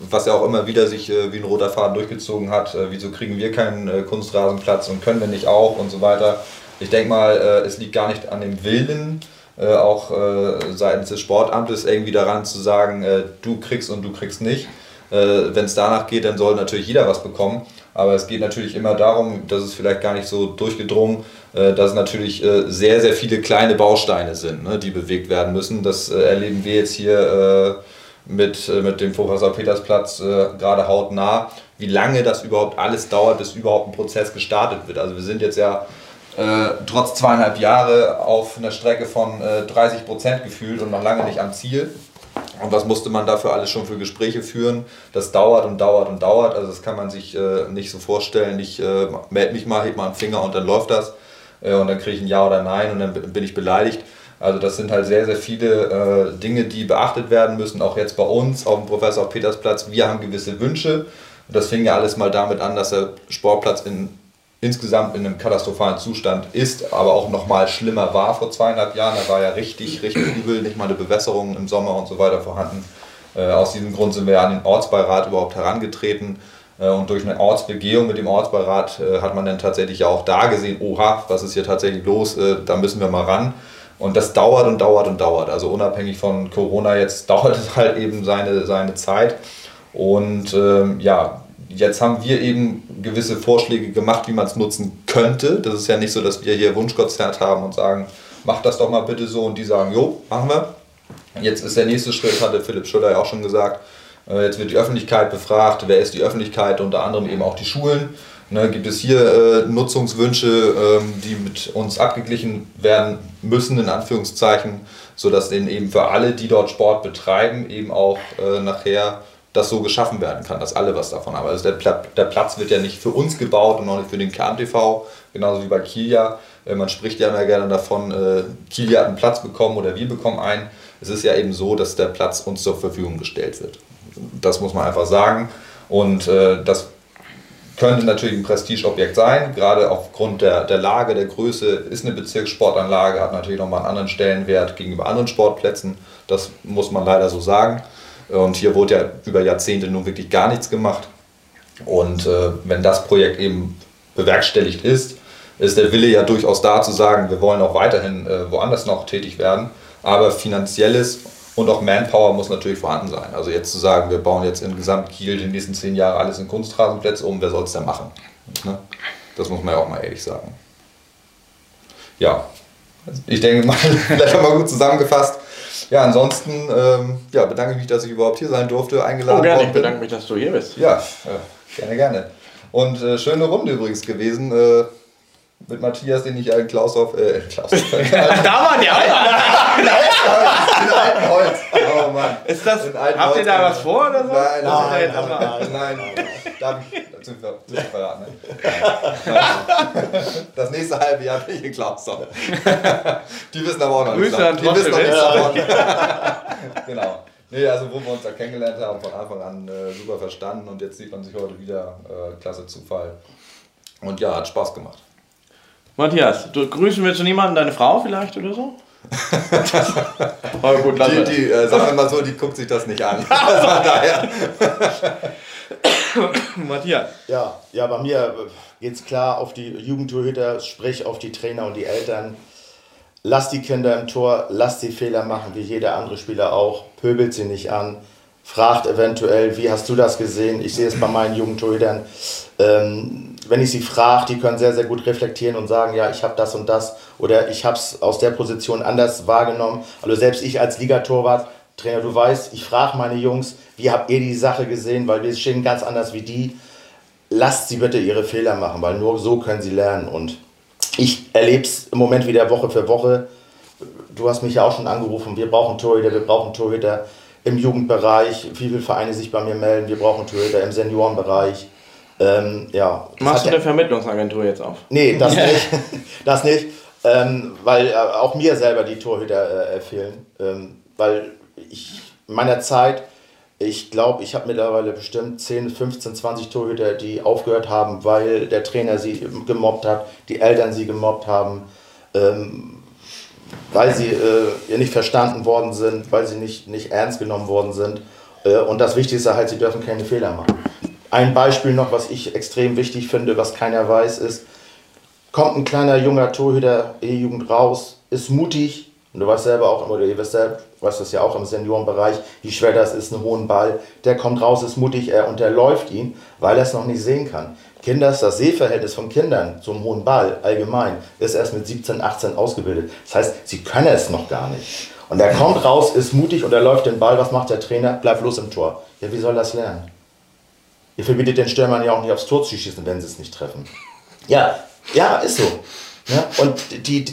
was ja auch immer wieder sich äh, wie ein roter Faden durchgezogen hat. Wieso kriegen wir keinen Kunstrasenplatz und können wir nicht auch und so weiter. Ich denke mal, es liegt gar nicht an dem Willen, äh, auch äh, seitens des Sportamtes irgendwie daran zu sagen, äh, du kriegst und du kriegst nicht. Äh, Wenn es danach geht, dann soll natürlich jeder was bekommen. Aber es geht natürlich immer darum, dass es vielleicht gar nicht so durchgedrungen, äh, dass es natürlich äh, sehr, sehr viele kleine Bausteine sind, ne, die bewegt werden müssen. Das erleben wir jetzt hier mit, mit dem Professor Petersplatz äh, gerade hautnah, wie lange das überhaupt alles dauert, bis überhaupt ein Prozess gestartet wird. Also wir sind jetzt ja äh, trotz zweieinhalb Jahre auf einer Strecke von äh, 30 Prozent gefühlt und noch lange nicht am Ziel. Und was musste man dafür alles schon für Gespräche führen? Das dauert und dauert und dauert. Also das kann man sich äh, nicht so vorstellen. Ich äh, melde mich mal, heb mal einen Finger und dann läuft das. Äh, und dann kriege ich ein Ja oder Nein und dann bin ich beleidigt. Also das sind halt sehr, sehr viele äh, Dinge, die beachtet werden müssen. Auch jetzt bei uns auf dem Professor Petersplatz. Wir haben gewisse Wünsche. Das fing ja alles mal damit an, dass der Sportplatz in, insgesamt in einem katastrophalen Zustand ist, aber auch nochmal schlimmer war vor zweieinhalb Jahren. Da war ja richtig, richtig übel, nicht mal eine Bewässerung im Sommer und so weiter vorhanden. Äh, aus diesem Grund sind wir ja an den Ortsbeirat überhaupt herangetreten. Äh, und durch eine Ortsbegehung mit dem Ortsbeirat äh, hat man dann tatsächlich ja auch da gesehen, oha, was ist hier tatsächlich los, da müssen wir mal ran. Und das dauert und dauert und dauert. Also unabhängig von Corona jetzt dauert es halt eben seine, seine Zeit. Und ähm, ja, jetzt haben wir eben gewisse Vorschläge gemacht, wie man es nutzen könnte. Das ist ja nicht so, dass wir hier Wunschkonzert haben und sagen, mach das doch mal bitte so und die sagen, jo, machen wir. Jetzt ist der nächste Schritt, hatte Philipp Schüller ja auch schon gesagt, äh, jetzt wird die Öffentlichkeit befragt. Wer ist die Öffentlichkeit? Unter anderem eben auch die Schulen. Ne, gibt es hier äh, Nutzungswünsche, ähm, die mit uns abgeglichen werden müssen, in Anführungszeichen, sodass eben für alle, die dort Sport betreiben, eben auch äh, nachher das so geschaffen werden kann, dass alle was davon haben. Also der, Pla der Platz wird ja nicht für uns gebaut und auch nicht für den KMTV, genauso wie bei Kilia. Äh, man spricht ja immer gerne davon, äh, Kilia hat einen Platz bekommen oder wir bekommen einen. Es ist ja eben so, dass der Platz uns zur Verfügung gestellt wird. Das muss man einfach sagen. Und äh, das könnte natürlich ein Prestigeobjekt sein, gerade aufgrund der, der Lage, der Größe, ist eine Bezirkssportanlage, hat natürlich nochmal einen anderen Stellenwert gegenüber anderen Sportplätzen. Das muss man leider so sagen. Und hier wurde ja über Jahrzehnte nun wirklich gar nichts gemacht. Und äh, wenn das Projekt eben bewerkstelligt ist, ist der Wille ja durchaus da zu sagen, wir wollen auch weiterhin äh, woanders noch tätig werden. Aber finanzielles und auch Manpower muss natürlich vorhanden sein. Also jetzt zu sagen, wir bauen jetzt in Gesamtkiel die nächsten zehn Jahre alles in Kunstrasenplätze um, wer soll es denn machen? Ne? Das muss man ja auch mal ehrlich sagen. Ja, ich denke mal, vielleicht haben wir gut zusammengefasst. Ja, ansonsten ähm, ja, bedanke ich mich, dass ich überhaupt hier sein durfte, eingeladen Oh, gerne. Ich bedanke mich, dass du hier bist. Ja, äh, gerne, gerne. Und äh, schöne Runde übrigens gewesen. Äh, mit Matthias, den ich in Klaushof, äh, Klaushof, in da waren die auch. Altenholz. Oh Mann. Ist das, In habt ihr da was vor oder so? Nein, nein, nein, nein. Nein, sind wir verraten, ne? Das nächste halbe Jahr bin ich in Klaushof. Die wissen aber auch noch nichts Grüße an davon. Die wissen noch nichts davon. Genau. Nee, also wo wir uns da kennengelernt haben, von Anfang an äh, super verstanden und jetzt sieht man sich heute wieder. Äh, klasse Zufall. Und ja, hat Spaß gemacht. Matthias, du grüßen willst du niemanden, deine Frau vielleicht oder so? Aber gut, Die, die äh, sagen wir mal so, die guckt sich das nicht an. Daher. Matthias. Ja, ja, bei mir geht es klar auf die Jugendtorhüter, sprich auf die Trainer und die Eltern. Lass die Kinder im Tor, lass die Fehler machen, wie jeder andere Spieler auch. Pöbelt sie nicht an. Fragt eventuell, wie hast du das gesehen? Ich sehe es bei meinen Jugendtorhütern. Ähm, wenn ich sie frage, die können sehr, sehr gut reflektieren und sagen, ja, ich habe das und das oder ich habe es aus der Position anders wahrgenommen. Also selbst ich als Ligatorwart, Trainer, du weißt, ich frage meine Jungs, wie habt ihr die Sache gesehen, weil wir stehen ganz anders wie die lasst sie bitte ihre Fehler machen, weil nur so können sie lernen. Und ich erlebe es im Moment wieder Woche für Woche. Du hast mich ja auch schon angerufen, wir brauchen Torhüter, wir brauchen Torhüter im Jugendbereich, wie viele Vereine sich bei mir melden, wir brauchen Torhüter im Seniorenbereich. Ähm, ja, Machst du eine Vermittlungsagentur jetzt auf? Nee, das nicht. Das nicht. Ähm, weil äh, auch mir selber die Torhüter äh, fehlen. Ähm, weil ich in meiner Zeit, ich glaube, ich habe mittlerweile bestimmt 10, 15, 20 Torhüter, die aufgehört haben, weil der Trainer sie gemobbt hat, die Eltern sie gemobbt haben, ähm, weil sie äh, nicht verstanden worden sind, weil sie nicht, nicht ernst genommen worden sind. Äh, und das Wichtigste halt, sie dürfen keine Fehler machen. Ein Beispiel noch, was ich extrem wichtig finde, was keiner weiß, ist, kommt ein kleiner junger Torhüter E-Jugend raus, ist mutig und du weißt selber auch, oder ihr wisst selbst, weißt das ja auch im Seniorenbereich, wie schwer das ist, einen hohen Ball. Der kommt raus, ist mutig, er unterläuft ihn, weil er es noch nicht sehen kann. Kinder, das Sehverhältnis von Kindern zum hohen Ball allgemein ist erst mit 17, 18 ausgebildet. Das heißt, sie können es noch gar nicht. Und er kommt raus, ist mutig und er läuft den Ball. Was macht der Trainer? Bleibt los im Tor. Ja, wie soll das lernen? Ihr verbietet den Stürmern ja auch nicht aufs Tor zu schießen, wenn sie es nicht treffen. Ja, ja, ist so. Ja, und die,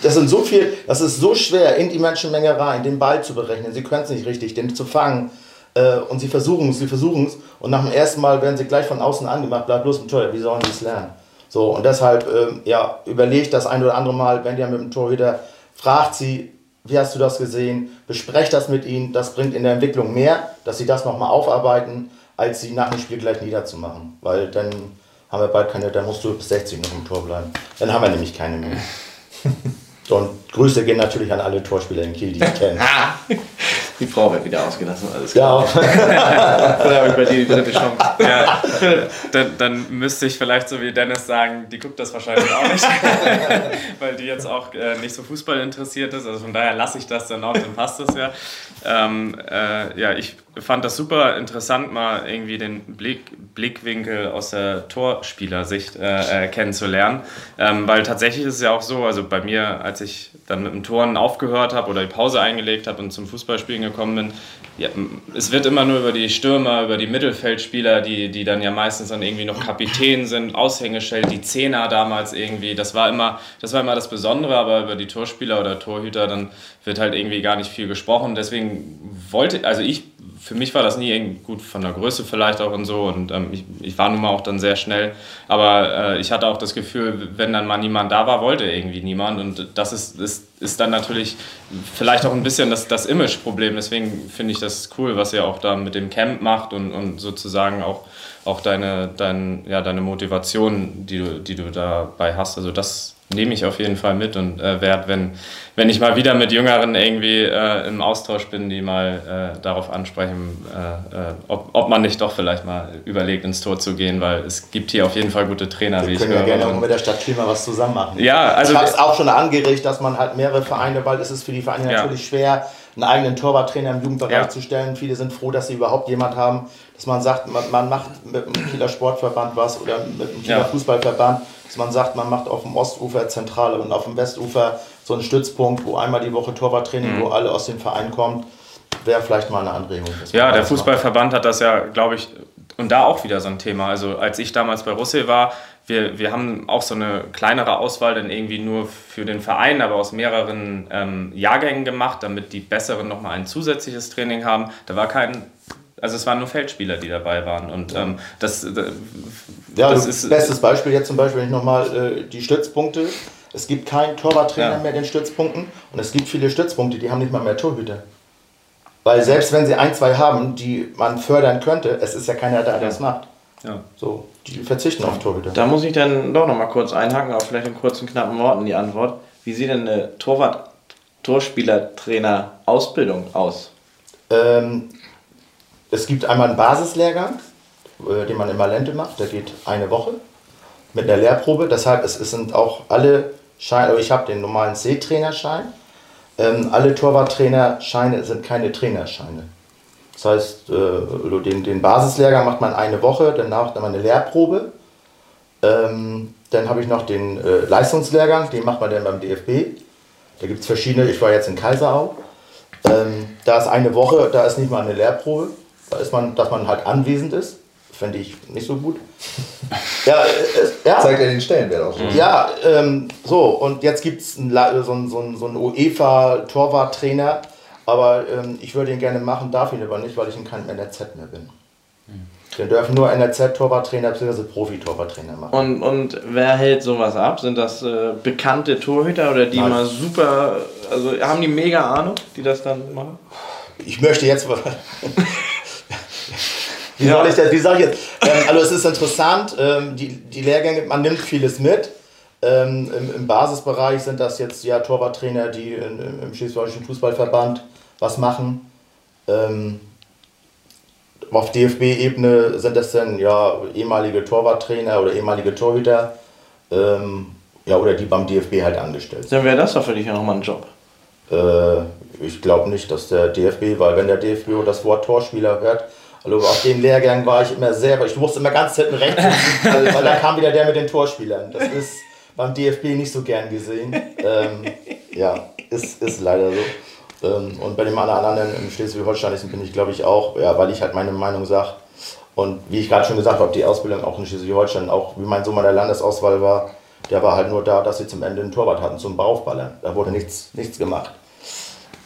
das sind so viel, das ist so schwer, in die Menschenmenge rein, den Ball zu berechnen. Sie können es nicht richtig, den zu fangen. Äh, und sie versuchen es, sie versuchen es. Und nach dem ersten Mal werden sie gleich von außen angemacht, bleibt bloß im Tor. Wie sollen sie es lernen? So, und deshalb, ähm, ja, überlegt das ein oder andere Mal, wenn ihr mit dem Torhüter, fragt sie, wie hast du das gesehen? Besprecht das mit ihnen. Das bringt in der Entwicklung mehr, dass sie das nochmal aufarbeiten, als sie nach dem Spiel gleich niederzumachen. Weil dann haben wir bald keine, dann musst du bis 60 noch im Tor bleiben. Dann haben wir nämlich keine mehr. Und Grüße gehen natürlich an alle Torspieler in Kiel, die ich kenne. Die Frau wird wieder ausgelassen, alles Ja, klar. Dann habe ich bei dir die dritte Chance. Ja, dann, dann müsste ich vielleicht so wie Dennis sagen, die guckt das wahrscheinlich auch nicht, weil die jetzt auch äh, nicht so Fußball interessiert ist. Also von daher lasse ich das dann auch, dann passt das ja. Ähm, äh, ja, ich fand das super interessant, mal irgendwie den Blick, Blickwinkel aus der Torspielersicht äh, äh, kennenzulernen, ähm, weil tatsächlich ist es ja auch so, also bei mir, als ich dann mit dem Toren aufgehört habe oder die Pause eingelegt habe und zum Fußballspielen gekommen bin, ja, es wird immer nur über die Stürmer, über die Mittelfeldspieler, die, die dann ja meistens dann irgendwie noch Kapitän sind, Aushängeschild, die Zehner damals irgendwie, das war immer das, war immer das Besondere, aber über die Torspieler oder Torhüter, dann wird halt irgendwie gar nicht viel gesprochen. Deswegen wollte, also ich, für mich war das nie irgendwie gut von der Größe vielleicht auch und so und ähm, ich, ich war nun mal auch dann sehr schnell, aber äh, ich hatte auch das Gefühl, wenn dann mal niemand da war, wollte irgendwie niemand und das ist, ist, ist dann natürlich vielleicht auch ein bisschen das, das Image-Problem, deswegen finde ich das cool, was ihr auch da mit dem Camp macht und, und sozusagen auch, auch deine, dein, ja, deine Motivation, die du, die du dabei hast, also das nehme ich auf jeden Fall mit und äh, werde, wenn, wenn ich mal wieder mit Jüngeren irgendwie äh, im Austausch bin, die mal äh, darauf ansprechen, äh, äh, ob, ob man nicht doch vielleicht mal überlegt, ins Tor zu gehen, weil es gibt hier auf jeden Fall gute Trainer, wie wir ich können ja gerne auch mit der Stadt Klima was zusammen machen. Ja, also- ich habe es auch schon angeregt, dass man halt mehrere Vereine, weil es ist für die Vereine Ja. natürlich schwer, einen eigenen Torwarttrainer im Jugendbereich Ja. zu stellen. Viele sind froh, dass sie überhaupt jemand haben, dass man sagt, man, man macht mit dem Kieler Sportverband was oder mit dem Kieler Ja. Fußballverband, dass man sagt, man macht auf dem Ostufer Zentrale und auf dem Westufer so einen Stützpunkt, wo einmal die Woche Torwarttraining, wo alle aus dem Verein kommen, wäre vielleicht mal eine Anregung. Mhm. Ja, der das macht. Fußballverband hat das ja, glaube ich, und da auch wieder so ein Thema. Also als ich damals bei Russell war, wir, wir haben auch so eine kleinere Auswahl dann irgendwie nur für den Verein, aber aus mehreren ähm, Jahrgängen gemacht, damit die Besseren nochmal ein zusätzliches Training haben. Da war kein, also es waren nur Feldspieler, die dabei waren. Und ähm, das, äh, ja, das ist. Bestes Beispiel jetzt zum Beispiel, wenn ich nochmal äh, die Stützpunkte. Es gibt keinen Torwarttrainer ja. mehr den Stützpunkten und es gibt viele Stützpunkte, die haben nicht mal mehr Torhüter. Weil selbst wenn sie ein, zwei haben, die man fördern könnte, es ist ja keiner da, der das macht. Ja. So, die verzichten auf Torhüter. Da muss ich dann doch noch mal kurz einhaken, auch vielleicht in kurzen, knappen Worten die Antwort. Wie sieht denn eine Torwart, Torspielertrainer Ausbildung aus? Ähm, es gibt einmal einen Basislehrgang, äh, den man in Malente macht. Der geht eine Woche mit einer Lehrprobe. Deshalb es, sind auch alle Scheine, also ich habe den normalen C-Trainerschein. Ähm, alle Torwarttrainerscheine sind keine Trainerscheine. Das heißt, äh, den, den Basislehrgang macht man eine Woche, danach dann eine Lehrprobe. Ähm, dann habe ich noch den äh, Leistungslehrgang, den macht man dann beim DFB. Da gibt es verschiedene, ich war jetzt in Kaiserau. Ähm, da ist eine Woche, da ist nicht mal eine Lehrprobe. Da ist man, dass man halt anwesend ist. Fände ich nicht so gut. ja, äh, ja. Zeigt ja den Stellenwert auch schon. Ja, ähm, so, und jetzt gibt es einen, so einen, so einen, so einen UEFA-Torwarttrainer. Aber ähm, ich würde ihn gerne machen, darf ihn aber nicht, weil ich in keinem NRZ mehr bin. Mhm. Wir dürfen nur NRZ-Torwarttrainer bzw. Profi-Torwarttrainer machen. Und, und wer hält sowas ab? Sind das äh, bekannte Torhüter oder die Nein. mal super, also haben die mega Ahnung, die das dann machen? Ich möchte jetzt. wie soll ich das, wie sage ich jetzt? Ähm, also es ist interessant, ähm, die, die Lehrgänge, man nimmt vieles mit. Ähm, im, im, Basisbereich sind das jetzt ja Torwarttrainer, die in, im Schleswig-Holstein Fußballverband was machen. Ähm, auf DFB-Ebene sind das dann ja ehemalige Torwarttrainer oder ehemalige Torhüter. Ähm, ja, oder die beim DFB halt angestellt sind. Dann wäre das doch für dich ja nochmal ein Job. Äh, ich glaube nicht, dass der DFB, weil wenn der DFB das Wort Torspieler hört, also auf dem Lehrgang war ich immer selber, ich musste immer ganz hinten rechts sitzen, weil da kam wieder der mit den Torspielern. Das ist beim DFB nicht so gern gesehen. Ähm, ja, ist, ist leider so. Ähm, und bei dem anderen im Schleswig-Holsteinischen bin ich, glaube ich, auch, ja, weil ich halt meine Meinung sage. Und wie ich gerade schon gesagt habe, die Ausbildung auch in Schleswig-Holstein, auch wie mein Sohn bei der Landesauswahl war, der war halt nur da, dass sie zum Ende einen Torwart hatten, zum Bauchballern. Da wurde nichts, nichts gemacht.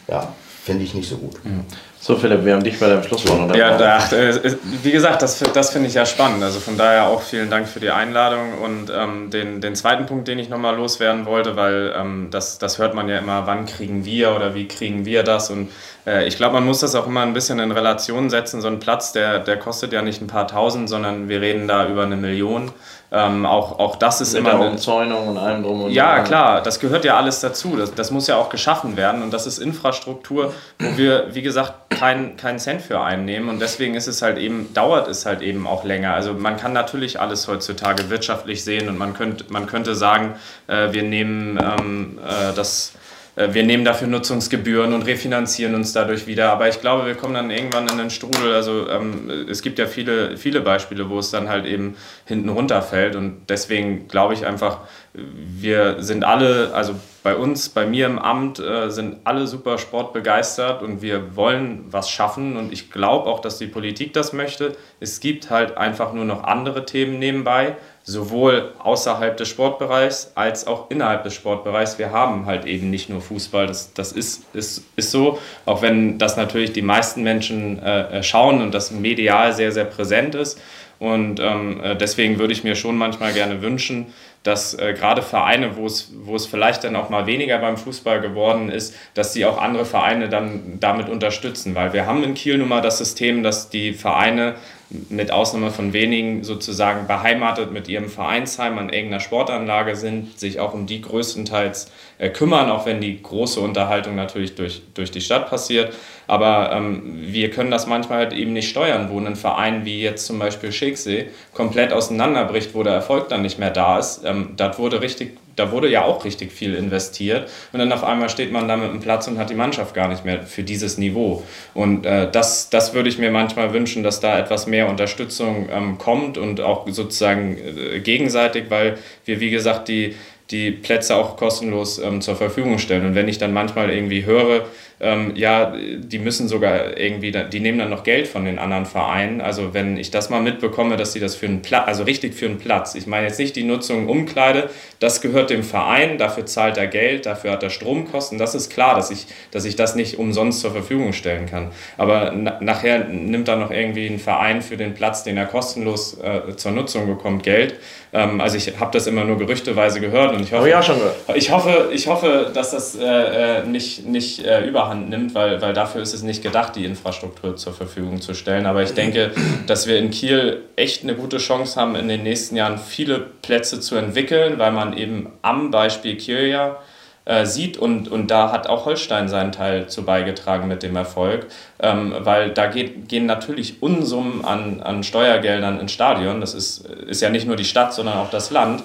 Ja, finde ich nicht so gut. Mhm. So Philipp, wir haben dich bei deinem Schlusswort Ja, da, äh, wie gesagt, das, das finde ich ja spannend. Also von daher auch vielen Dank für die Einladung. Und ähm, den, den zweiten Punkt, den ich nochmal loswerden wollte, weil ähm, das, das hört man ja immer, wann kriegen wir oder wie kriegen wir das? Und äh, ich glaube, man muss das auch immer ein bisschen in Relation setzen. So ein Platz, der, der kostet ja nicht ein paar tausend, sondern wir reden da über eine Million. Ähm, auch, auch das ist Mit immer. Mit Umzäunung und allem drum und Ja, dran. klar, das gehört ja alles dazu. Das, das muss ja auch geschaffen werden und das ist Infrastruktur, wo wir, wie gesagt, keinen kein Cent für einnehmen und deswegen ist es halt eben, dauert es halt eben auch länger. Also man kann natürlich alles heutzutage wirtschaftlich sehen und man könnte, man könnte sagen, äh, wir nehmen ähm, äh, das wir nehmen dafür Nutzungsgebühren und refinanzieren uns dadurch wieder. Aber ich glaube, wir kommen dann irgendwann in den Strudel. Also ähm, es gibt ja viele, viele Beispiele, wo es dann halt eben hinten runterfällt. Und deswegen glaube ich einfach, wir sind alle, also bei uns, bei mir im Amt, äh, sind alle super sportbegeistert und wir wollen was schaffen. Und ich glaube auch, dass die Politik das möchte. Es gibt halt einfach nur noch andere Themen nebenbei sowohl außerhalb des Sportbereichs als auch innerhalb des Sportbereichs. Wir haben halt eben nicht nur Fußball, das, das ist, ist, ist so, auch wenn das natürlich die meisten Menschen äh, äh schauen und das medial sehr, sehr präsent ist. Und ähm, äh, deswegen würde ich mir schon manchmal gerne wünschen, dass äh, gerade Vereine, wo es, wo es vielleicht dann auch mal weniger beim Fußball geworden ist, dass sie auch andere Vereine dann damit unterstützen. Weil wir haben in Kiel nun mal das System, dass die Vereine mit Ausnahme von wenigen sozusagen beheimatet mit ihrem Vereinsheim an irgendeiner Sportanlage sind, sich auch um die größtenteils äh, kümmern, auch wenn die große Unterhaltung natürlich durch, durch die Stadt passiert. Aber ähm, wir können das manchmal halt eben nicht steuern, wo ein Verein wie jetzt zum Beispiel Schicksee komplett auseinanderbricht, wo der Erfolg dann nicht mehr da ist. Ähm, das wurde richtig da wurde ja auch richtig viel investiert und dann auf einmal steht man da mit einem Platz und hat die Mannschaft gar nicht mehr für dieses Niveau. Und äh, das, das würde ich mir manchmal wünschen, dass da etwas mehr Unterstützung ähm, kommt und auch sozusagen äh, gegenseitig, weil wir, wie gesagt, die, die Plätze auch kostenlos ähm, zur Verfügung stellen. Und wenn ich dann manchmal irgendwie höre, ähm, ja, die müssen sogar irgendwie, die nehmen dann noch Geld von den anderen Vereinen. Also wenn ich das mal mitbekomme, dass sie das für einen Platz, also richtig für einen Platz, ich meine jetzt nicht die Nutzung Umkleide, das gehört dem Verein, dafür zahlt er Geld, dafür hat er Stromkosten, das ist klar, dass ich, dass ich das nicht umsonst zur Verfügung stellen kann. Aber na, nachher nimmt dann noch irgendwie ein Verein für den Platz, den er kostenlos äh, zur Nutzung bekommt, Geld. Ähm, also ich habe das immer nur gerüchteweise gehört und ich hoffe, ja schon ich hoffe, ich hoffe, dass das äh, äh nicht, nicht äh, überhand nimmt, weil, weil dafür ist es nicht gedacht, die Infrastruktur zur Verfügung zu stellen. Aber ich denke, dass wir in Kiel echt eine gute Chance haben, in den nächsten Jahren viele Plätze zu entwickeln, weil man eben am Beispiel Kiel ja äh, sieht und, und da hat auch Holstein seinen Teil zu beigetragen mit dem Erfolg, ähm, weil da geht, gehen natürlich Unsummen an, an Steuergeldern ins Stadion. Das ist, ist ja nicht nur die Stadt, sondern auch das Land.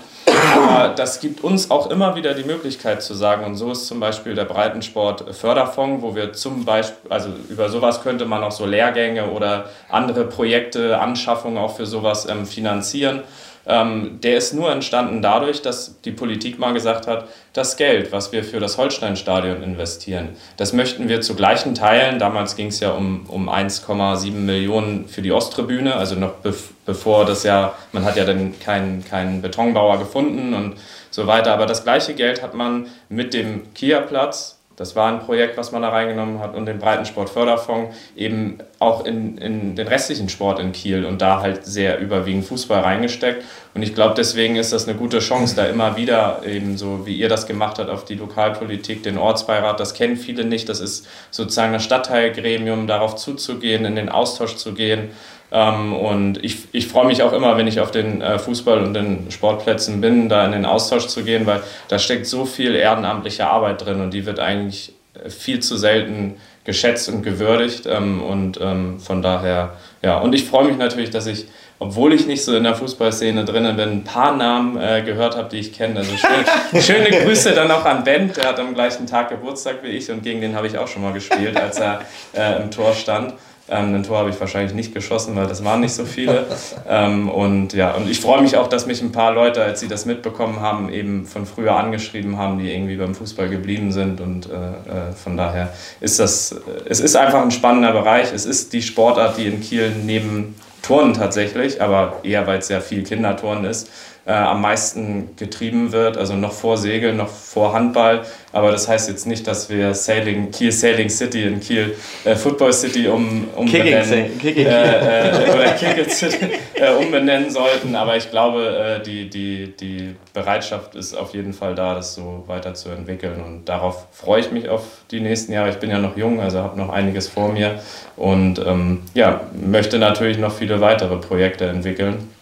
Aber das gibt uns auch immer wieder die Möglichkeit zu sagen, und so ist zum Beispiel der Breitensport Förderfonds, wo wir zum Beispiel, also über sowas könnte man auch so Lehrgänge oder andere Projekte, Anschaffungen auch für sowas ähm, finanzieren. Ähm, der ist nur entstanden dadurch, dass die Politik mal gesagt hat, das Geld, was wir für das Holstein-Stadion investieren, das möchten wir zu gleichen Teilen, damals ging es ja um, um 1,7 Millionen für die Osttribüne, also noch bev bevor das ja, man hat ja dann keinen kein Betonbauer gefunden und so weiter, aber das gleiche Geld hat man mit dem Kia-Platz das war ein Projekt, was man da reingenommen hat und den Breitensportförderfonds eben auch in, in den restlichen Sport in Kiel und da halt sehr überwiegend Fußball reingesteckt. Und ich glaube, deswegen ist das eine gute Chance, da immer wieder eben so, wie ihr das gemacht habt, auf die Lokalpolitik, den Ortsbeirat, das kennen viele nicht. Das ist sozusagen das Stadtteilgremium, darauf zuzugehen, in den Austausch zu gehen ähm, und ich, ich freue mich auch immer, wenn ich auf den äh, Fußball- und den Sportplätzen bin, da in den Austausch zu gehen, weil da steckt so viel ehrenamtliche Arbeit drin und die wird eigentlich äh, viel zu selten geschätzt und gewürdigt. Ähm, und ähm, von daher, ja, und ich freue mich natürlich, dass ich obwohl ich nicht so in der Fußballszene drinnen bin, ein paar Namen äh, gehört habe, die ich kenne. Also schön, schöne Grüße dann auch an Ben, der hat am gleichen Tag Geburtstag wie ich und gegen den habe ich auch schon mal gespielt, als er äh, im Tor stand. Ähm, ein Tor habe ich wahrscheinlich nicht geschossen, weil das waren nicht so viele. ähm, und ja, und ich freue mich auch, dass mich ein paar Leute, als sie das mitbekommen haben, eben von früher angeschrieben haben, die irgendwie beim Fußball geblieben sind. Und äh, äh von daher ist das, äh, es ist einfach ein spannender Bereich. Es ist die Sportart, die in Kiel neben Turnen tatsächlich, aber eher weil es sehr viel Kinderturnen ist, äh, am meisten getrieben wird, also noch vor Segeln, noch vor Handball. Aber das heißt jetzt nicht, dass wir Sailing, Kiel Sailing City in Kiel äh, Football City um, umbenennen, Kicking, äh, äh, oder Kicking City äh, umbenennen sollten. Aber ich glaube, äh, die, die, die Bereitschaft ist auf jeden Fall da, das so weiterzuentwickeln. Und darauf freue ich mich auf die nächsten Jahre. Ich bin ja noch jung, also habe noch einiges vor mir und ähm, ja, möchte natürlich noch viele weitere Projekte entwickeln.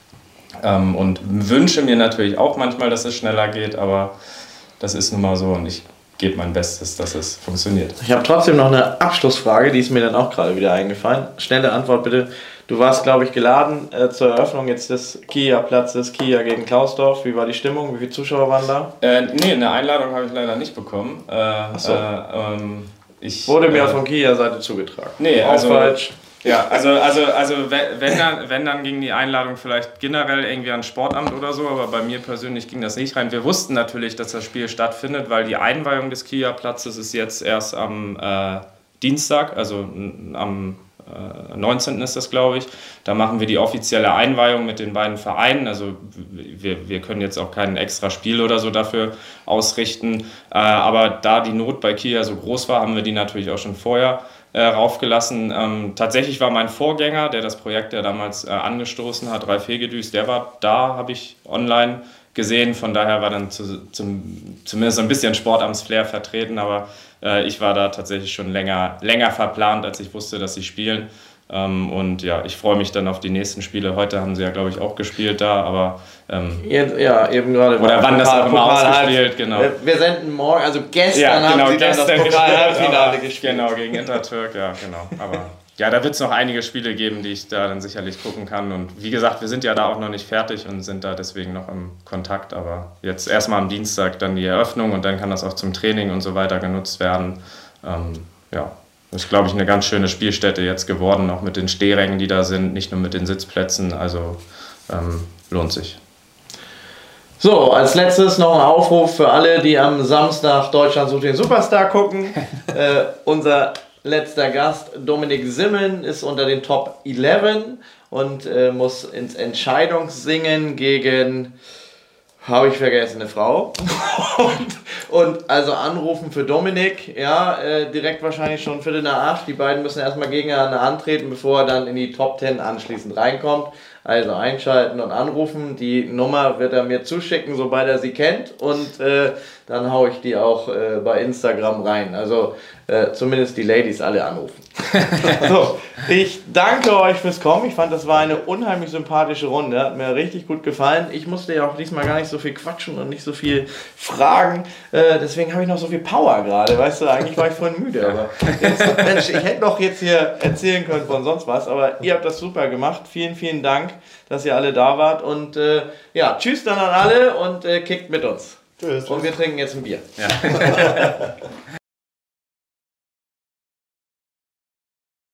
Ähm, und wünsche mir natürlich auch manchmal, dass es schneller geht, aber das ist nun mal so und ich gebe mein Bestes, dass es funktioniert. Ich habe trotzdem noch eine Abschlussfrage, die ist mir dann auch gerade wieder eingefallen. Schnelle Antwort bitte. Du warst, glaube ich, geladen äh, zur Eröffnung jetzt des Kia-Platzes, Kia gegen Klausdorf. Wie war die Stimmung? Wie viele Zuschauer waren da? Äh, nee, eine Einladung habe ich leider nicht bekommen. Äh, Ach so. Äh, ähm, ich, Wurde mir äh, von Kia-Seite zugetragen. Nee, auch also, falsch. Ja, also, also, also wenn, dann, wenn, dann ging die Einladung vielleicht generell irgendwie ans Sportamt oder so, aber bei mir persönlich ging das nicht rein. Wir wussten natürlich, dass das Spiel stattfindet, weil die Einweihung des Kia-Platzes ist jetzt erst am äh, Dienstag, also am äh, 19. ist das, glaube ich. Da machen wir die offizielle Einweihung mit den beiden Vereinen. Also wir, wir können jetzt auch kein extra Spiel oder so dafür ausrichten. Äh, aber da die Not bei Kia so groß war, haben wir die natürlich auch schon vorher äh, raufgelassen. Ähm, tatsächlich war mein Vorgänger, der das Projekt ja damals äh, angestoßen hat, Ralf Hegedüs, der war da, habe ich online gesehen. Von daher war dann zu, zum, zumindest ein bisschen Sportamtsflair vertreten, aber äh, ich war da tatsächlich schon länger, länger verplant, als ich wusste, dass sie spielen. Ähm, und ja, ich freue mich dann auf die nächsten Spiele. Heute haben sie ja, glaube ich, auch gespielt da, aber. Ähm, Jetzt, ja, eben gerade. Oder wann das auch immer ausgespielt, genau. Wir senden morgen, also gestern ja, genau, haben sie gestern dann das Pokal-Halbfinale gespielt. Genau, gegen Intertürk, ja, genau. Aber ja, da wird es noch einige Spiele geben, die ich da dann sicherlich gucken kann. Und wie gesagt, wir sind ja da auch noch nicht fertig und sind da deswegen noch im Kontakt. Aber jetzt erstmal am Dienstag dann die Eröffnung und dann kann das auch zum Training und so weiter genutzt werden. Ähm, ja, ist, glaube ich, eine ganz schöne Spielstätte jetzt geworden, auch mit den Stehrängen, die da sind, nicht nur mit den Sitzplätzen. Also ähm, lohnt sich. So, als letztes noch ein Aufruf für alle, die am Samstag Deutschland sucht den Superstar gucken. äh, unser letzter Gast, Dominik Simmen, ist unter den Top 11 und äh, muss ins Entscheidungssingen gegen, habe ich vergessen, eine Frau. und, und, also anrufen für Dominik, ja, äh, direkt wahrscheinlich schon Viertel nach acht. Die beiden müssen erstmal gegeneinander antreten, bevor er dann in die Top 10 anschließend reinkommt. Also einschalten und anrufen. Die Nummer wird er mir zuschicken, sobald er sie kennt. Und äh, dann haue ich die auch äh, bei Instagram rein. Also äh, zumindest die Ladies alle anrufen. so, ich danke euch fürs Kommen. Ich fand, das war eine unheimlich sympathische Runde. Hat mir richtig gut gefallen. Ich musste ja auch diesmal gar nicht so viel quatschen und nicht so viel fragen. Äh, deswegen habe ich noch so viel Power gerade. Weißt du, eigentlich war ich vorhin müde. Aber jetzt, Mensch, ich hätte noch jetzt hier erzählen können von sonst was. Aber ihr habt das super gemacht. Vielen, vielen Dank, dass ihr alle da wart. Und äh, ja, tschüss dann an alle und äh, kickt mit uns. Tschüss. Und wir trinken jetzt ein Bier. Ja.